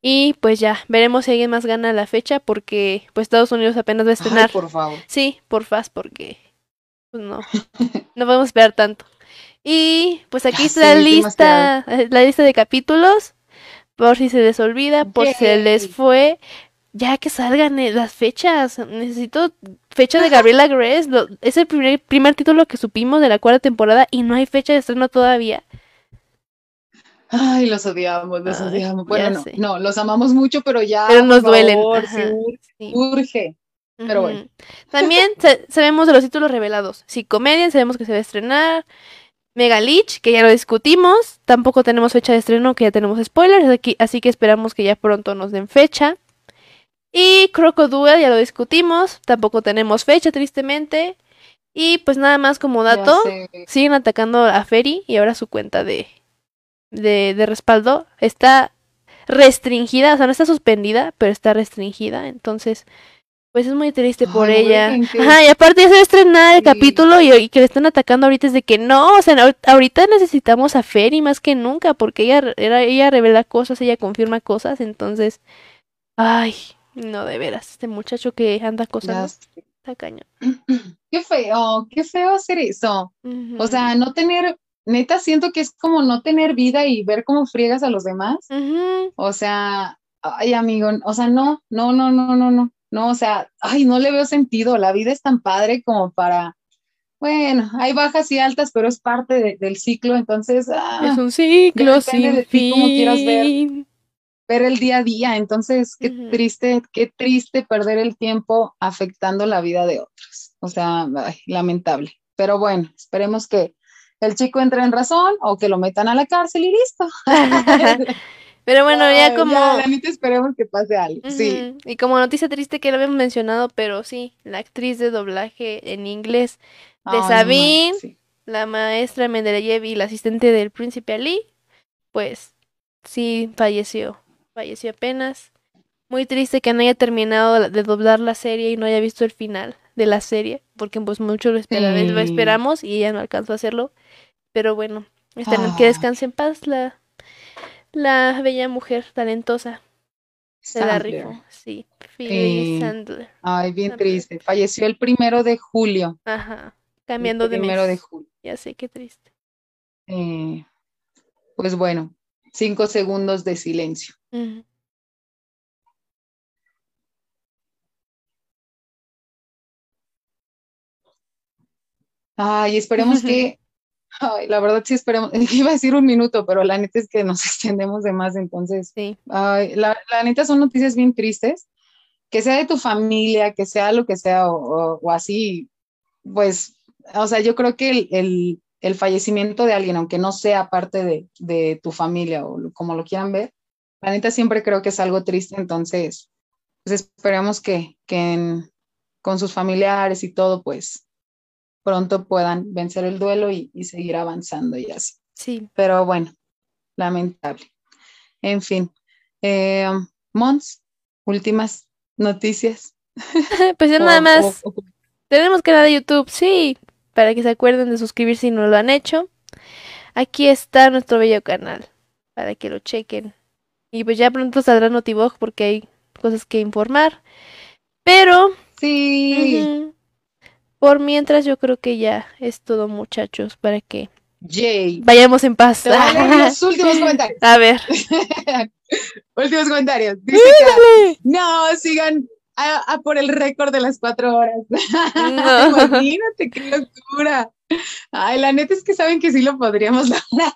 Y pues ya, veremos si alguien más gana la fecha porque pues Estados Unidos apenas va a estrenar. por favor. Sí, por fast porque pues no, no podemos esperar tanto. Y pues aquí está la lista, eh, la lista de capítulos, por si se les olvida, por si se les fue ya que salgan eh, las fechas. Necesito fecha de Gabriela Grace. es el primer, primer título que supimos de la cuarta temporada y no hay fecha de estreno todavía. Ay, los odiamos, los odiamos. Bueno, no, los amamos mucho, pero ya. Pero nos duelen. urge. Pero bueno. También sabemos de los títulos revelados. Psicomedia, sabemos que se va a estrenar. Megalich, que ya lo discutimos. Tampoco tenemos fecha de estreno, que ya tenemos spoilers. Aquí, así que esperamos que ya pronto nos den fecha. Y Crocodile, ya lo discutimos, tampoco tenemos fecha, tristemente. Y pues nada más como dato, siguen atacando a Ferry y ahora su cuenta de, de, de respaldo está restringida, o sea, no está suspendida, pero está restringida. Entonces, pues es muy triste por ella. Ajá, y aparte ya se va a estrenar el capítulo y, que le están atacando ahorita es de que no, o sea, ahorita necesitamos a Ferry más que nunca, porque ella, ella revela cosas, ella confirma cosas, entonces, ay, no, de veras, este muchacho que anda cosas está cañón. Qué feo, qué feo hacer eso. O sea, no tener, neta, siento que es como no tener vida y ver cómo friegas a los demás. O sea, ay, amigo, o sea, no, no, no, no, no, no. No, o sea, ay, no le veo sentido. La vida es tan padre como para, bueno, hay bajas y altas, pero es parte del ciclo, entonces. Ah, es un ciclo sin fin. Como quieras ver ver el día a día. Entonces, qué triste, qué triste perder el tiempo afectando la vida de otros. O sea, lamentable. Pero bueno, esperemos que el chico entre en razón o que lo metan a la cárcel y listo. Pero bueno, ya como. Ya, esperemos que pase algo. Sí. Y como noticia triste que lo habíamos mencionado, pero sí, la actriz de doblaje en inglés de Sabine, la maestra Mendeleev y la asistente del príncipe Ali, pues sí falleció falleció apenas. Muy triste que no haya terminado de doblar la serie y no haya visto el final de la serie, porque pues mucho lo, lo esperamos y ella no alcanzó a hacerlo. Pero bueno, que ah. descanse en paz la, la bella mujer talentosa. Se la rifó, sí. Sandler. Ay, bien triste. Falleció el primero de julio. Ajá. Cambiando de primero de julio. Ya sé, qué triste. pues bueno, cinco segundos de silencio. Ay, esperemos que, Ay, la verdad sí esperemos, iba a decir un minuto, pero la neta es que nos extendemos de más, entonces, Sí. ay, la, la neta son noticias bien tristes, que sea de tu familia, que sea lo que sea, o, o- o así, pues, o sea, yo creo que el, el- el fallecimiento de alguien, aunque no sea parte de, de tu familia o como lo quieran ver, la neta siempre creo que es algo triste, entonces, pues esperemos que, que en- con sus familiares y todo, pues pronto puedan vencer el duelo y, y seguir avanzando y así. Sí. Pero bueno, lamentable. En fin, eh, Mons, últimas noticias. Pues ya nada más. o- o- Tenemos canal de YouTube, sí, para que se acuerden de suscribirse si no lo han hecho. Aquí está nuestro bello canal, para que lo chequen. Y pues ya pronto saldrá Notivog porque hay cosas que informar. Pero, sí, por mientras yo creo que ya es todo muchachos, para que Jay. vayamos en paz. Te voy a leer los últimos comentarios. A ver, últimos comentarios. Dice que no, sigan a, a por el récord de las cuatro horas. No. Imagínate qué locura. Ay, la neta es que saben que sí lo podríamos lograr.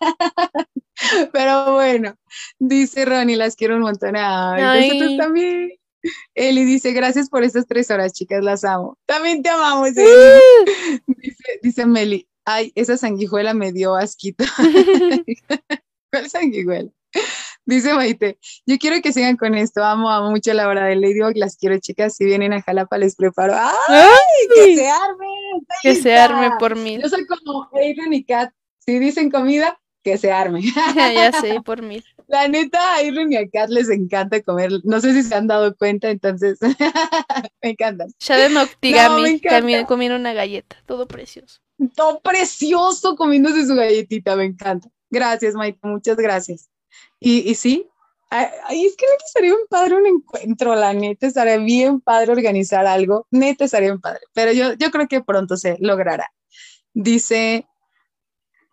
Pero bueno, dice Ronnie, las quiero un montón. Ay, Ay. nosotros también. Eli dice, gracias por estas tres horas, chicas, las amo. También te amamos, Eli. Dice, dice Meli, ay, esa sanguijuela me dio asquito. ¿Cuál sanguijuela? Dice Maite, yo quiero que sigan con esto, amo, amo mucho la hora de Ladybug, las quiero chicas, si vienen a Jalapa les preparo. ¡Ay, que se arme! que se arme por mil. Yo soy como Adrian y Kat, si dicen comida, que se arme. ya sé, por mil. La neta, a Irene y a Kat les encanta comer, no sé si se han dado cuenta, entonces me encantan. Shaden No, Octigami encanta. también comieron una galleta, todo precioso. Todo precioso comiéndose su galletita, me encanta. Gracias, Maite, muchas gracias. Y, y sí, ay, es que neta estaría bien padre un encuentro, la neta estaría bien padre organizar algo, neta estaría bien padre, pero yo, yo creo que pronto se logrará. Dice,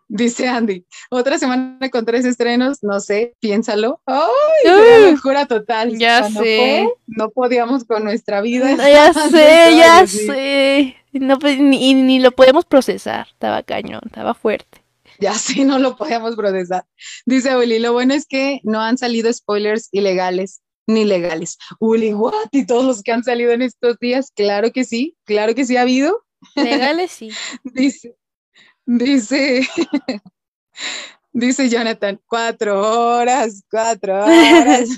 dice Andy, otra semana con tres estrenos, no sé, piénsalo. ¡Ay! Uh, locura total. ya Cuando sé. fue, no podíamos con nuestra vida. Ya Entonces, sé, ya sé. No, pues, ni, ni lo podemos procesar. Estaba cañón, estaba fuerte. Ya sí, no lo podíamos procesar. Dice Uli, lo bueno es que no han salido spoilers ilegales ni legales. Uli, what? Y todos los que han salido en estos días, claro que sí, claro que sí ha habido. Legales sí. Dice, dice, dice Jonathan, cuatro horas, cuatro horas.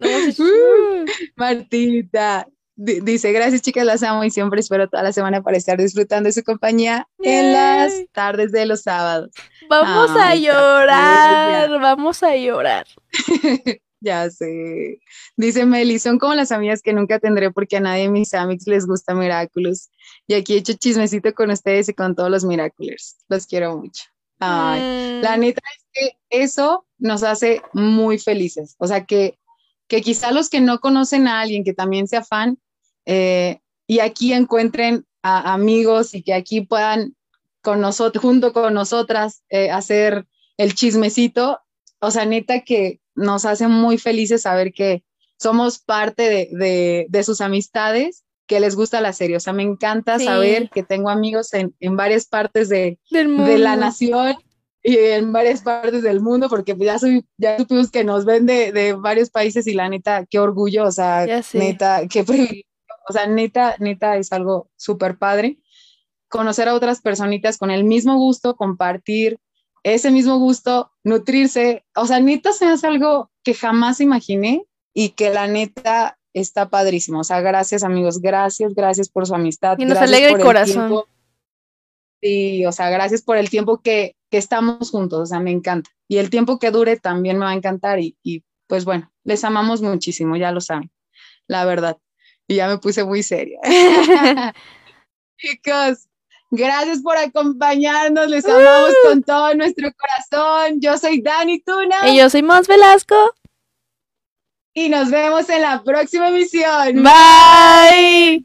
Uh, Martita, dice, gracias chicas, las amo y siempre espero toda la semana para estar disfrutando de su compañía en las tardes de los sábados. Vamos a llorar, vamos a llorar. Ya sé. Dice Meli, son como las amigas que nunca tendré porque a nadie de mis amics les gusta Miraculous. Y aquí he hecho chismecito con ustedes y con todos los Miraculous. Los quiero mucho. Ay, Mm, la neta es que eso nos hace muy felices. O sea, que, que quizá los que no conocen a alguien que también sea fan eh, y aquí encuentren a amigos y que aquí puedan con nosotros, junto con nosotras, eh, hacer el chismecito. O sea, neta que nos hace muy felices saber que somos parte de, de- de sus amistades, que les gusta la serie. O sea, me encanta Sí. saber que tengo amigos en, en varias partes de, del de la nación y en varias partes del mundo, porque pues ya, soy, ya supimos que nos ven de, de varios países y la neta, qué orgullo, o sea, neta, qué privilegio, o sea, neta, neta es algo súper padre. Conocer a otras personitas con el mismo gusto, compartir ese mismo gusto, nutrirse, o sea, neta se hace algo que jamás imaginé y que la neta está padrísimo. O sea, gracias amigos, gracias, gracias por su amistad. Y nos alegra el corazón. tiempo. Sí, o sea, gracias por el tiempo que, que estamos juntos, o sea, me encanta. Y el tiempo que dure también me va a encantar y, y pues bueno, les amamos muchísimo, ya lo saben, la verdad. Y ya me puse muy seria. Chicos, gracias por acompañarnos, les amamos con todo nuestro corazón. Yo soy Dani Tuna Y yo soy Mons Velasco. y nos vemos en la próxima emisión. Bye.